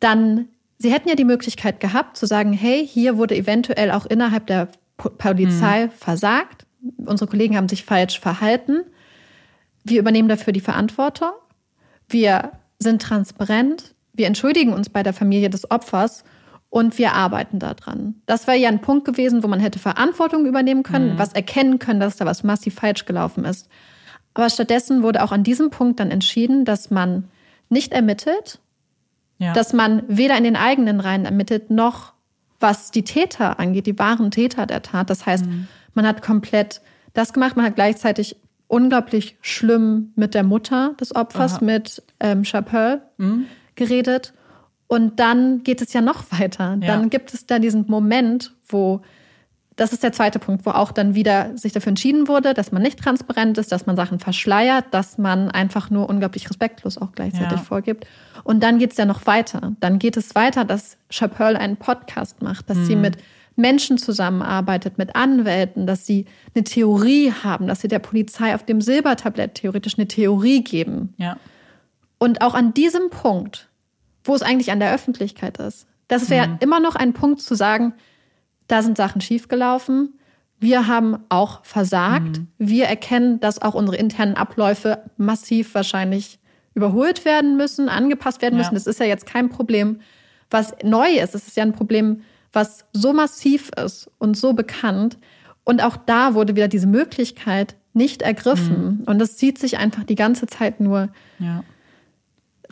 dann, sie hätten ja die Möglichkeit gehabt zu sagen, hey, hier wurde eventuell auch innerhalb der Po- Polizei versagt. Unsere Kollegen haben sich falsch verhalten. Wir übernehmen dafür die Verantwortung. Wir sind transparent, wir entschuldigen uns bei der Familie des Opfers und wir arbeiten daran. Das wäre ja ein Punkt gewesen, wo man hätte Verantwortung übernehmen können, mhm. was erkennen können, dass da was massiv falsch gelaufen ist. Aber stattdessen wurde auch an diesem Punkt dann entschieden, dass man nicht ermittelt, ja. dass man weder in den eigenen Reihen ermittelt, noch was die Täter angeht, die wahren Täter der Tat. Das heißt, mhm. man hat komplett das gemacht, man hat gleichzeitig unglaublich schlimm mit der Mutter des Opfers, Aha. mit ähm, Chappelle, mhm. geredet. Und dann geht es ja noch weiter. Ja. Dann gibt es da diesen Moment, wo, das ist der zweite Punkt, wo auch dann wieder sich dafür entschieden wurde, dass man nicht transparent ist, dass man Sachen verschleiert, dass man einfach nur unglaublich respektlos auch gleichzeitig ja. vorgibt. Und dann geht es ja noch weiter. Dann geht es weiter, dass Chappelle einen Podcast macht, dass mhm. sie mit Menschen zusammenarbeitet, mit Anwälten, dass sie eine Theorie haben, dass sie der Polizei auf dem Silbertablett theoretisch eine Theorie geben. Ja. Und auch an diesem Punkt, wo es eigentlich an der Öffentlichkeit ist, das wäre mhm. immer noch ein Punkt zu sagen, da sind Sachen schiefgelaufen. Wir haben auch versagt. Mhm. Wir erkennen, dass auch unsere internen Abläufe massiv wahrscheinlich überholt werden müssen, angepasst werden müssen. Ja. Das ist ja jetzt kein Problem, was neu ist. Es ist ja ein Problem, was so massiv ist und so bekannt. Und auch da wurde wieder diese Möglichkeit nicht ergriffen. Mhm. Und das zieht sich einfach die ganze Zeit nur ja.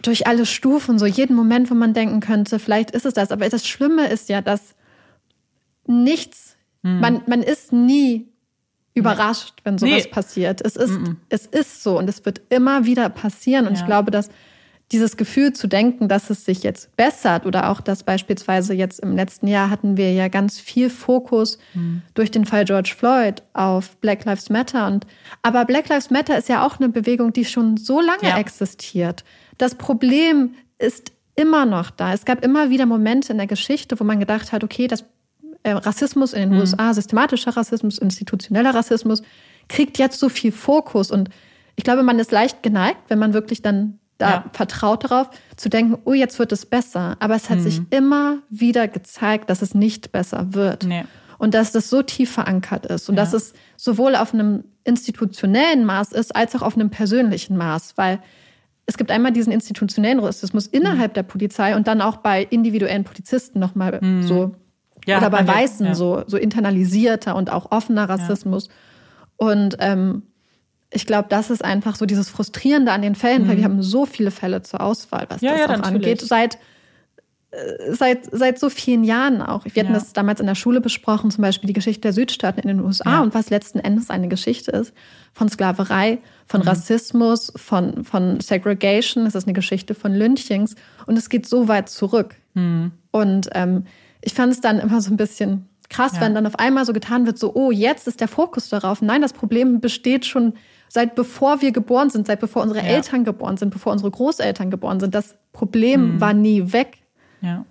durch alle Stufen, so jeden Moment, wo man denken könnte, vielleicht ist es das. Aber das Schlimme ist ja, dass nichts, mhm. man, man ist nie überrascht, wenn sowas nee. passiert. Es ist, mhm. es ist so und es wird immer wieder passieren. Und ja. ich glaube, dass dieses Gefühl zu denken, dass es sich jetzt bessert oder auch, dass beispielsweise jetzt im letzten Jahr hatten wir ja ganz viel Fokus mhm. durch den Fall George Floyd auf Black Lives Matter und aber Black Lives Matter ist ja auch eine Bewegung, die schon so lange ja. existiert. Das Problem ist immer noch da. Es gab immer wieder Momente in der Geschichte, wo man gedacht hat, okay, das Rassismus in den mhm. USA, systematischer Rassismus, institutioneller Rassismus kriegt jetzt so viel Fokus und ich glaube, man ist leicht geneigt, wenn man wirklich dann da ja. vertraut darauf, zu denken, oh, jetzt wird es besser. Aber es hat mhm. sich immer wieder gezeigt, dass es nicht besser wird. Nee. Und dass das so tief verankert ist. Und ja. dass es sowohl auf einem institutionellen Maß ist, als auch auf einem persönlichen Maß. Weil es gibt einmal diesen institutionellen Rassismus innerhalb mhm. der Polizei und dann auch bei individuellen Polizisten nochmal mhm. so. Ja, oder bei Weißen ja. so, so internalisierter und auch offener Rassismus. Und ähm, ich glaube, das ist einfach so dieses Frustrierende an den Fällen, mhm. weil wir haben so viele Fälle zur Auswahl, was ja, das ja, auch natürlich. angeht. Seit, äh, seit, seit so vielen Jahren auch. Wir hatten ja. das damals in der Schule besprochen, zum Beispiel die Geschichte der Südstaaten in den USA und was letzten Endes eine Geschichte ist von Sklaverei, von mhm. Rassismus, von, von Segregation. Es ist eine Geschichte von Lynchings und es geht so weit zurück. Mhm. Und ähm, ich fand es dann immer so ein bisschen krass, wenn dann auf einmal so getan wird, so, oh, jetzt ist der Fokus darauf. Nein, das Problem besteht schon seit bevor wir geboren sind, seit bevor unsere ja. Eltern geboren sind, bevor unsere Großeltern geboren sind. Das Problem mhm. war nie weg. Ja,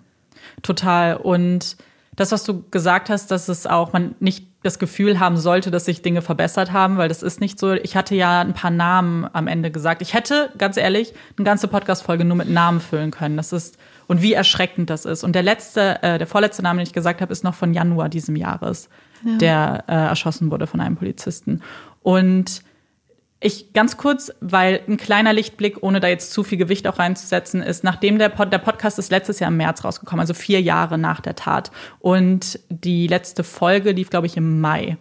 total. Und das, was du gesagt hast, dass es auch man nicht das Gefühl haben sollte, dass sich Dinge verbessert haben, weil das ist nicht so. Ich hatte ja ein paar Namen am Ende gesagt. Ich hätte, ganz ehrlich, eine ganze Podcast-Folge nur mit Namen füllen können. Das ist, und wie erschreckend das ist. Und der letzte, äh, der vorletzte Name, den ich gesagt habe, ist noch von Januar diesem Jahres, ja. der äh, erschossen wurde von einem Polizisten. Und ich ganz kurz, weil ein kleiner Lichtblick, ohne da jetzt zu viel Gewicht auch reinzusetzen, ist, nachdem der, Pod, der Podcast ist letztes Jahr im März rausgekommen, also vier Jahre nach der Tat. Und die letzte Folge lief, glaube ich, im Mai.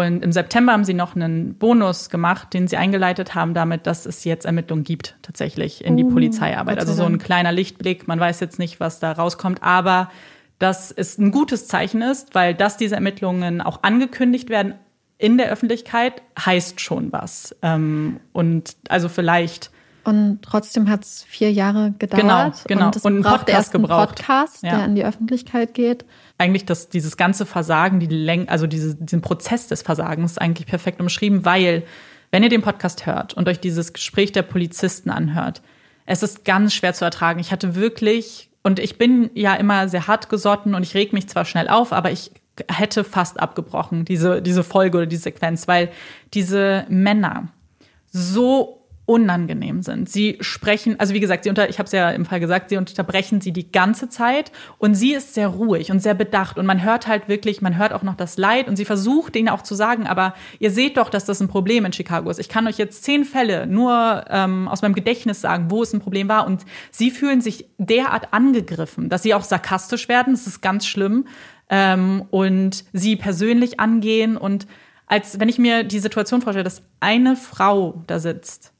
Und im September haben sie noch einen Bonus gemacht, den sie eingeleitet haben, damit, dass es jetzt Ermittlungen gibt, tatsächlich in die uh, Polizeiarbeit. Also so ein kleiner Lichtblick. Man weiß jetzt nicht, was da rauskommt, aber dass es ein gutes Zeichen ist, weil dass diese Ermittlungen auch angekündigt werden, in der Öffentlichkeit heißt schon was. Ähm, und also vielleicht. Und trotzdem hat es vier Jahre gedauert. Genau, genau. Und es und braucht erst einen gebraucht. Podcast, ja. der in die Öffentlichkeit geht. Eigentlich das, dieses ganze Versagen, die Läng also diese, diesen Prozess des Versagens eigentlich perfekt umschrieben, weil wenn ihr den Podcast hört und euch dieses Gespräch der Polizisten anhört, es ist ganz schwer zu ertragen. Ich hatte wirklich, und ich bin ja immer sehr hart gesotten und ich reg mich zwar schnell auf, aber ich hätte fast abgebrochen, diese, diese Folge oder die Sequenz, weil diese Männer so unangenehm sind. Sie sprechen, also wie gesagt, sie unter, ich habe es ja im Fall gesagt, sie unterbrechen sie die ganze Zeit und sie ist sehr ruhig und sehr bedacht und man hört halt wirklich, man hört auch noch das Leid und sie versucht ihnen auch zu sagen, aber ihr seht doch, dass das ein Problem in Chicago ist. Ich kann euch jetzt zehn Fälle nur ähm, aus meinem Gedächtnis sagen, wo es ein Problem war und sie fühlen sich derart angegriffen, dass sie auch sarkastisch werden. Das ist ganz schlimm ähm, und sie persönlich angehen und als wenn ich mir die Situation vorstelle, dass eine Frau da sitzt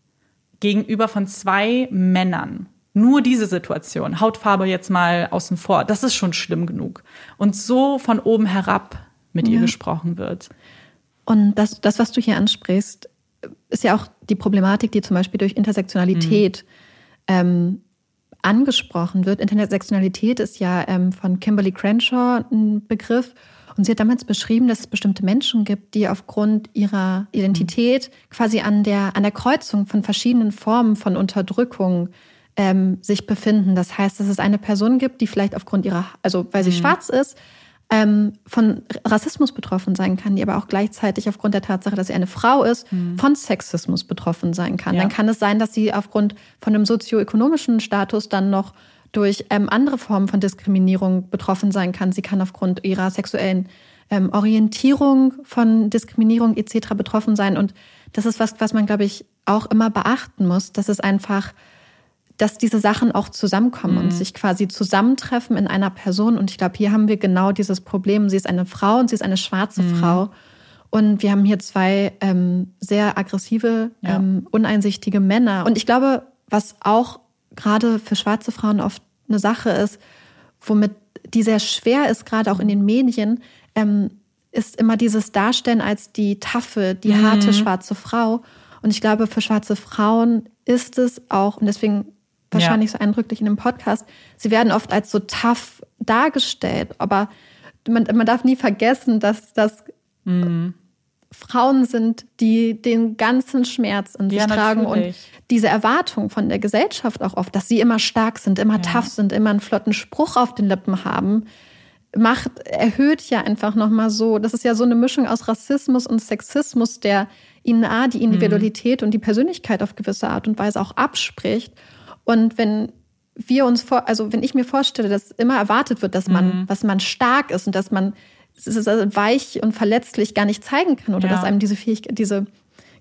gegenüber von zwei Männern. Nur diese Situation, Hautfarbe jetzt mal außen vor, das ist schon schlimm genug. Und so von oben herab mit ja. ihr gesprochen wird. Und das, das, was du hier ansprichst, ist ja auch die Problematik, die zum Beispiel durch Intersektionalität mhm. ähm, angesprochen wird. Intersektionalität ist ja ähm, von Kimberly Crenshaw ein Begriff. Und sie hat damals beschrieben, dass es bestimmte Menschen gibt, die aufgrund ihrer Identität quasi an der, an der Kreuzung von verschiedenen Formen von Unterdrückung ähm, sich befinden. Das heißt, dass es eine Person gibt, die vielleicht aufgrund ihrer, also weil sie mhm. schwarz ist, ähm, von Rassismus betroffen sein kann, die aber auch gleichzeitig aufgrund der Tatsache, dass sie eine Frau ist, mhm. von Sexismus betroffen sein kann. Ja. Dann kann es sein, dass sie aufgrund von einem sozioökonomischen Status dann noch durch ähm, andere Formen von Diskriminierung betroffen sein kann. Sie kann aufgrund ihrer sexuellen ähm, Orientierung von Diskriminierung etc. betroffen sein. Und das ist was, was man, glaube ich, auch immer beachten muss, dass es einfach, dass diese Sachen auch zusammenkommen mhm. und sich quasi zusammentreffen in einer Person. Und ich glaube, hier haben wir genau dieses Problem. Sie ist eine Frau und sie ist eine schwarze mhm. Frau. Und wir haben hier zwei ähm, sehr aggressive, ja. ähm, uneinsichtige Männer. Und ich glaube, was auch gerade für schwarze Frauen oft eine Sache ist, womit die sehr schwer ist, gerade auch in den Medien, ähm, ist immer dieses Darstellen als die taffe, die mhm. harte schwarze Frau. Und ich glaube, für schwarze Frauen ist es auch, und deswegen wahrscheinlich ja. so eindrücklich in dem Podcast, sie werden oft als so tough dargestellt. Aber man, man darf nie vergessen, dass das mhm. Frauen sind, die den ganzen Schmerz in sich ja, tragen und diese Erwartung von der Gesellschaft auch oft, dass sie immer stark sind, immer ja. tough sind, immer einen flotten Spruch auf den Lippen haben, macht erhöht ja einfach noch mal so. Das ist ja so eine Mischung aus Rassismus und Sexismus, der ihnen A, die Individualität mhm. und die Persönlichkeit auf gewisse Art und Weise auch abspricht. Und wenn wir uns vor, also wenn ich mir vorstelle, dass immer erwartet wird, dass man, mhm. dass man stark ist und dass man weich und verletzlich gar nicht zeigen kann oder ja. dass einem diese Fähigkeit, diese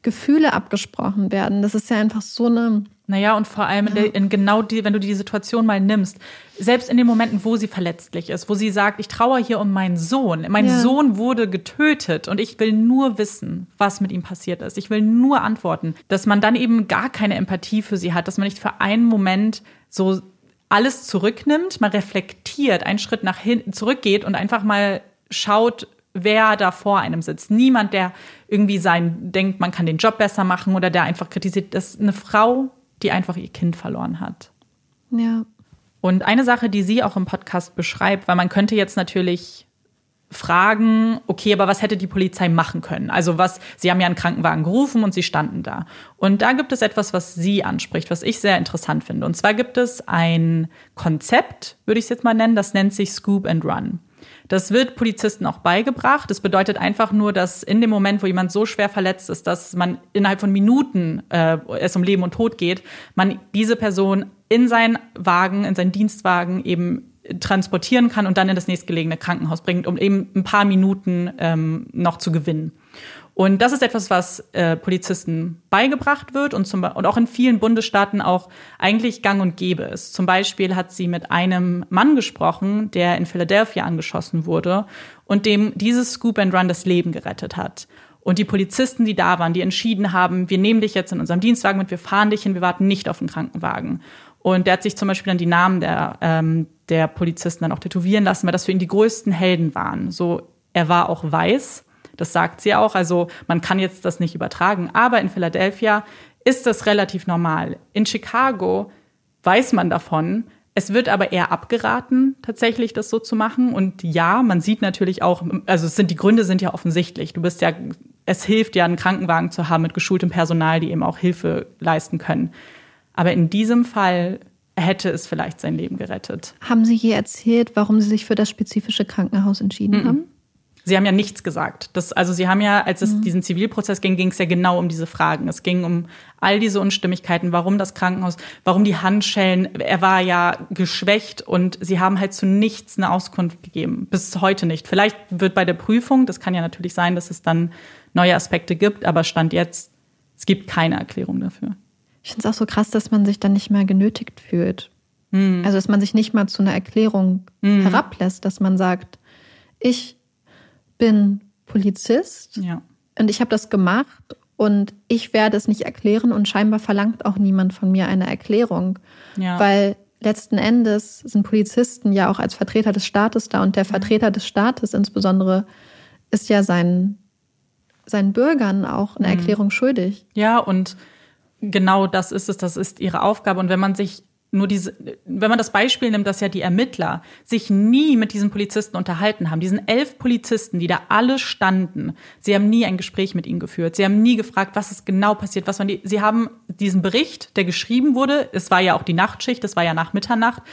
Gefühle abgesprochen werden. Das ist ja einfach so eine. Naja, und vor allem ja. in genau die, wenn du die Situation mal nimmst, selbst in den Momenten, wo sie verletzlich ist, wo sie sagt, ich trauere hier um meinen Sohn. Mein ja. Sohn wurde getötet und ich will nur wissen, was mit ihm passiert ist. Ich will nur antworten. Dass man dann eben gar keine Empathie für sie hat, dass man nicht für einen Moment so alles zurücknimmt, mal reflektiert, einen Schritt nach hinten zurückgeht und einfach mal schaut, wer da vor einem sitzt. Niemand, der irgendwie sein denkt, man kann den Job besser machen oder der einfach kritisiert. Das ist eine Frau, die einfach ihr Kind verloren hat. Ja. Und eine Sache, die sie auch im Podcast beschreibt, weil man könnte jetzt natürlich fragen, okay, aber was hätte die Polizei machen können? Also was, sie haben ja einen Krankenwagen gerufen und sie standen da. Und da gibt es etwas, was sie anspricht, was ich sehr interessant finde. Und zwar gibt es ein Konzept, würde ich es jetzt mal nennen, das nennt sich Scoop and Run. Das wird Polizisten auch beigebracht. Das bedeutet einfach nur, dass in dem Moment, wo jemand so schwer verletzt ist, dass man innerhalb von Minuten äh, es um Leben und Tod geht, man diese Person in seinen Wagen, in seinen Dienstwagen eben transportieren kann und dann in das nächstgelegene Krankenhaus bringt, um eben ein paar Minuten ähm, noch zu gewinnen. Und das ist etwas, was äh, Polizisten beigebracht wird und, zum, und auch in vielen Bundesstaaten auch eigentlich gang und gäbe ist. Zum Beispiel hat sie mit einem Mann gesprochen, der in Philadelphia angeschossen wurde und dem dieses Scoop and Run das Leben gerettet hat. Und die Polizisten, die da waren, die entschieden haben, wir nehmen dich jetzt in unserem Dienstwagen mit, wir fahren dich hin, wir warten nicht auf den Krankenwagen. Und der hat sich zum Beispiel dann die Namen der, ähm, der Polizisten dann auch tätowieren lassen, weil das für ihn die größten Helden waren. So, er war auch weiß das sagt sie auch. Also man kann jetzt das nicht übertragen. Aber in Philadelphia ist das relativ normal. In Chicago weiß man davon. Es wird aber eher abgeraten, tatsächlich das so zu machen. Und ja, man sieht natürlich auch, also es sind, die Gründe sind ja offensichtlich. Du bist ja, es hilft ja, einen Krankenwagen zu haben mit geschultem Personal, die eben auch Hilfe leisten können. Aber in diesem Fall hätte es vielleicht sein Leben gerettet. Haben Sie je erzählt, warum Sie sich für das spezifische Krankenhaus entschieden mm -mm. haben? Sie haben ja nichts gesagt. Das, also Sie haben ja, als es mhm. diesen Zivilprozess ging, ging es ja genau um diese Fragen. Es ging um all diese Unstimmigkeiten, warum das Krankenhaus, warum die Handschellen. Er war ja geschwächt und Sie haben halt zu nichts eine Auskunft gegeben. Bis heute nicht. Vielleicht wird bei der Prüfung, das kann ja natürlich sein, dass es dann neue Aspekte gibt, aber Stand jetzt, es gibt keine Erklärung dafür. Ich finde es auch so krass, dass man sich dann nicht mehr genötigt fühlt. Mhm. Also, dass man sich nicht mal zu einer Erklärung mhm. herablässt, dass man sagt, ich bin Polizist ja. und ich habe das gemacht und ich werde es nicht erklären und scheinbar verlangt auch niemand von mir eine Erklärung, ja. weil letzten Endes sind Polizisten ja auch als Vertreter des Staates da und der Vertreter des Staates insbesondere ist ja seinen, seinen Bürgern auch eine mhm. Erklärung schuldig. Ja, und genau das ist es, das ist ihre Aufgabe. Und wenn man sich nur diese, wenn man das Beispiel nimmt, dass ja die Ermittler sich nie mit diesen Polizisten unterhalten haben, diesen elf Polizisten, die da alle standen, sie haben nie ein Gespräch mit ihnen geführt. Sie haben nie gefragt, was ist genau passiert, was waren die, sie haben diesen Bericht, der geschrieben wurde, es war ja auch die Nachtschicht, es war ja nach Mitternacht,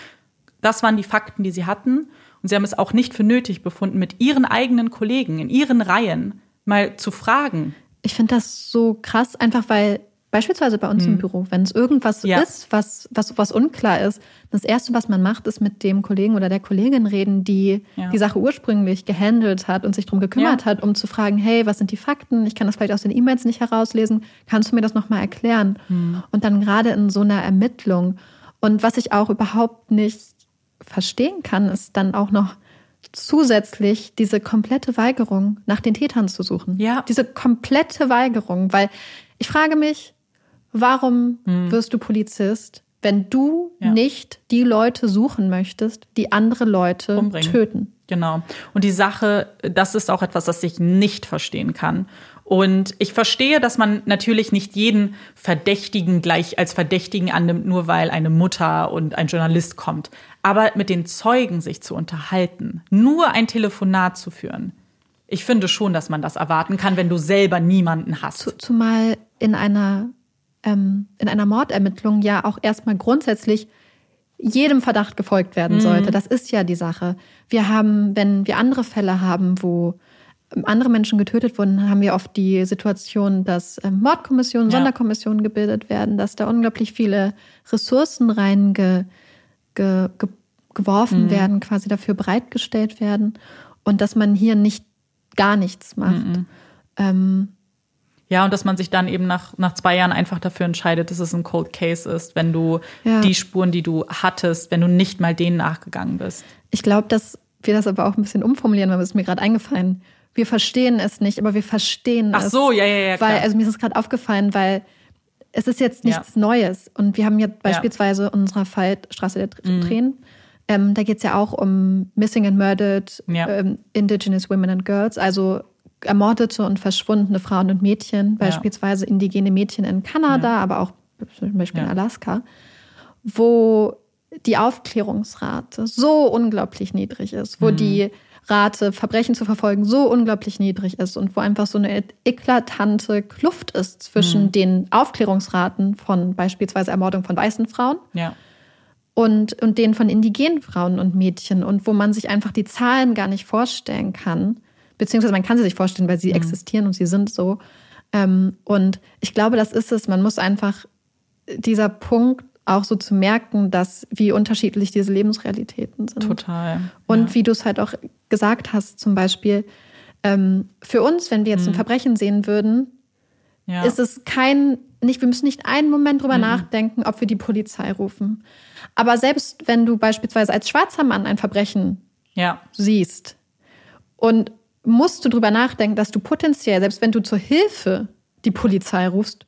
das waren die Fakten, die sie hatten. Und sie haben es auch nicht für nötig befunden, mit ihren eigenen Kollegen in ihren Reihen mal zu fragen. Ich finde das so krass, einfach weil Beispielsweise bei uns hm. im Büro, wenn es irgendwas ja. ist, was, was, was unklar ist, das Erste, was man macht, ist mit dem Kollegen oder der Kollegin reden, die ja. die Sache ursprünglich gehandelt hat und sich darum gekümmert ja. hat, um zu fragen, hey, was sind die Fakten? Ich kann das vielleicht aus den E-Mails nicht herauslesen. Kannst du mir das nochmal erklären? Hm. Und dann gerade in so einer Ermittlung. Und was ich auch überhaupt nicht verstehen kann, ist dann auch noch zusätzlich diese komplette Weigerung, nach den Tätern zu suchen. Ja. Diese komplette Weigerung, weil ich frage mich, Warum hm. wirst du Polizist, wenn du ja. nicht die Leute suchen möchtest, die andere Leute Umbringen. töten? Genau. Und die Sache, das ist auch etwas, das ich nicht verstehen kann. Und ich verstehe, dass man natürlich nicht jeden Verdächtigen gleich als Verdächtigen annimmt, nur weil eine Mutter und ein Journalist kommt. Aber mit den Zeugen sich zu unterhalten, nur ein Telefonat zu führen, ich finde schon, dass man das erwarten kann, wenn du selber niemanden hast. Zumal in einer ähm, in einer Mordermittlung ja auch erstmal grundsätzlich jedem Verdacht gefolgt werden mhm. sollte. Das ist ja die Sache. Wir haben, wenn wir andere Fälle haben, wo ähm, andere Menschen getötet wurden, haben wir oft die Situation, dass ähm, Mordkommissionen, ja. Sonderkommissionen gebildet werden, dass da unglaublich viele Ressourcen rein ge, ge, ge, geworfen mhm. werden, quasi dafür bereitgestellt werden und dass man hier nicht gar nichts macht. Mhm. Ähm, ja, und dass man sich dann eben nach, nach zwei Jahren einfach dafür entscheidet, dass es ein Cold Case ist, wenn du ja. die Spuren, die du hattest, wenn du nicht mal denen nachgegangen bist. Ich glaube, dass wir das aber auch ein bisschen umformulieren, weil es mir gerade eingefallen. Wir verstehen es nicht, aber wir verstehen Ach es. Ach so, ja, ja, ja. Klar. Weil, also mir ist es gerade aufgefallen, weil es ist jetzt nichts ja. Neues. Und wir haben jetzt beispielsweise ja. unserer Fall Straße der mhm. Tränen. Mhm. Ähm, da geht es ja auch um Missing and Murdered ja. ähm, Indigenous Women and Girls, also ermordete und verschwundene Frauen und Mädchen, beispielsweise ja. indigene Mädchen in Kanada, ja. aber auch zum Beispiel in Alaska, wo die Aufklärungsrate so unglaublich niedrig ist, wo mhm. die Rate, Verbrechen zu verfolgen, so unglaublich niedrig ist und wo einfach so eine eklatante Kluft ist zwischen mhm. den Aufklärungsraten von beispielsweise Ermordung von weißen Frauen ja. und, und denen von indigenen Frauen und Mädchen und wo man sich einfach die Zahlen gar nicht vorstellen kann, beziehungsweise man kann sie sich vorstellen, weil sie mhm. existieren und sie sind so. Ähm, und ich glaube, das ist es. Man muss einfach dieser Punkt auch so zu merken, dass wie unterschiedlich diese Lebensrealitäten sind. Total. Und ja. wie du es halt auch gesagt hast, zum Beispiel, ähm, für uns, wenn wir jetzt mhm. ein Verbrechen sehen würden, ja. ist es kein, nicht, wir müssen nicht einen Moment drüber mhm. nachdenken, ob wir die Polizei rufen. Aber selbst wenn du beispielsweise als schwarzer Mann ein Verbrechen ja. siehst und musst du drüber nachdenken, dass du potenziell, selbst wenn du zur Hilfe die Polizei rufst,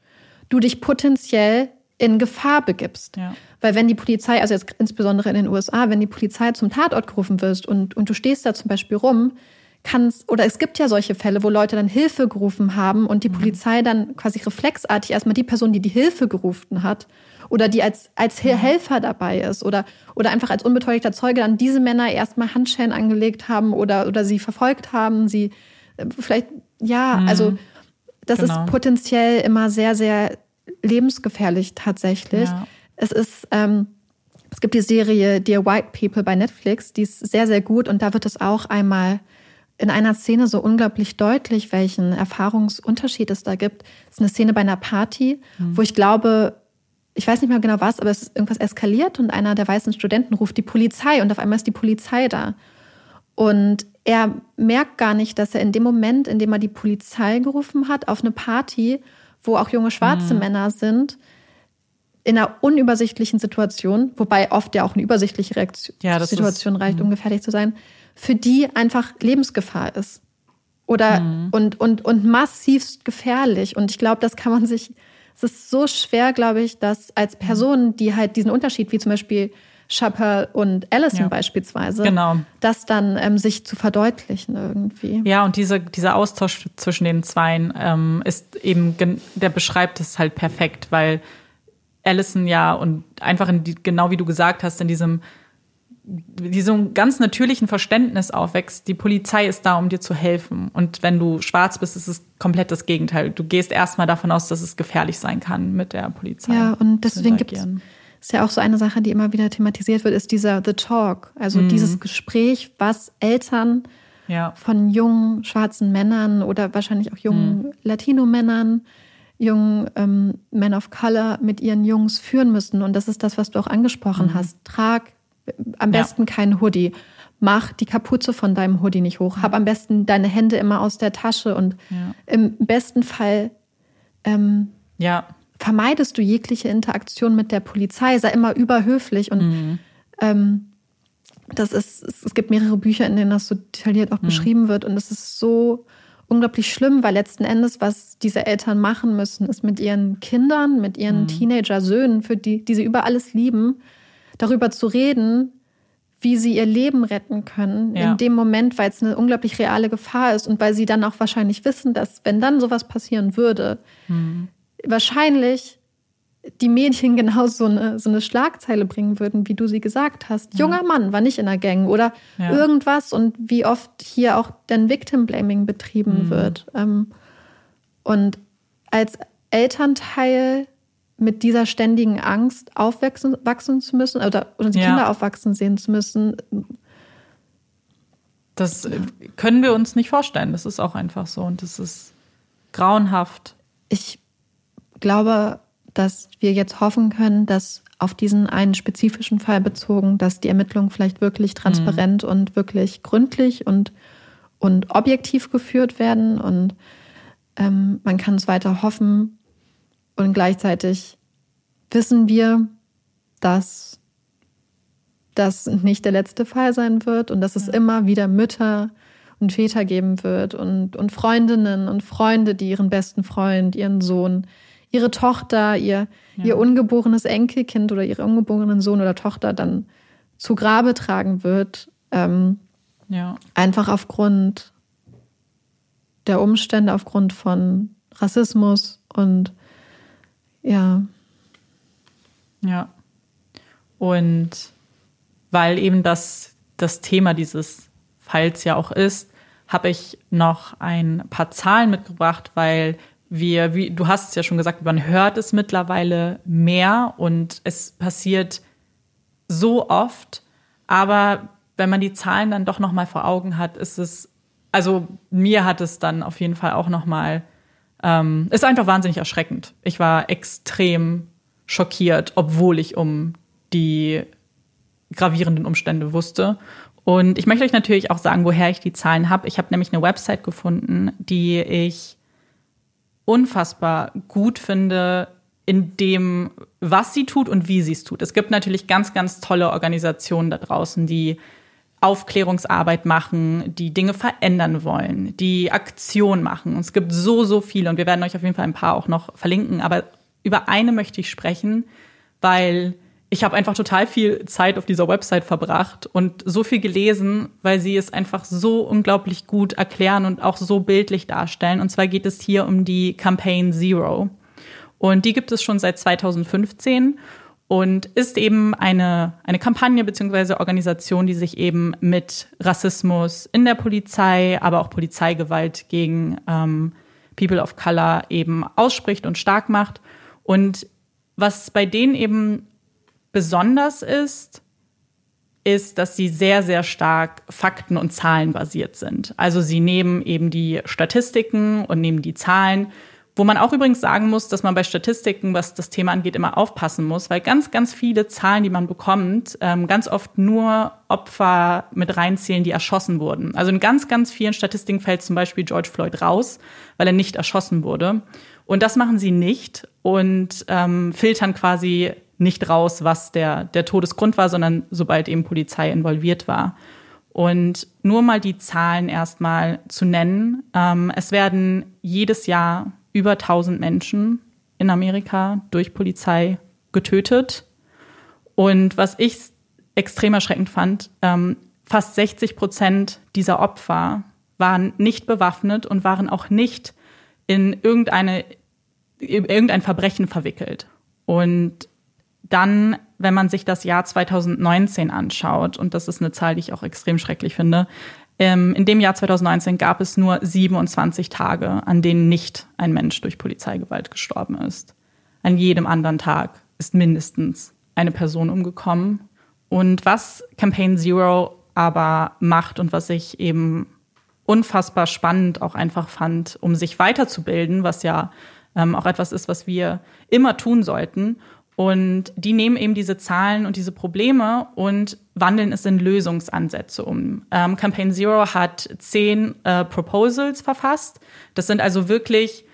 du dich potenziell in Gefahr begibst. Ja. Weil wenn die Polizei, also jetzt insbesondere in den USA, wenn die Polizei zum Tatort gerufen wirst und, und du stehst da zum Beispiel rum, kannst, oder es gibt ja solche Fälle, wo Leute dann Hilfe gerufen haben und die mhm. Polizei dann quasi reflexartig erstmal die Person, die die Hilfe gerufen hat, oder die als, als mhm. Helfer dabei ist oder, oder einfach als unbeteiligter Zeuge dann diese Männer erstmal Handschellen angelegt haben oder, oder sie verfolgt haben, sie äh, vielleicht, ja, mhm. also das genau. ist potenziell immer sehr, sehr lebensgefährlich tatsächlich. Ja. Es ist, ähm, es gibt die Serie Dear White People bei Netflix, die ist sehr, sehr gut und da wird es auch einmal in einer Szene so unglaublich deutlich, welchen Erfahrungsunterschied es da gibt. Es ist eine Szene bei einer Party, mhm. wo ich glaube, ich weiß nicht mehr genau was, aber es ist irgendwas eskaliert und einer der weißen Studenten ruft die Polizei und auf einmal ist die Polizei da. Und er merkt gar nicht, dass er in dem Moment, in dem er die Polizei gerufen hat, auf eine Party, wo auch junge schwarze mhm. Männer sind, in einer unübersichtlichen Situation, wobei oft ja auch eine übersichtliche Reaktion, ja, Situation ist, reicht, um mhm. gefährlich zu sein, für die einfach Lebensgefahr ist. Oder mhm. und, und, und massivst gefährlich. Und ich glaube, das kann man sich, es ist so schwer, glaube ich, dass als Person, die halt diesen Unterschied, wie zum Beispiel Chappell und Allison ja. beispielsweise, genau. das dann ähm, sich zu verdeutlichen irgendwie. Ja, und diese, dieser Austausch zwischen den Zweien ähm, ist eben, der beschreibt es halt perfekt, weil Allison ja und einfach in die, genau wie du gesagt hast, in diesem diesem ganz natürlichen Verständnis aufwächst, die Polizei ist da, um dir zu helfen. Und wenn du schwarz bist, ist es komplett das Gegenteil. Du gehst erstmal davon aus, dass es gefährlich sein kann mit der Polizei. Ja, und deswegen gibt es ist ja auch so eine Sache, die immer wieder thematisiert wird, ist dieser The Talk, also mhm. dieses Gespräch, was Eltern ja. von jungen schwarzen Männern oder wahrscheinlich auch jungen mhm. Latino-Männern jungen ähm, Men of Color mit ihren Jungs führen müssen. Und das ist das, was du auch angesprochen mhm. hast. Trag am besten ja. keinen Hoodie. Mach die Kapuze von deinem Hoodie nicht hoch. Hab am besten deine Hände immer aus der Tasche und ja. im besten Fall ähm, ja. vermeidest du jegliche Interaktion mit der Polizei. Sei immer überhöflich und mhm. ähm, das ist, es gibt mehrere Bücher, in denen das so detailliert auch mhm. beschrieben wird und es ist so unglaublich schlimm, weil letzten Endes, was diese Eltern machen müssen, ist mit ihren Kindern, mit ihren mhm. Teenager-Söhnen, für die, die sie über alles lieben, darüber zu reden, wie sie ihr Leben retten können ja. in dem Moment, weil es eine unglaublich reale Gefahr ist und weil sie dann auch wahrscheinlich wissen, dass wenn dann sowas passieren würde, mhm. wahrscheinlich die Mädchen genau so eine, so eine Schlagzeile bringen würden, wie du sie gesagt hast. Ja. Junger Mann war nicht in der Gang oder ja. irgendwas und wie oft hier auch dann Victim Blaming betrieben mhm. wird. Ähm, und als Elternteil mit dieser ständigen Angst aufwachsen wachsen zu müssen oder, oder die ja. Kinder aufwachsen sehen zu müssen. Das können wir uns nicht vorstellen. Das ist auch einfach so und das ist grauenhaft. Ich glaube, dass wir jetzt hoffen können, dass auf diesen einen spezifischen Fall bezogen, dass die Ermittlungen vielleicht wirklich transparent mhm. und wirklich gründlich und, und objektiv geführt werden. Und ähm, man kann es weiter hoffen. Und gleichzeitig wissen wir, dass das nicht der letzte Fall sein wird und dass es immer wieder Mütter und Väter geben wird und, und Freundinnen und Freunde, die ihren besten Freund, ihren Sohn ihre Tochter, ihr, ja. ihr ungeborenes Enkelkind oder ihren ungeborenen Sohn oder Tochter dann zu Grabe tragen wird. Ähm, ja. Einfach aufgrund der Umstände, aufgrund von Rassismus und ja. Ja. Und weil eben das das Thema dieses Falls ja auch ist, habe ich noch ein paar Zahlen mitgebracht, weil wir, wie du hast es ja schon gesagt, man hört es mittlerweile mehr und es passiert so oft. Aber wenn man die Zahlen dann doch noch mal vor Augen hat, ist es, also mir hat es dann auf jeden Fall auch noch mal, ähm, ist einfach wahnsinnig erschreckend. Ich war extrem schockiert, obwohl ich um die gravierenden Umstände wusste. Und ich möchte euch natürlich auch sagen, woher ich die Zahlen habe. Ich habe nämlich eine Website gefunden, die ich unfassbar gut finde in dem, was sie tut und wie sie es tut. Es gibt natürlich ganz, ganz tolle Organisationen da draußen, die Aufklärungsarbeit machen, die Dinge verändern wollen, die Aktion machen. Und es gibt so, so viele und wir werden euch auf jeden Fall ein paar auch noch verlinken. Aber über eine möchte ich sprechen, weil ich habe einfach total viel Zeit auf dieser Website verbracht und so viel gelesen, weil sie es einfach so unglaublich gut erklären und auch so bildlich darstellen. Und zwar geht es hier um die Campaign Zero. Und die gibt es schon seit 2015 und ist eben eine, eine Kampagne beziehungsweise Organisation, die sich eben mit Rassismus in der Polizei, aber auch Polizeigewalt gegen ähm, People of Color eben ausspricht und stark macht. Und was bei denen eben besonders ist, ist, dass sie sehr, sehr stark fakten- und zahlenbasiert sind. Also sie nehmen eben die Statistiken und nehmen die Zahlen wo man auch übrigens sagen muss, dass man bei Statistiken, was das Thema angeht, immer aufpassen muss, weil ganz, ganz viele Zahlen, die man bekommt, ähm, ganz oft nur Opfer mit reinzählen, die erschossen wurden. Also in ganz, ganz vielen Statistiken fällt zum Beispiel George Floyd raus, weil er nicht erschossen wurde. Und das machen sie nicht und ähm, filtern quasi nicht raus, was der, der Todesgrund war, sondern sobald eben Polizei involviert war. Und nur mal die Zahlen erstmal zu nennen. Ähm, es werden jedes Jahr über 1000 Menschen in Amerika durch Polizei getötet. Und was ich extrem erschreckend fand, ähm, fast 60 Prozent dieser Opfer waren nicht bewaffnet und waren auch nicht in irgendeine, irgendein Verbrechen verwickelt. Und dann, wenn man sich das Jahr 2019 anschaut, und das ist eine Zahl, die ich auch extrem schrecklich finde, ähm, in dem Jahr 2019 gab es nur 27 Tage, an denen nicht ein Mensch durch Polizeigewalt gestorben ist. An jedem anderen Tag ist mindestens eine Person umgekommen. Und was Campaign Zero aber macht und was ich eben unfassbar spannend auch einfach fand, um sich weiterzubilden, was ja ähm, auch etwas ist, was wir immer tun sollten und die nehmen eben diese Zahlen und diese Probleme und wandeln es in Lösungsansätze um. Ähm, Campaign Zero hat zehn äh, Proposals verfasst. Das sind also wirklich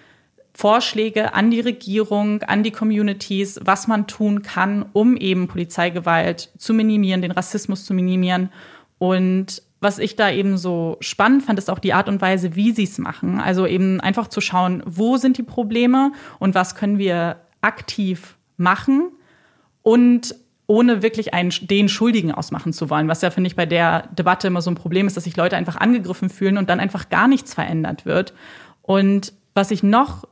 Vorschläge an die Regierung, an die Communities, was man tun kann, um eben Polizeigewalt zu minimieren, den Rassismus zu minimieren. Und was ich da eben so spannend fand, ist auch die Art und Weise, wie sie es machen. Also eben einfach zu schauen, wo sind die Probleme und was können wir aktiv machen und ohne wirklich einen, den Schuldigen ausmachen zu wollen, was ja, finde ich, bei der Debatte immer so ein Problem ist, dass sich Leute einfach angegriffen fühlen und dann einfach gar nichts verändert wird. Und was ich noch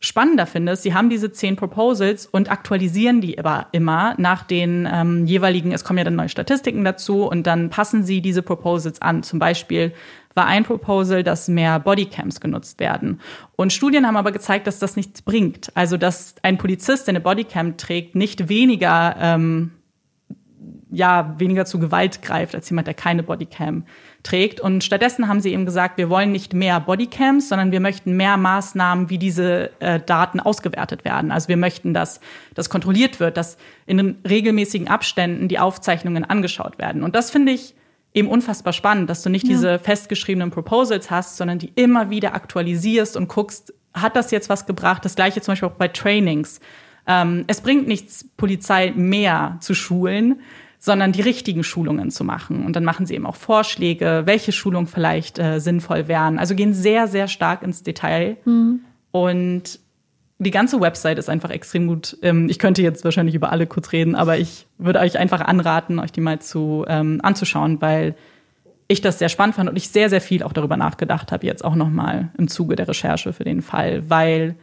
spannender finde, ist, sie haben diese zehn Proposals und aktualisieren die aber immer nach den ähm, jeweiligen, es kommen ja dann neue Statistiken dazu und dann passen sie diese Proposals an. Zum Beispiel war ein Proposal, dass mehr Bodycams genutzt werden. Und Studien haben aber gezeigt, dass das nichts bringt. Also, dass ein Polizist, der eine Bodycam trägt, nicht weniger, ähm, ja, weniger zu Gewalt greift als jemand, der keine Bodycam trägt. Und stattdessen haben sie eben gesagt, wir wollen nicht mehr Bodycams, sondern wir möchten mehr Maßnahmen, wie diese äh, Daten ausgewertet werden. Also wir möchten, dass das kontrolliert wird, dass in regelmäßigen Abständen die Aufzeichnungen angeschaut werden. Und das finde ich eben unfassbar spannend, dass du nicht ja. diese festgeschriebenen Proposals hast, sondern die immer wieder aktualisierst und guckst, hat das jetzt was gebracht? Das gleiche zum Beispiel auch bei Trainings. Ähm, es bringt nichts, Polizei mehr zu schulen, sondern die richtigen Schulungen zu machen. Und dann machen sie eben auch Vorschläge, welche Schulungen vielleicht äh, sinnvoll wären. Also gehen sehr, sehr stark ins Detail. Mhm. Und die ganze Website ist einfach extrem gut. Ähm, ich könnte jetzt wahrscheinlich über alle kurz reden, aber ich würde euch einfach anraten, euch die mal zu ähm, anzuschauen, weil ich das sehr spannend fand und ich sehr, sehr viel auch darüber nachgedacht habe, jetzt auch nochmal im Zuge der Recherche für den Fall, weil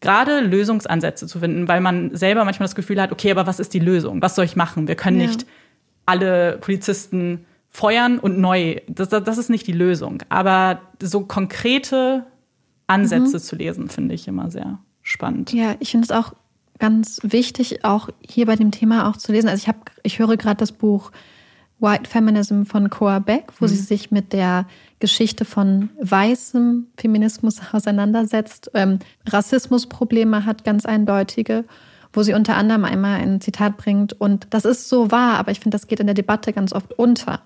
gerade Lösungsansätze zu finden, weil man selber manchmal das Gefühl hat, okay, aber was ist die Lösung? Was soll ich machen? Wir können ja. nicht alle Polizisten feuern und neu. Das, das ist nicht die Lösung. Aber so konkrete Ansätze mhm. zu lesen, finde ich immer sehr spannend. Ja, ich finde es auch ganz wichtig, auch hier bei dem Thema auch zu lesen. Also ich habe, ich höre gerade das Buch White Feminism von Coa Beck, wo mhm. sie sich mit der Geschichte von weißem Feminismus auseinandersetzt, ähm, Rassismusprobleme hat, ganz eindeutige, wo sie unter anderem einmal ein Zitat bringt. Und das ist so wahr, aber ich finde, das geht in der Debatte ganz oft unter.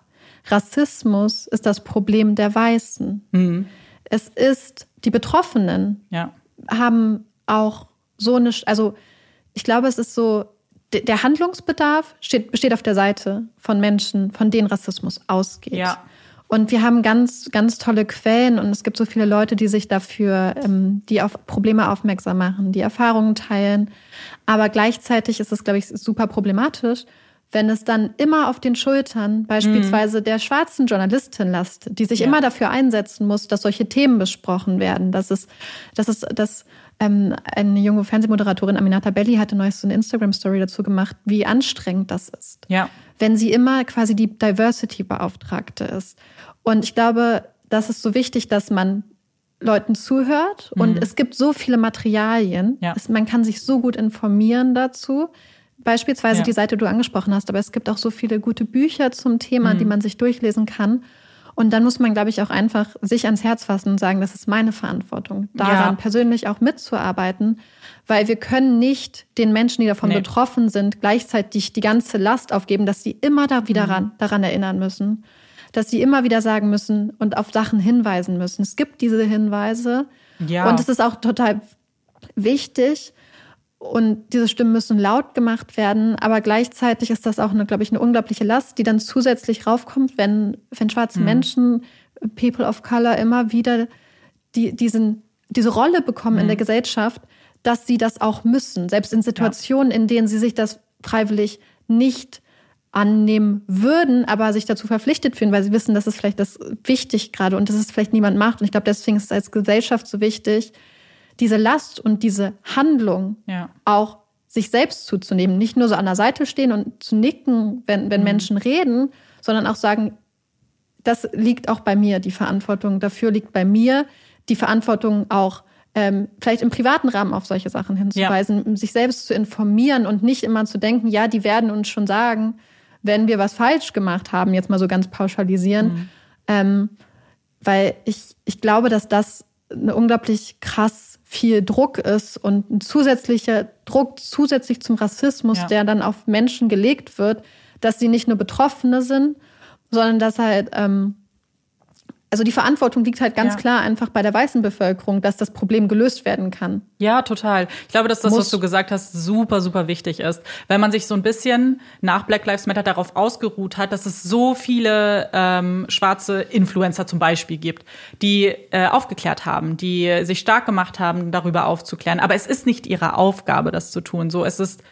Rassismus ist das Problem der Weißen. Mhm. Es ist, die Betroffenen ja. haben auch so eine, also ich glaube, es ist so, der Handlungsbedarf steht, besteht auf der Seite von Menschen, von denen Rassismus ausgeht. Ja. Und wir haben ganz, ganz tolle Quellen und es gibt so viele Leute, die sich dafür, ähm, die auf Probleme aufmerksam machen, die Erfahrungen teilen. Aber gleichzeitig ist es, glaube ich, super problematisch, wenn es dann immer auf den Schultern beispielsweise mhm. der schwarzen Journalistin lastet, die sich ja. immer dafür einsetzen muss, dass solche Themen besprochen werden, dass es, dass es, dass ähm, eine junge Fernsehmoderatorin, Aminata Belli, hatte neulich so eine Instagram-Story dazu gemacht, wie anstrengend das ist. Ja. Wenn sie immer quasi die Diversity-Beauftragte ist. Und ich glaube, das ist so wichtig, dass man Leuten zuhört. Und mhm. es gibt so viele Materialien. Ja. Es, man kann sich so gut informieren dazu beispielsweise Ja. die Seite, die du angesprochen hast, aber es gibt auch so viele gute Bücher zum Thema, Mhm. die man sich durchlesen kann. Und dann muss man, glaube ich, auch einfach sich ans Herz fassen und sagen, das ist meine Verantwortung, daran Ja. persönlich auch mitzuarbeiten, weil wir können nicht den Menschen, die davon Nee. betroffen sind, gleichzeitig die ganze Last aufgeben, dass sie immer da wieder Mhm. ran, daran erinnern müssen, dass sie immer wieder sagen müssen und auf Sachen hinweisen müssen. Es gibt diese Hinweise Ja. und es ist auch total wichtig. Und diese Stimmen müssen laut gemacht werden, aber gleichzeitig ist das auch, eine, glaube ich, eine unglaubliche Last, die dann zusätzlich raufkommt, wenn, wenn schwarze Menschen, People of Color immer wieder die, diesen, diese Rolle bekommen in der Gesellschaft, dass sie das auch müssen, selbst in Situationen, in denen sie sich das freiwillig nicht annehmen würden, aber sich dazu verpflichtet fühlen, weil sie wissen, das ist vielleicht das wichtig gerade und dass es vielleicht niemand macht. Und ich glaube, deswegen ist es als Gesellschaft so wichtig, diese Last und diese Handlung Ja. auch sich selbst zuzunehmen. Nicht nur so an der Seite stehen und zu nicken, wenn, wenn Menschen reden, sondern auch sagen, das liegt auch bei mir, die Verantwortung dafür liegt bei mir, die Verantwortung auch ähm, vielleicht im privaten Rahmen auf solche Sachen hinzuweisen, sich selbst zu informieren und nicht immer zu denken, ja, die werden uns schon sagen, wenn wir was falsch gemacht haben, jetzt mal so ganz pauschalisieren. Ähm, weil ich, ich glaube, dass das eine unglaublich krass viel Druck ist und ein zusätzlicher Druck zusätzlich zum Rassismus, Ja. der dann auf Menschen gelegt wird, dass sie nicht nur Betroffene sind, sondern dass halt, ähm, also die Verantwortung liegt halt ganz Ja. klar einfach bei der weißen Bevölkerung, dass das Problem gelöst werden kann. Ja, total. Ich glaube, dass das, Muss. was du gesagt hast, super, super wichtig ist. Weil man sich so ein bisschen nach Black Lives Matter darauf ausgeruht hat, dass es so viele ähm, schwarze Influencer zum Beispiel gibt, die äh, aufgeklärt haben, die sich stark gemacht haben, darüber aufzuklären. Aber es ist nicht ihre Aufgabe, das zu tun. So, es ist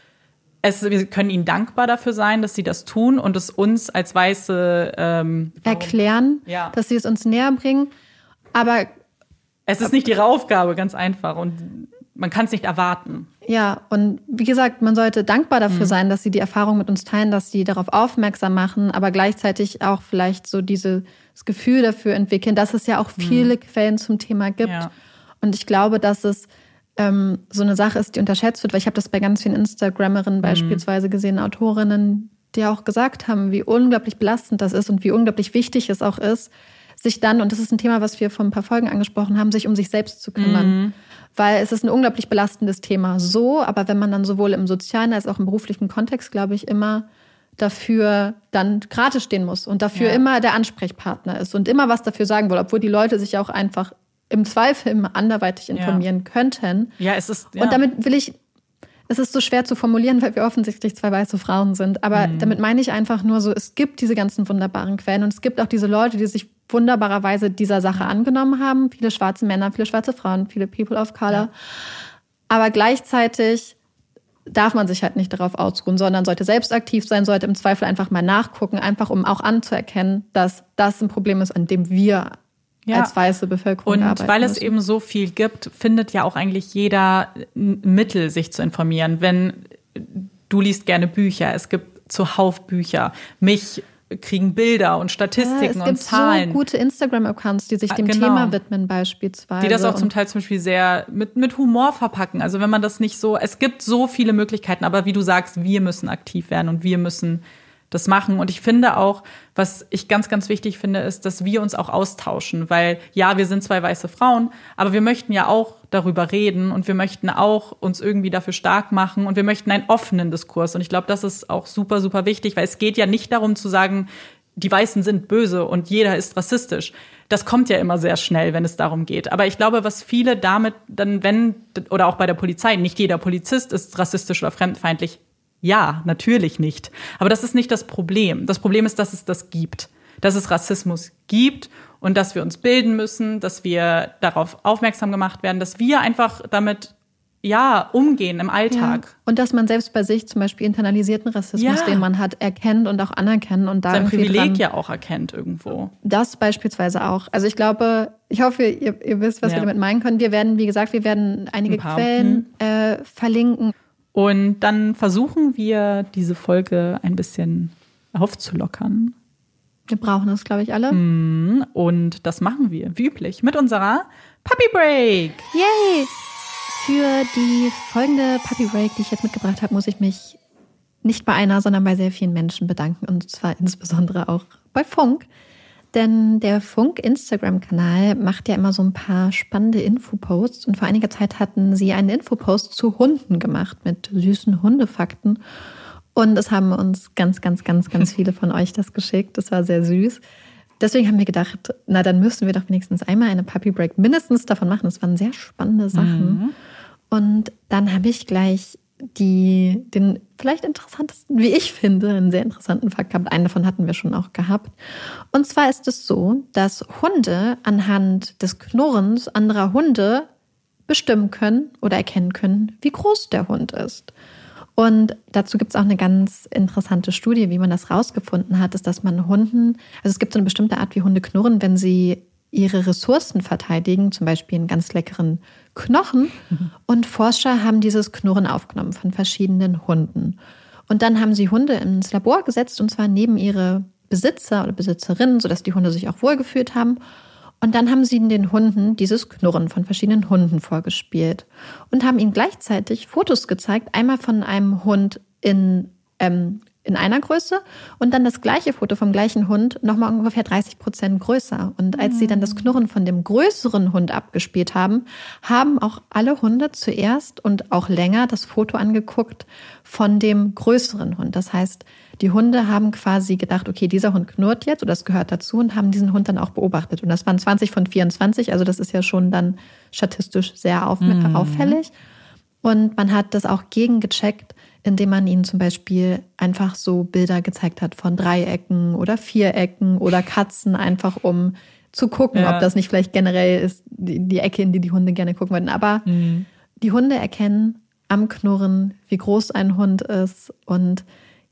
es, wir können ihnen dankbar dafür sein, dass sie das tun und es uns als weiße ähm, Erklären, Ja. dass sie es uns näher bringen. Aber es ist nicht ihre Aufgabe, ganz einfach und man kann es nicht erwarten. Ja, und wie gesagt, man sollte dankbar dafür Mhm. sein, dass sie die Erfahrung mit uns teilen, dass sie darauf aufmerksam machen, aber gleichzeitig auch vielleicht so dieses Gefühl dafür entwickeln, dass es ja auch viele Quellen zum Thema gibt. Mhm. Ja. Und ich glaube, dass es ähm, so eine Sache ist, die unterschätzt wird, weil ich habe das bei ganz vielen Mhm. Instagrammerinnen beispielsweise gesehen, Autorinnen, die auch gesagt haben, wie unglaublich belastend das ist und wie unglaublich wichtig es auch ist, sich dann, und das ist ein Thema, was wir vor ein paar Folgen angesprochen haben, sich um sich selbst zu kümmern. Weil es ist ein unglaublich belastendes Thema. So, aber wenn man dann sowohl im sozialen als auch im beruflichen Kontext, glaube ich, immer dafür dann gerade stehen muss und dafür Ja. immer der Ansprechpartner ist und immer was dafür sagen will, obwohl die Leute sich auch einfach im Zweifel immer anderweitig informieren könnten. Ja, es ist ja. Und damit will ich, es ist so schwer zu formulieren, weil wir offensichtlich zwei weiße Frauen sind. Aber Mhm. damit meine ich einfach nur so, es gibt diese ganzen wunderbaren Quellen und es gibt auch diese Leute, die sich wunderbarerweise dieser Sache angenommen haben. Viele schwarze Männer, viele schwarze Frauen, viele People of Color. Aber gleichzeitig darf man sich halt nicht darauf ausruhen, sondern sollte selbst aktiv sein, sollte im Zweifel einfach mal nachgucken, einfach um auch anzuerkennen, dass das ein Problem ist, an dem wir Ja. als weiße Bevölkerung Und arbeiten weil es müssen. eben so viel gibt, findet ja auch eigentlich jeder Mittel, sich zu informieren. Wenn du liest gerne Bücher, es gibt zuhauf Bücher. Mich kriegen Bilder und Ja, Statistiken es und gibt Zahlen. so gute Instagram-Accounts, die sich Ah, dem genau. Thema widmen beispielsweise. die das auch zum Teil zum Beispiel sehr mit, mit Humor verpacken. Also wenn man das nicht so, es gibt so viele Möglichkeiten, aber wie du sagst, wir müssen aktiv werden und wir müssen das machen. Und ich finde auch, was ich ganz, ganz wichtig finde, ist, dass wir uns auch austauschen, weil ja, wir sind zwei weiße Frauen, aber wir möchten ja auch darüber reden und wir möchten auch uns irgendwie dafür stark machen und wir möchten einen offenen Diskurs. Und ich glaube, das ist auch super, super wichtig, weil es geht ja nicht darum zu sagen, die Weißen sind böse und jeder ist rassistisch. Das kommt ja immer sehr schnell, wenn es darum geht. Aber ich glaube, was viele damit dann, wenn, oder auch bei der Polizei, nicht jeder Polizist ist rassistisch oder fremdfeindlich. Ja, natürlich nicht. Aber das ist nicht das Problem. Das Problem ist, dass es das gibt. Dass es Rassismus gibt und dass wir uns bilden müssen, dass wir darauf aufmerksam gemacht werden, dass wir einfach damit, ja, umgehen im ja. Alltag. und dass man selbst bei sich zum Beispiel internalisierten Rassismus, Ja. den man hat, erkennt und auch anerkennen und da Sein Privileg ja auch erkennt irgendwo. Das beispielsweise auch. Also ich glaube, ich hoffe, ihr, ihr wisst, was Ja. wir damit meinen können. Wir werden, wie gesagt, wir werden einige Ein. Quellen äh, verlinken. Und dann versuchen wir, diese Folge ein bisschen aufzulockern. Wir brauchen das, glaube ich, alle. Mhm. Und das machen wir, wie üblich, mit unserer Puppy Break. Yay! Für die folgende Puppy Break, die ich jetzt mitgebracht habe, muss ich mich nicht bei einer, sondern bei sehr vielen Menschen bedanken und zwar insbesondere auch bei Funk. Denn der Funk-Instagram-Kanal macht ja immer so ein paar spannende Infoposts und vor einiger Zeit hatten sie einen Infopost zu Hunden gemacht mit süßen Hundefakten. Und es haben uns ganz, ganz, ganz, ganz viele von euch das geschickt. Das war sehr süß. Deswegen haben wir gedacht, na dann müssen wir doch wenigstens einmal eine Puppy Break mindestens davon machen. Das waren sehr spannende Sachen. Mhm. Und dann habe ich gleich die den vielleicht interessantesten, wie ich finde, einen sehr interessanten Fakt gehabt. Einen davon hatten wir schon auch gehabt. Und zwar ist es so, dass Hunde anhand des Knurrens anderer Hunde bestimmen können oder erkennen können, wie groß der Hund ist. Und dazu gibt es auch eine ganz interessante Studie, wie man das rausgefunden hat, ist, dass man Hunden, also es gibt so eine bestimmte Art, wie Hunde knurren, wenn sie ihre Ressourcen verteidigen, zum Beispiel einen ganz leckeren Knochen. Mhm. Und Forscher haben dieses Knurren aufgenommen von verschiedenen Hunden. Und dann haben sie Hunde ins Labor gesetzt, und zwar neben ihre Besitzer oder Besitzerinnen, sodass die Hunde sich auch wohlgefühlt haben. Und dann haben sie den Hunden dieses Knurren von verschiedenen Hunden vorgespielt und haben ihnen gleichzeitig Fotos gezeigt, einmal von einem Hund in ähm, in einer Größe und dann das gleiche Foto vom gleichen Hund nochmal ungefähr 30 Prozent größer. Und als sie dann das Knurren von dem größeren Hund abgespielt haben, haben auch alle Hunde zuerst und auch länger das Foto angeguckt von dem größeren Hund. Das heißt, die Hunde haben quasi gedacht, okay, dieser Hund knurrt jetzt oder das gehört dazu und haben diesen Hund dann auch beobachtet. Und das waren 20 von 24, also das ist ja schon dann statistisch sehr auf, mhm. auffällig. Und man hat das auch gegengecheckt indem man ihnen zum Beispiel einfach so Bilder gezeigt hat von Dreiecken oder Vierecken oder Katzen, einfach um zu gucken, ja. ob das nicht vielleicht generell ist, die, die, Ecke, in die die Hunde gerne gucken würden. Aber mhm. die Hunde erkennen am Knurren, wie groß ein Hund ist. Und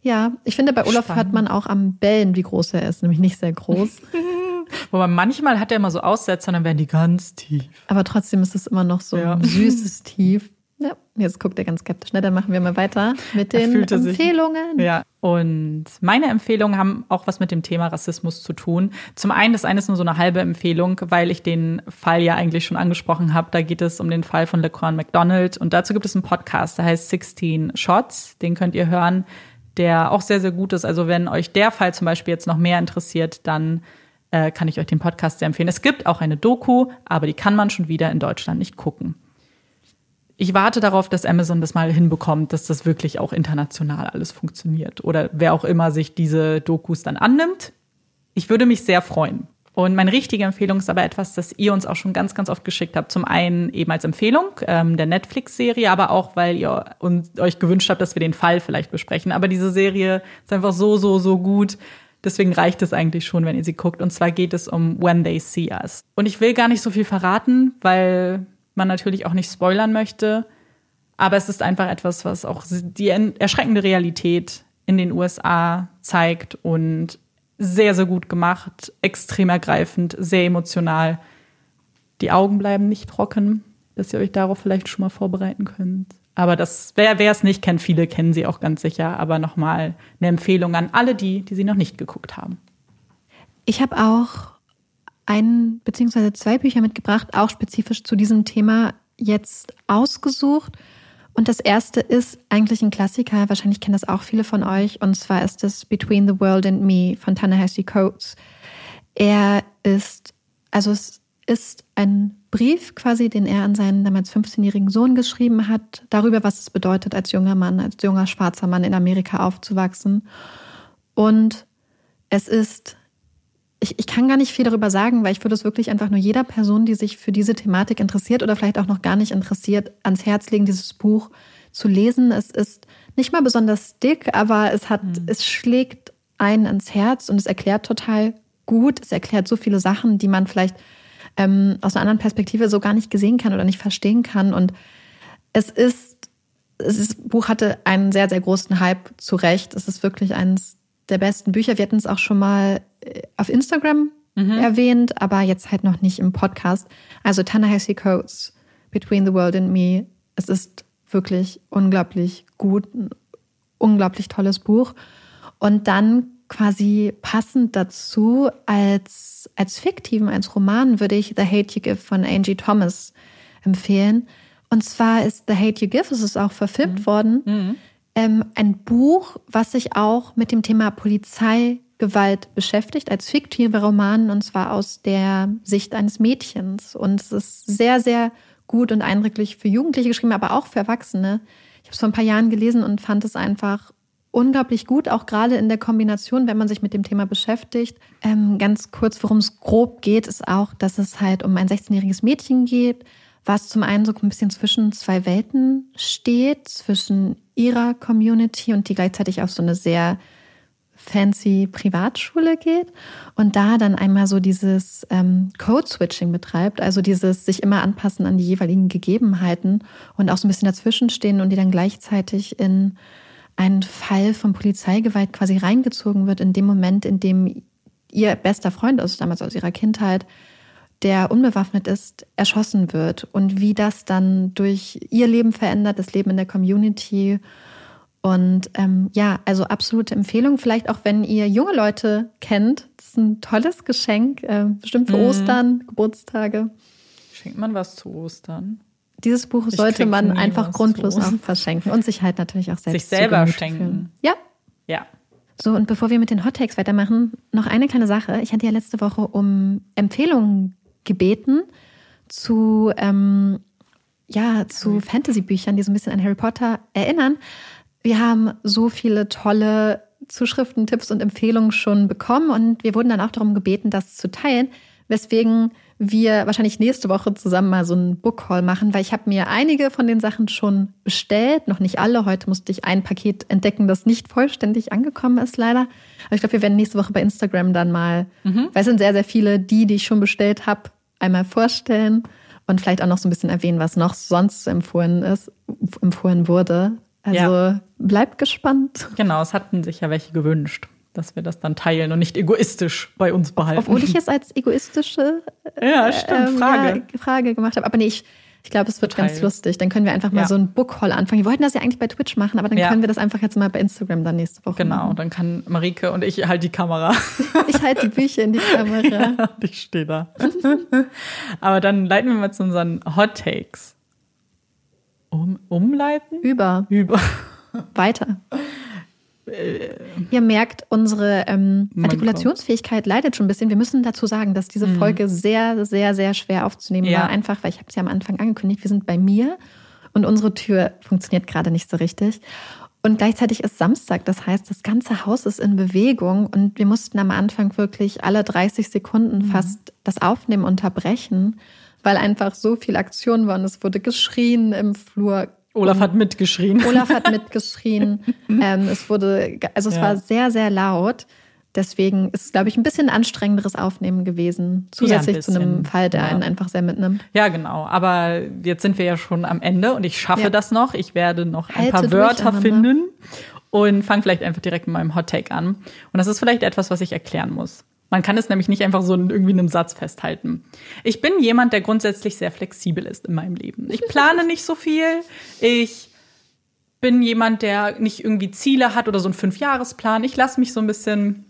ja, ich finde, bei Olaf Spannend. hört man auch am Bellen, wie groß er ist, nämlich nicht sehr groß. Wobei manchmal hat er immer so Aussetzer, dann werden die ganz tief. Aber trotzdem ist es immer noch so ja. ein süßes Tief. Ja, jetzt guckt er ganz skeptisch. Na, dann machen wir mal weiter mit den Empfehlungen. Sich, ja, und meine Empfehlungen haben auch was mit dem Thema Rassismus zu tun. Zum einen, das eine ist nur so eine halbe Empfehlung, weil ich den Fall ja eigentlich schon angesprochen habe. Da geht es um den Fall von LeCron McDonald. Und dazu gibt es einen Podcast, der heißt 16 Shots. Den könnt ihr hören, der auch sehr, sehr gut ist. Also wenn euch der Fall zum Beispiel jetzt noch mehr interessiert, dann äh, kann ich euch den Podcast sehr empfehlen. Es gibt auch eine Doku, aber die kann man schon wieder in Deutschland nicht gucken ich warte darauf, dass Amazon das mal hinbekommt, dass das wirklich auch international alles funktioniert. Oder wer auch immer sich diese Dokus dann annimmt. Ich würde mich sehr freuen. Und meine richtige Empfehlung ist aber etwas, das ihr uns auch schon ganz, ganz oft geschickt habt. Zum einen eben als Empfehlung ähm, der Netflix-Serie, aber auch, weil ihr uns, euch gewünscht habt, dass wir den Fall vielleicht besprechen. Aber diese Serie ist einfach so, so, so gut. Deswegen reicht es eigentlich schon, wenn ihr sie guckt. Und zwar geht es um When They See Us. Und ich will gar nicht so viel verraten, weil man natürlich auch nicht spoilern möchte. Aber es ist einfach etwas, was auch die erschreckende Realität in den USA zeigt und sehr, sehr gut gemacht, extrem ergreifend, sehr emotional. Die Augen bleiben nicht trocken, dass ihr euch darauf vielleicht schon mal vorbereiten könnt. Aber das, wer, wer es nicht kennt, viele kennen sie auch ganz sicher. Aber nochmal eine Empfehlung an alle die, die sie noch nicht geguckt haben. Ich habe auch ein beziehungsweise zwei Bücher mitgebracht, auch spezifisch zu diesem Thema jetzt ausgesucht. Und das erste ist eigentlich ein Klassiker, wahrscheinlich kennen das auch viele von euch, und zwar ist es Between the World and Me von Ta-Nehisi Coates. Er ist, also es ist ein Brief quasi, den er an seinen damals 15-jährigen Sohn geschrieben hat, darüber, was es bedeutet, als junger Mann, als junger schwarzer Mann in Amerika aufzuwachsen. Und es ist ich, ich kann gar nicht viel darüber sagen, weil ich würde es wirklich einfach nur jeder Person, die sich für diese Thematik interessiert oder vielleicht auch noch gar nicht interessiert, ans Herz legen, dieses Buch zu lesen. Es ist nicht mal besonders dick, aber es hat, mhm. es schlägt einen ins Herz und es erklärt total gut. Es erklärt so viele Sachen, die man vielleicht ähm, aus einer anderen Perspektive so gar nicht gesehen kann oder nicht verstehen kann. Und es ist, es ist, das Buch hatte einen sehr, sehr großen Hype zu Recht. Es ist wirklich eines der besten Bücher. Wir hatten es auch schon mal äh, auf Instagram mhm. erwähnt, aber jetzt halt noch nicht im Podcast. Also Ta-Nehisi Coates, Between the World and Me. Es ist wirklich unglaublich gut, ein unglaublich tolles Buch. Und dann quasi passend dazu als, als fiktiven, als Roman würde ich The Hate You Give von Angie Thomas empfehlen. Und zwar ist The Hate You Give, es ist auch verfilmt mhm. worden, mhm. Ähm, ein Buch, was sich auch mit dem Thema Polizeigewalt beschäftigt, als fiktiver Roman, und zwar aus der Sicht eines Mädchens. Und es ist sehr, sehr gut und eindrücklich für Jugendliche geschrieben, aber auch für Erwachsene. Ich habe es vor ein paar Jahren gelesen und fand es einfach unglaublich gut, auch gerade in der Kombination, wenn man sich mit dem Thema beschäftigt. Ähm, ganz kurz, worum es grob geht, ist auch, dass es halt um ein 16-jähriges Mädchen geht, was zum einen so ein bisschen zwischen zwei Welten steht, zwischen ihrer Community und die gleichzeitig auf so eine sehr fancy Privatschule geht und da dann einmal so dieses ähm, Code-Switching betreibt, also dieses sich immer anpassen an die jeweiligen Gegebenheiten und auch so ein bisschen dazwischen stehen und die dann gleichzeitig in ein Fall von Polizeigewalt quasi reingezogen wird in dem Moment, in dem ihr bester Freund ist, damals aus ihrer Kindheit, der unbewaffnet ist, erschossen wird und wie das dann durch ihr Leben verändert, das Leben in der Community. Und ähm, ja, also absolute Empfehlung. Vielleicht auch, wenn ihr junge Leute kennt. Das ist ein tolles Geschenk, äh, bestimmt für mhm. Ostern, Geburtstage. Schenkt man was zu Ostern? Dieses Buch sollte man einfach grundlos auch verschenken und sich halt natürlich auch selbst sich selber schenken. Fühlen. Ja. Ja. So, und bevor wir mit den Hot Takes weitermachen, noch eine kleine Sache. Ich hatte ja letzte Woche um Empfehlungen gebeten zu, ähm, ja, zu Fantasy-Büchern, die so ein bisschen an Harry Potter erinnern. Wir haben so viele tolle Zuschriften, Tipps und Empfehlungen schon bekommen und wir wurden dann auch darum gebeten, das zu teilen, weswegen wir wahrscheinlich nächste Woche zusammen mal so einen Book-Call machen, weil ich habe mir einige von den Sachen schon bestellt, noch nicht alle. Heute musste ich ein Paket entdecken, das nicht vollständig angekommen ist, leider. Aber ich glaube, wir werden nächste Woche bei Instagram dann mal, mhm. weil es sind sehr, sehr viele, die, die ich schon bestellt habe, einmal vorstellen und vielleicht auch noch so ein bisschen erwähnen, was noch sonst empfohlen ist, empfohlen wurde. Also ja. bleibt gespannt. Genau, es hatten sich ja welche gewünscht dass wir das dann teilen und nicht egoistisch bei uns behalten. Obwohl ich es als egoistische ja, stimmt, ähm, Frage. Ja, Frage gemacht habe. Aber nee, ich, ich glaube, es wird Total. ganz lustig. Dann können wir einfach mal ja. so ein Book-Haul anfangen. Wir wollten das ja eigentlich bei Twitch machen, aber dann ja. können wir das einfach jetzt mal bei Instagram dann nächste Woche Genau, machen. dann kann Marike und ich halt die Kamera. ich halte die Bücher in die Kamera. Ja, ich stehe da. aber dann leiten wir mal zu unseren Hot Takes. Um, umleiten? Über. Über. Weiter. Ihr merkt, unsere ähm, Artikulationsfähigkeit leidet schon ein bisschen. Wir müssen dazu sagen, dass diese mhm. Folge sehr, sehr, sehr schwer aufzunehmen ja. war. Einfach, weil ich habe es ja am Anfang angekündigt, wir sind bei mir und unsere Tür funktioniert gerade nicht so richtig. Und gleichzeitig ist Samstag, das heißt, das ganze Haus ist in Bewegung und wir mussten am Anfang wirklich alle 30 Sekunden mhm. fast das Aufnehmen unterbrechen, weil einfach so viel Aktion war und es wurde geschrien im Flur, Olaf hat mitgeschrien. Olaf hat mitgeschrien. ähm, es wurde, also es ja. war sehr, sehr laut. Deswegen ist es, glaube ich, ein bisschen anstrengenderes Aufnehmen gewesen, zusätzlich ja, ein zu einem Fall, der ja. einen einfach sehr mitnimmt. Ja, genau. Aber jetzt sind wir ja schon am Ende und ich schaffe das noch. Ich werde noch ein Halte paar Wörter finden und fange vielleicht einfach direkt mit meinem Hot Take an. Und das ist vielleicht etwas, was ich erklären muss. Man kann es nämlich nicht einfach so in irgendwie einem Satz festhalten. Ich bin jemand, der grundsätzlich sehr flexibel ist in meinem Leben. Ich plane nicht so viel. Ich bin jemand, der nicht irgendwie Ziele hat oder so einen Fünfjahresplan. Ich lasse mich so ein bisschen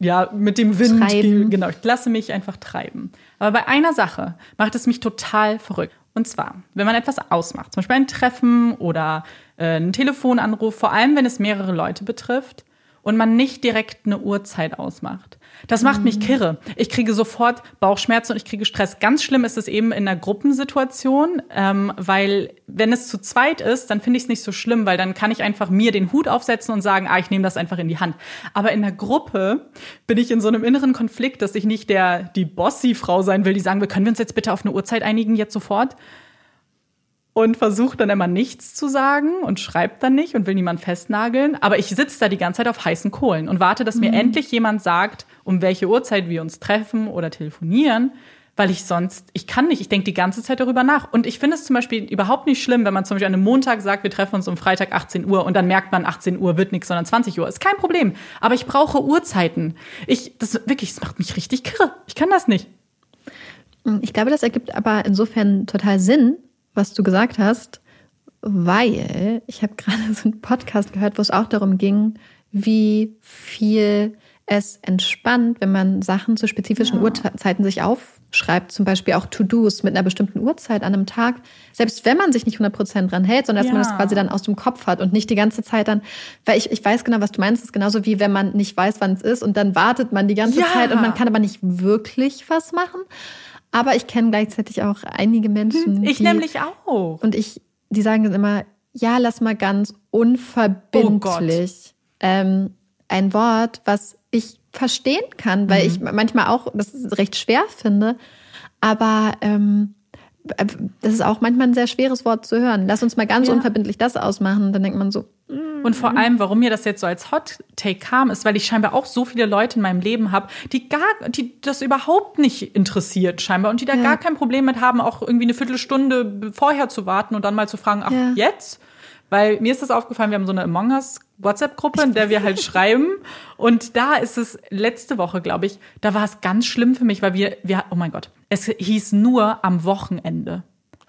ja, mit dem Wind, treiben. genau, ich lasse mich einfach treiben. Aber bei einer Sache macht es mich total verrückt. Und zwar, wenn man etwas ausmacht, zum Beispiel ein Treffen oder äh, einen Telefonanruf, vor allem wenn es mehrere Leute betrifft, und man nicht direkt eine Uhrzeit ausmacht. Das macht mich mhm. kirre. Ich kriege sofort Bauchschmerzen und ich kriege Stress. Ganz schlimm ist es eben in einer Gruppensituation, ähm, weil wenn es zu zweit ist, dann finde ich es nicht so schlimm, weil dann kann ich einfach mir den Hut aufsetzen und sagen, ah, ich nehme das einfach in die Hand. Aber in der Gruppe bin ich in so einem inneren Konflikt, dass ich nicht der die Bossy-Frau sein will, die sagen, wir können wir uns jetzt bitte auf eine Uhrzeit einigen jetzt sofort, und versucht dann immer nichts zu sagen und schreibt dann nicht und will niemand festnageln. Aber ich sitze da die ganze Zeit auf heißen Kohlen und warte, dass mir mhm. endlich jemand sagt, um welche Uhrzeit wir uns treffen oder telefonieren, weil ich sonst, ich kann nicht, ich denke die ganze Zeit darüber nach. Und ich finde es zum Beispiel überhaupt nicht schlimm, wenn man zum Beispiel an einem Montag sagt, wir treffen uns um Freitag 18 Uhr und dann merkt man, 18 Uhr wird nichts, sondern 20 Uhr. Ist kein Problem. Aber ich brauche Uhrzeiten. Ich, das wirklich, das macht mich richtig kirre. Ich kann das nicht. Ich glaube, das ergibt aber insofern total Sinn, was du gesagt hast, weil ich habe gerade so einen Podcast gehört, wo es auch darum ging, wie viel es entspannt, wenn man Sachen zu spezifischen ja. Uhrzeiten sich auf schreibt zum Beispiel auch To-Dos mit einer bestimmten Uhrzeit an einem Tag, selbst wenn man sich nicht 100% dran hält, sondern dass man Ja. das quasi dann aus dem Kopf hat und nicht die ganze Zeit dann, weil ich, ich weiß genau, was du meinst, es ist genauso wie wenn man nicht weiß, wann es ist und dann wartet man die ganze Ja. Zeit und man kann aber nicht wirklich was machen. Aber ich kenne gleichzeitig auch einige Menschen, Ich die, nämlich auch. und ich, die sagen dann immer, ja, lass mal ganz unverbindlich ähm, ein Wort, was ich verstehen kann, weil ich manchmal auch das recht schwer finde, aber ähm, das ist auch manchmal ein sehr schweres Wort zu hören. Lass uns mal ganz Ja. unverbindlich das ausmachen. Dann denkt man so, Und vor allem, warum mir das jetzt so als Hot Take kam, ist, weil ich scheinbar auch so viele Leute in meinem Leben habe, die gar, die das überhaupt nicht interessiert scheinbar und die da Ja. gar kein Problem mit haben, auch irgendwie eine Viertelstunde vorher zu warten und dann mal zu fragen, ach Ja. jetzt? Weil mir ist das aufgefallen, wir haben so eine Among Us WhatsApp-Gruppe, in der wir halt schreiben. Und da ist es letzte Woche, glaube ich, da war es ganz schlimm für mich, weil wir, wir, oh mein Gott, es hieß nur am Wochenende.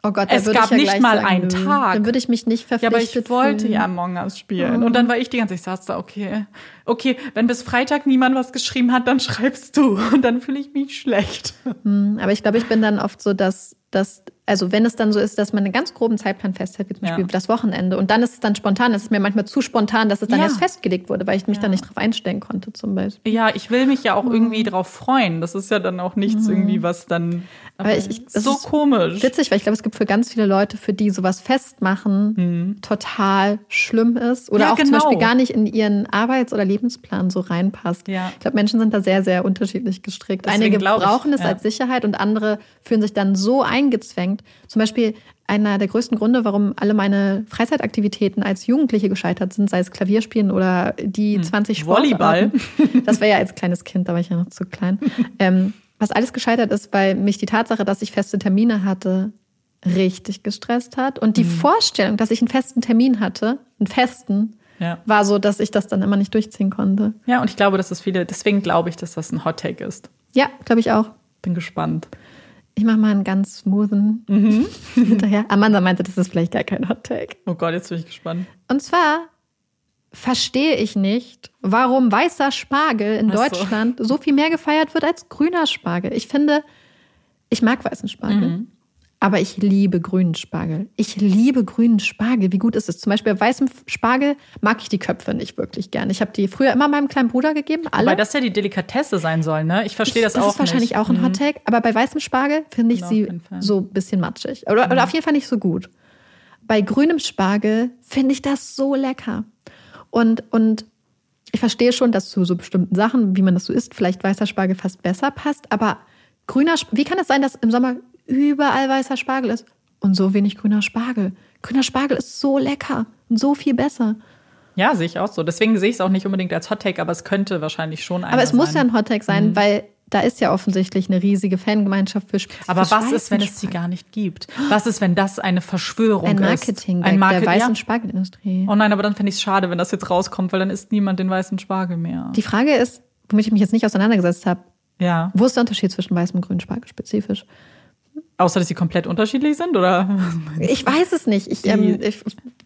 oh Gott, Es gab ich ja nicht mal sagen, einen. Tag. Dann würde ich mich nicht Ja, verpflichtet aber ich wollte fühlen. ja Among Us spielen. Und dann war ich die ganze Zeit, ich saß da, okay, okay, wenn bis Freitag niemand was geschrieben hat, dann schreibst du. Und dann fühle ich mich schlecht. Aber ich glaube, ich bin dann oft so, dass, dass, also wenn es dann so ist, dass man einen ganz groben Zeitplan festhält, wie zum Ja. Beispiel das Wochenende, und dann ist es dann spontan, das ist mir manchmal zu spontan, dass es dann Ja. erst festgelegt wurde, weil ich mich dann nicht drauf einstellen konnte, zum Beispiel. Ja, ich will mich ja auch irgendwie drauf freuen. Das ist ja dann auch nichts irgendwie, was dann Aber ich- ich- das so komisch. Witzig, weil ich glaube, es gibt für ganz viele Leute, für die sowas festmachen total schlimm ist oder Mhm. Ja, auch zum genau. Beispiel gar nicht in ihren Arbeits- oder Lebensplan so reinpasst. Ja. Ich glaube, Menschen sind da sehr, sehr unterschiedlich gestrickt. Deswegen Einige glaub ich, brauchen es ja. als Sicherheit und andere fühlen sich dann so eingezwängt. Zum Beispiel einer der größten Gründe, warum alle meine Freizeitaktivitäten als Jugendliche gescheitert sind, sei es Klavierspielen oder die 20 Hm. Volleyball. Sportarten. Das war ja als kleines Kind, da war ich ja noch zu klein. Ähm, was alles gescheitert ist, weil mich die Tatsache, dass ich feste Termine hatte, richtig gestresst hat. Und die Mhm. Vorstellung, dass ich einen festen Termin hatte, einen festen, Ja. war so, dass ich das dann immer nicht durchziehen konnte. Ja, und ich glaube, dass das viele, deswegen glaube ich, dass das ein Hot Take ist. Ja, glaube ich auch. Bin gespannt. Ich mache mal einen ganz smoothen Mhm. hinterher. Amanda meinte, das ist vielleicht gar kein Hot Take. Oh Gott, jetzt bin ich gespannt. Und zwar verstehe ich nicht, warum weißer Spargel in Ach so. Deutschland so. viel mehr gefeiert wird als grüner Spargel. Ich finde, ich mag weißen Spargel, Mhm. Aber ich liebe grünen Spargel. Ich liebe grünen Spargel. Wie gut ist es? Zum Beispiel bei weißem Spargel mag ich die Köpfe nicht wirklich gern. Ich habe die früher immer meinem kleinen Bruder gegeben, alle. Weil das ja die Delikatesse sein soll, ne? Ich verstehe das, das auch ist wahrscheinlich nicht. Mhm. auch ein Hottag, aber bei weißem Spargel finde ich auch sie. Mhm. so ein bisschen matschig. Oder, oder auf jeden Fall nicht so gut. Bei grünem Spargel finde ich das so lecker. Und, und ich verstehe schon, dass zu so bestimmten Sachen, wie man das so isst, vielleicht weißer Spargel fast besser passt. Aber grüner, wie kann es sein, dass im Sommer überall weißer Spargel ist und so wenig grüner Spargel? Grüner Spargel ist so lecker und so viel besser. Ja, sehe ich auch so. Deswegen sehe ich es auch nicht unbedingt als Hot Take, aber es könnte wahrscheinlich schon einer Aber es muss ja sein. Mhm. ein Hottag sein, weil da ist ja offensichtlich eine riesige Fangemeinschaft für Aber was weißen ist, wenn es sie gar nicht gibt? Was ist, wenn das eine Verschwörung Ein ist? Marketing Ein der weißen ja. Spargelindustrie. Oh nein, aber dann fände ich es schade, wenn das jetzt rauskommt, weil dann isst niemand den weißen Spargel mehr. Die Frage ist, womit ich mich jetzt nicht auseinandergesetzt habe, ja. wo ist der Unterschied zwischen weißem und grünem Spargel spezifisch? Außer, dass sie komplett unterschiedlich sind, oder? Ich weiß es nicht. Ich, ähm, ich,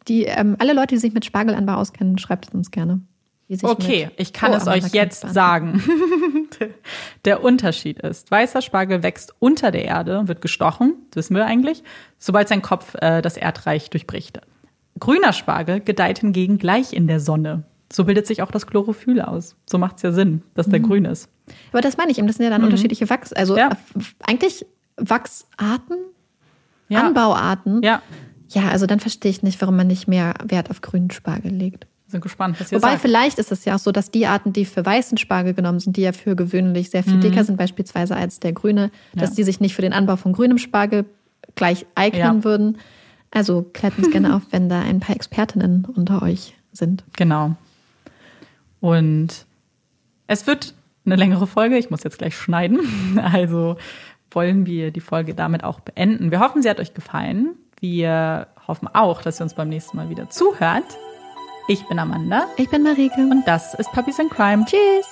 die, ähm, alle Leute, die sich mit Spargelanbau auskennen, schreibt es uns gerne. Die Okay, ich kann Oh, es euch jetzt sagen. Der Unterschied ist, weißer Spargel wächst unter der Erde und wird gestochen, das wissen wir eigentlich, sobald sein Kopf äh, das Erdreich durchbricht. Grüner Spargel gedeiht hingegen gleich in der Sonne. So bildet sich auch das Chlorophyll aus. So macht es ja Sinn, dass der grün ist. Aber das meine ich eben, das sind ja dann unterschiedliche Wachs, also Mhm. Ja. äh, eigentlich Wachsarten, Ja. Anbauarten. Ja, Ja, also dann verstehe ich nicht, warum man nicht mehr Wert auf grünen Spargel legt. sind gespannt, was ihr Wobei sagt. vielleicht ist es ja auch so, dass die Arten, die für weißen Spargel genommen sind, die ja für gewöhnlich sehr viel dicker sind, beispielsweise als der grüne, dass Mhm. Ja. die sich nicht für den Anbau von grünem Spargel gleich eignen Ja. würden. Also klärt uns gerne auf, wenn da ein paar Expertinnen unter euch sind. Genau. Und es wird eine längere Folge. Ich muss jetzt gleich schneiden. Also wollen wir die Folge damit auch beenden. Wir hoffen, sie hat euch gefallen. Wir hoffen auch, dass ihr uns beim nächsten Mal wieder zuhört. Ich bin Amanda Ich bin Marike. und das ist Puppies in Crime. Tschüss.